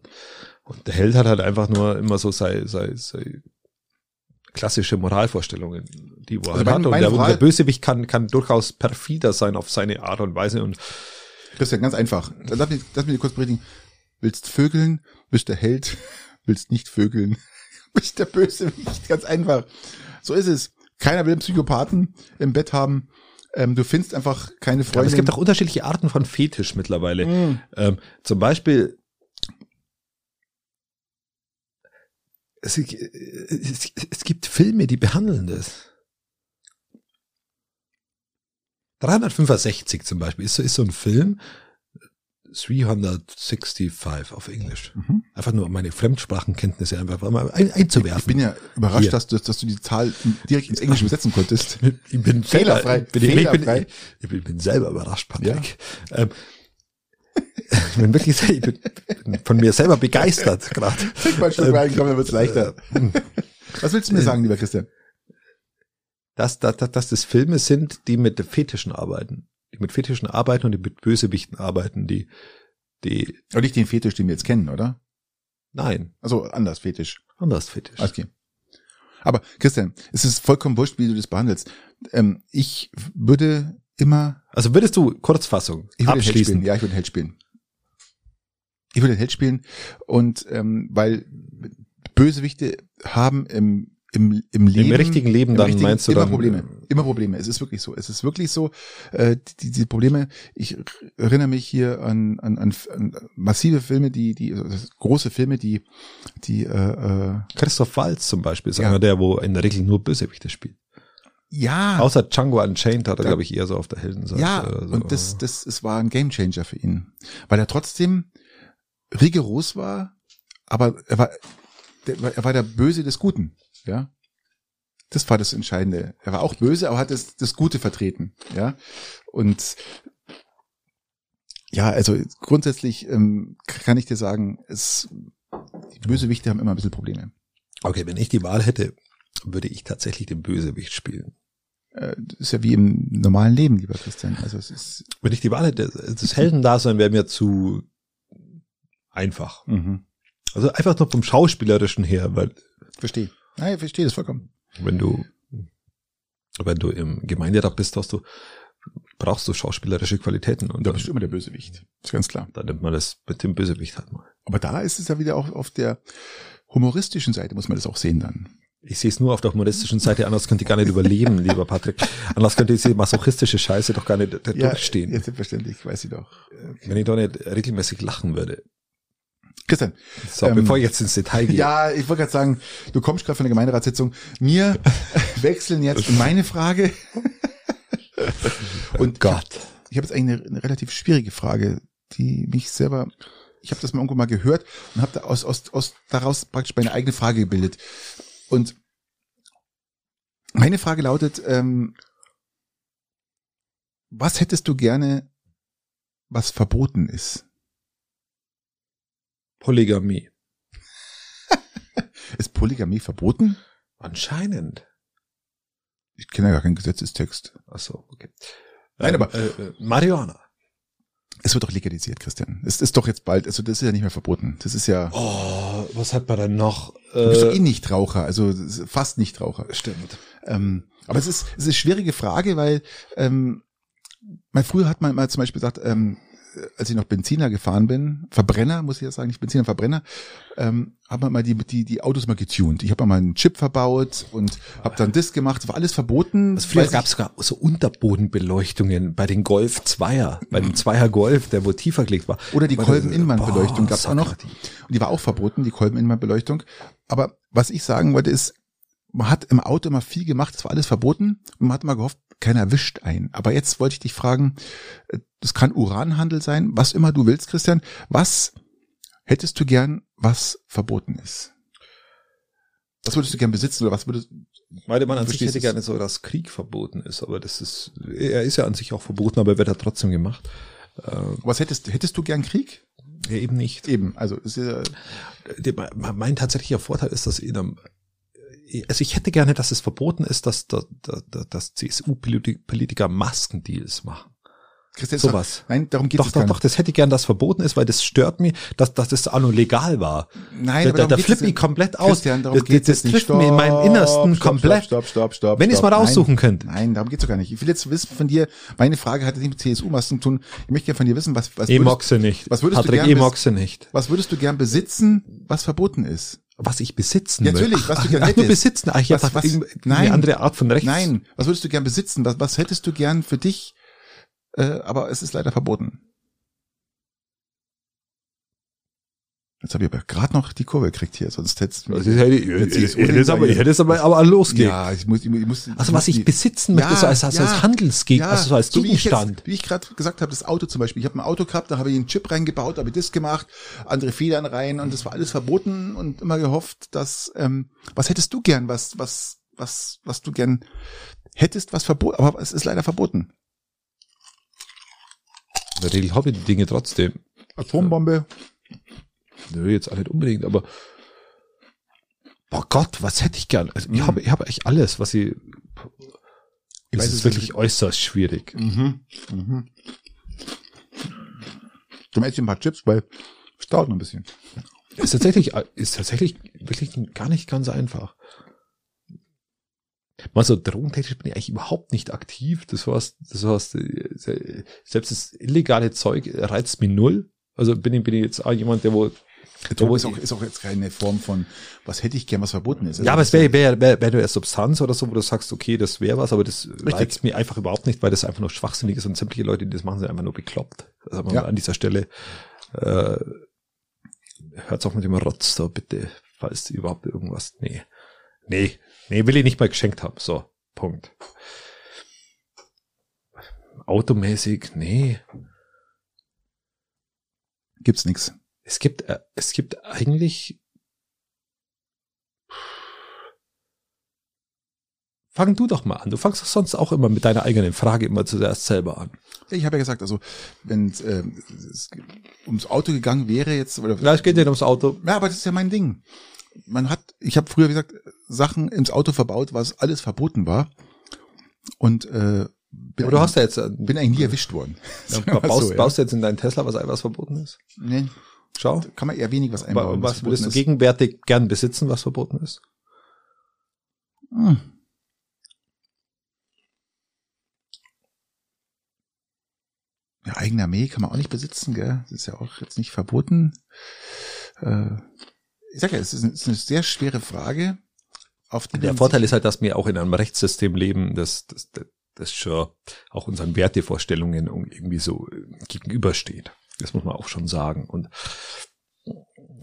und der Held hat halt einfach nur immer so sei, sei, sei klassische Moralvorstellungen, die wo also er hat. Und der, der Bösewicht kann, kann durchaus perfider sein auf seine Art und Weise und Christian, ganz einfach. Lass mich, lass mich kurz berichtigen. Willst vögeln, bist der Held. Willst nicht vögeln, bist der Bösewicht. Ganz einfach. So ist es. Keiner will einen Psychopathen im Bett haben. Ähm, du findest einfach keine Freunde. Aber es gibt auch unterschiedliche Arten von Fetisch mittlerweile. Mm. Ähm, zum Beispiel es, es, es gibt Filme, die behandeln das. 365 zum Beispiel ist so, ist so ein Film, 365 auf Englisch. Mhm. Einfach nur um meine Fremdsprachenkenntnisse einfach mal ein, einzuwerfen. Ich bin ja überrascht, dass du, dass du die Zahl direkt ins Englische übersetzen konntest. Ich bin fehlerfrei. Bin, fehlerfrei. Ich, bin, ich, bin, ich bin selber überrascht, Patrick. Ja. Ähm, ich bin wirklich ich bin von mir selber begeistert gerade. Trink mal ein Stück Wein, komm, dann wird's leichter. Äh, Was willst du mir sagen, lieber Christian? Dass, dass, dass das Filme sind, die mit Fetischen arbeiten. Die mit Fetischen arbeiten und die mit Bösewichten arbeiten, die, die. Aber nicht den Fetisch, den wir jetzt kennen, oder? Nein. Also anders Fetisch. Anders Fetisch. Okay. Aber Christian, es ist vollkommen wurscht, wie du das behandelst. Ähm, ich würde immer. Also würdest du Kurzfassung ich würde abschließen? Spielen. Ja, ich würde Held spielen. Ich würde Held spielen und ähm, weil Bösewichte haben im im, im Leben. Im richtigen Leben im dann richtigen, meinst du immer dann? Probleme. Immer Probleme. Es ist wirklich so. Es ist wirklich so. Äh, die, die Probleme, ich erinnere mich hier an, an, an, an massive Filme, die, die, also große Filme, die, die äh, äh, Christoph Waltz zum Beispiel ist ja. einer der, wo in der Regel nur Bösewichte spielt. Ja. Außer Django Unchained hat er, glaube ich, eher so auf der Heldenseite. Ja, so. und das, das, es war ein Gamechanger für ihn. Weil er trotzdem rigoros war, aber er war, er war der Böse des Guten, ja. Das war das Entscheidende. Er war auch böse, aber hat das, das Gute vertreten, ja. Und ja, also grundsätzlich ähm, kann ich dir sagen, es, die Bösewichte haben immer ein bisschen Probleme. Okay, wenn ich die Wahl hätte, würde ich tatsächlich den Bösewicht spielen. Äh, das ist ja wie im normalen Leben, lieber Christian. Also es ist. Wenn ich die Wahl hätte, das Heldendasein wäre mir zu einfach. Mhm. Also einfach nur vom Schauspielerischen her, weil. Verstehe. Nein, ich verstehe das vollkommen. Wenn du, wenn du im Gemeinderat bist, hast du, brauchst du schauspielerische Qualitäten. Und da bist du immer der Bösewicht. Ist ganz klar. Da nimmt man das mit dem Bösewicht halt mal. Aber da ist es ja wieder auch auf der humoristischen Seite, muss man das auch sehen dann. Ich sehe es nur auf der humoristischen Seite, anders könnte ich gar nicht überleben, lieber Patrick. Anders könnte diese masochistische Scheiße doch gar nicht ja, durchstehen. Ja, selbstverständlich, weiß ich doch. Wenn ich doch nicht regelmäßig lachen würde. Christian. So, ähm, bevor ich jetzt ins Detail gehe. Ja, ich wollte gerade sagen, du kommst gerade von der Gemeinderatssitzung. Wir wechseln jetzt in meine Frage. Und Gott. Ich habe jetzt eigentlich eine, eine relativ schwierige Frage, die mich selber ich habe das mal irgendwo mal gehört und habe da aus, aus, aus daraus praktisch meine eigene Frage gebildet. Und meine Frage lautet, ähm, was hättest du gerne, was verboten ist? Polygamie. ist Polygamie verboten? Anscheinend. Ich kenne ja gar keinen Gesetzestext. Ach so, okay. Nein, ähm, aber äh, äh, Marihuana. Es wird doch legalisiert, Christian. Es ist doch jetzt bald, also das ist ja nicht mehr verboten. Das ist ja. Oh, was hat man denn noch? Du bist doch äh, eh nicht Raucher, also fast nicht Raucher. Stimmt. Ähm, aber es ist, es ist eine schwierige Frage, weil ähm, mal früher hat man mal zum Beispiel gesagt, ähm, als ich noch Benziner gefahren bin, Verbrenner, muss ich ja sagen, nicht Benziner, Verbrenner, ähm, haben wir mal die, die, die Autos mal getuned. Ich habe mal einen Chip verbaut und habe dann das gemacht. Das war alles verboten. Also früher gab es sogar so Unterbodenbeleuchtungen bei den Golf Zweier, bei dem Zweier Golf, der wo tiefer gelegt war. Oder die Kolben-Innenwandbeleuchtung gab es auch noch. Und die war auch verboten, die Kolben-Innenwandbeleuchtung. Aber was ich sagen wollte ist, man hat im Auto immer viel gemacht, es war alles verboten und man hat immer gehofft, keiner erwischt ein. Aber jetzt wollte ich dich fragen, äh, das kann Uranhandel sein, was immer du willst, Christian. Was hättest du gern, was verboten ist? Was würdest du gern besitzen oder was würdest Meine man an sich hätte gerne so, dass Krieg verboten ist, aber das ist, er ist ja an sich auch verboten, aber er wird ja trotzdem gemacht. Äh, was hättest, hättest du gern Krieg? Ja, eben nicht. Eben, also ist ja, mein tatsächlicher Vorteil ist, dass in einem also ich hätte gerne, dass es verboten ist, dass, dass, dass CSU-Politiker Maskendeals machen. Christian, sowas. Nein, darum geht es doch, doch, doch, das hätte ich gern, dass verboten ist, weil das stört mich, dass, dass das auch nur legal war. Nein, da, da flippe ich komplett aus. Christian, darum das, geht das, das trifft mir in meinem Innersten stopp, komplett. Stopp, stopp, stopp, stopp. Wenn ich es mal raussuchen könnte. Nein, darum geht's doch gar nicht. Ich will jetzt wissen von dir, meine Frage hat nicht mit CSU-Masken zu tun. Ich möchte gerne von dir wissen, was, was E-Moxe nicht. Was würdest Patrick du gern, E-Moxe nicht. Was würdest du gern besitzen, was verboten ist? Was ich besitzen ja, natürlich, was du gern hättest. Ach, besitzen. Ach, ich was, was, nein, eine andere Art von Rechts. Nein, was würdest du gern besitzen? Was, was hättest du gern für dich äh, aber es ist leider verboten. Jetzt habe ich aber gerade noch die Kurve gekriegt hier, sonst hättest also hätte ich, ich, hätte es aber, ich hätte es aber, aber losgehen. Ja, ich muss, ich muss Also was ich besitzen möchte, ja, so als, als, ja, als Handelsgegenstand, ja, also so als so Gegenstand. Wie ich, ich gerade gesagt habe, das Auto zum Beispiel. Ich habe ein Auto gehabt, da habe ich einen Chip reingebaut, habe ich das gemacht, andere Federn rein und das war alles verboten und immer gehofft, dass, ähm, was hättest du gern, was, was, was, was du gern hättest, was verboten, aber es ist leider verboten. In der Regel habe ich die Dinge trotzdem. Atombombe? Nö, jetzt auch nicht unbedingt, aber oh Gott, was hätte ich gern? Also, ich mhm. habe ich habe echt alles, was ich ich weiß, es ist wirklich äußerst schwierig. Mhm. Mhm. Zum Essen ein paar Chips, weil es dauert noch ein bisschen. Ist tatsächlich, ist tatsächlich wirklich gar nicht ganz einfach. Mal so drogentechnisch bin ich eigentlich überhaupt nicht aktiv. Das heißt, das heißt, äh, selbst das illegale Zeug reizt mich null. Also bin ich, bin ich jetzt auch jemand, der wo Drogen ist auch, ist auch jetzt keine Form von, was hätte ich gern, was verboten ist. Also ja, aber es wäre wär, wär, wär eine Substanz oder so, wo du sagst, okay, das wäre was, aber das reizt mir einfach überhaupt nicht, weil das einfach nur schwachsinnig ist und sämtliche Leute, die das machen, sind einfach nur bekloppt. Also ja. an dieser Stelle äh, hört's auf mit dem Rotz da, bitte, falls überhaupt irgendwas. Nee. Nee, Nee, will ich nicht mal geschenkt haben. So, Punkt. Automäßig, nee. Gibt's nix. Es gibt, äh, es gibt eigentlich. Fang du doch mal an. Du fangst doch sonst auch immer mit deiner eigenen Frage immer zuerst selber an. Ich habe ja gesagt, also wenn äh, es ums Auto gegangen wäre jetzt oder ja, es geht nicht ums Auto. Ja, aber das ist ja mein Ding man hat, ich habe früher, gesagt, Sachen ins Auto verbaut, was alles verboten war. Und äh, bin, Aber du hast ja jetzt äh, bin eigentlich nie erwischt worden. Ja, baust, so, ja. baust du jetzt in deinen Tesla was was verboten ist? Nee. Schau. Kann man eher wenig was einbauen. Was, was würdest du gegenwärtig gern besitzen, was verboten ist? Hm. Ja, eigene Armee kann man auch nicht besitzen, gell? Das ist ja auch jetzt nicht verboten. Äh, ich sage ja, es ist eine sehr schwere Frage. Auf Der Vorteil ist halt, dass wir auch in einem Rechtssystem leben, das, das, das schon auch unseren Wertevorstellungen irgendwie so gegenübersteht. Das muss man auch schon sagen. Und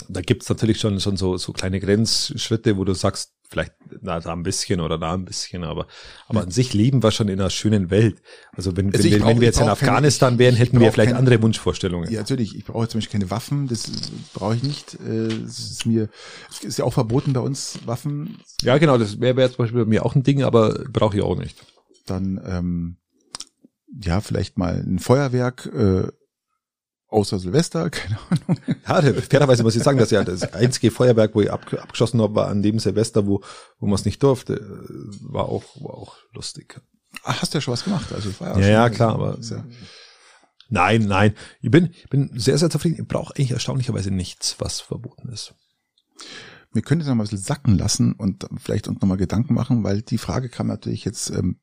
da gibt's natürlich schon, schon so, so kleine Grenzschritte, wo du sagst, vielleicht na, da ein bisschen oder da ein bisschen, aber, aber an sich leben wir schon in einer schönen Welt. Also wenn, also wenn, brauch, wenn wir jetzt in Afghanistan keine, wären, hätten wir vielleicht keine, andere Wunschvorstellungen. Ja, natürlich. Ich brauche zum Beispiel keine Waffen, das brauche ich nicht. Äh, es ist mir, es ist ja auch verboten bei uns, Waffen. Ja, genau, das wäre wär zum Beispiel bei mir auch ein Ding, aber brauche ich auch nicht. Dann, ähm, ja, vielleicht mal ein Feuerwerk, äh, außer Silvester, keine Ahnung. Ja, fairerweise muss ich sagen, dass ja das einzige Feuerwerk, wo ich ab, abgeschossen habe, war an dem Silvester, wo, wo man es nicht durfte. War auch, war auch lustig. Ach, hast du ja schon was gemacht. Also war ja, ja, ja klar, aber ja nein, nein. Ich bin, bin sehr, sehr zufrieden. Ich brauche eigentlich erstaunlicherweise nichts, was verboten ist. Wir können es noch mal ein bisschen sacken lassen und vielleicht uns noch mal Gedanken machen, weil die Frage kam natürlich jetzt ähm,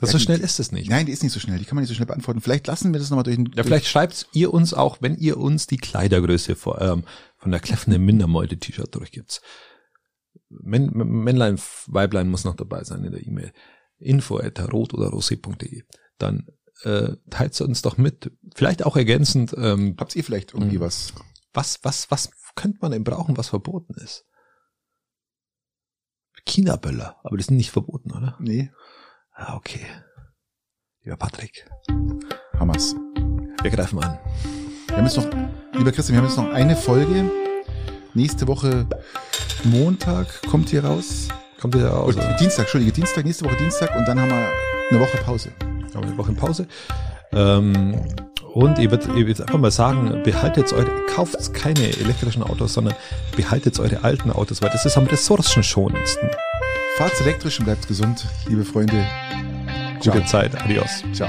das so schnell ist es nicht. Nein, die ist nicht so schnell. Die kann man nicht so schnell beantworten. Vielleicht lassen wir das nochmal durch. Ja, durch vielleicht schreibt ihr uns auch, wenn ihr uns die Kleidergröße vor, ähm, von der kläffenden Mindermeute-T-Shirt durchgibt. Män Männlein, Weiblein muss noch dabei sein in der E-Mail. Info at rot oder rosé.de. Dann äh, teilt uns doch mit. Vielleicht auch ergänzend. Ähm, Habt ihr vielleicht irgendwie was? Was, was, was könnte man denn brauchen, was verboten ist? China-Böller, aber die sind nicht verboten, oder? Nee. Ah, okay. Lieber Patrick. Hammers. Wir greifen an. Wir haben jetzt noch, lieber Christian, wir haben jetzt noch eine Folge. Nächste Woche Montag kommt hier raus. Kommt hier raus. Oder Dienstag, Entschuldige, Dienstag, nächste Woche Dienstag und dann haben wir eine Woche Pause. Haben wir eine Woche Pause. Ähm, und ich würde würd einfach mal sagen, behaltet eure, kauft keine elektrischen Autos, sondern behaltet eure alten Autos, weil das ist am ressourcenschonendsten. Fahrt's elektrisch und bleibt gesund, liebe Freunde. Ciao. Gute Zeit. Adios. Ciao.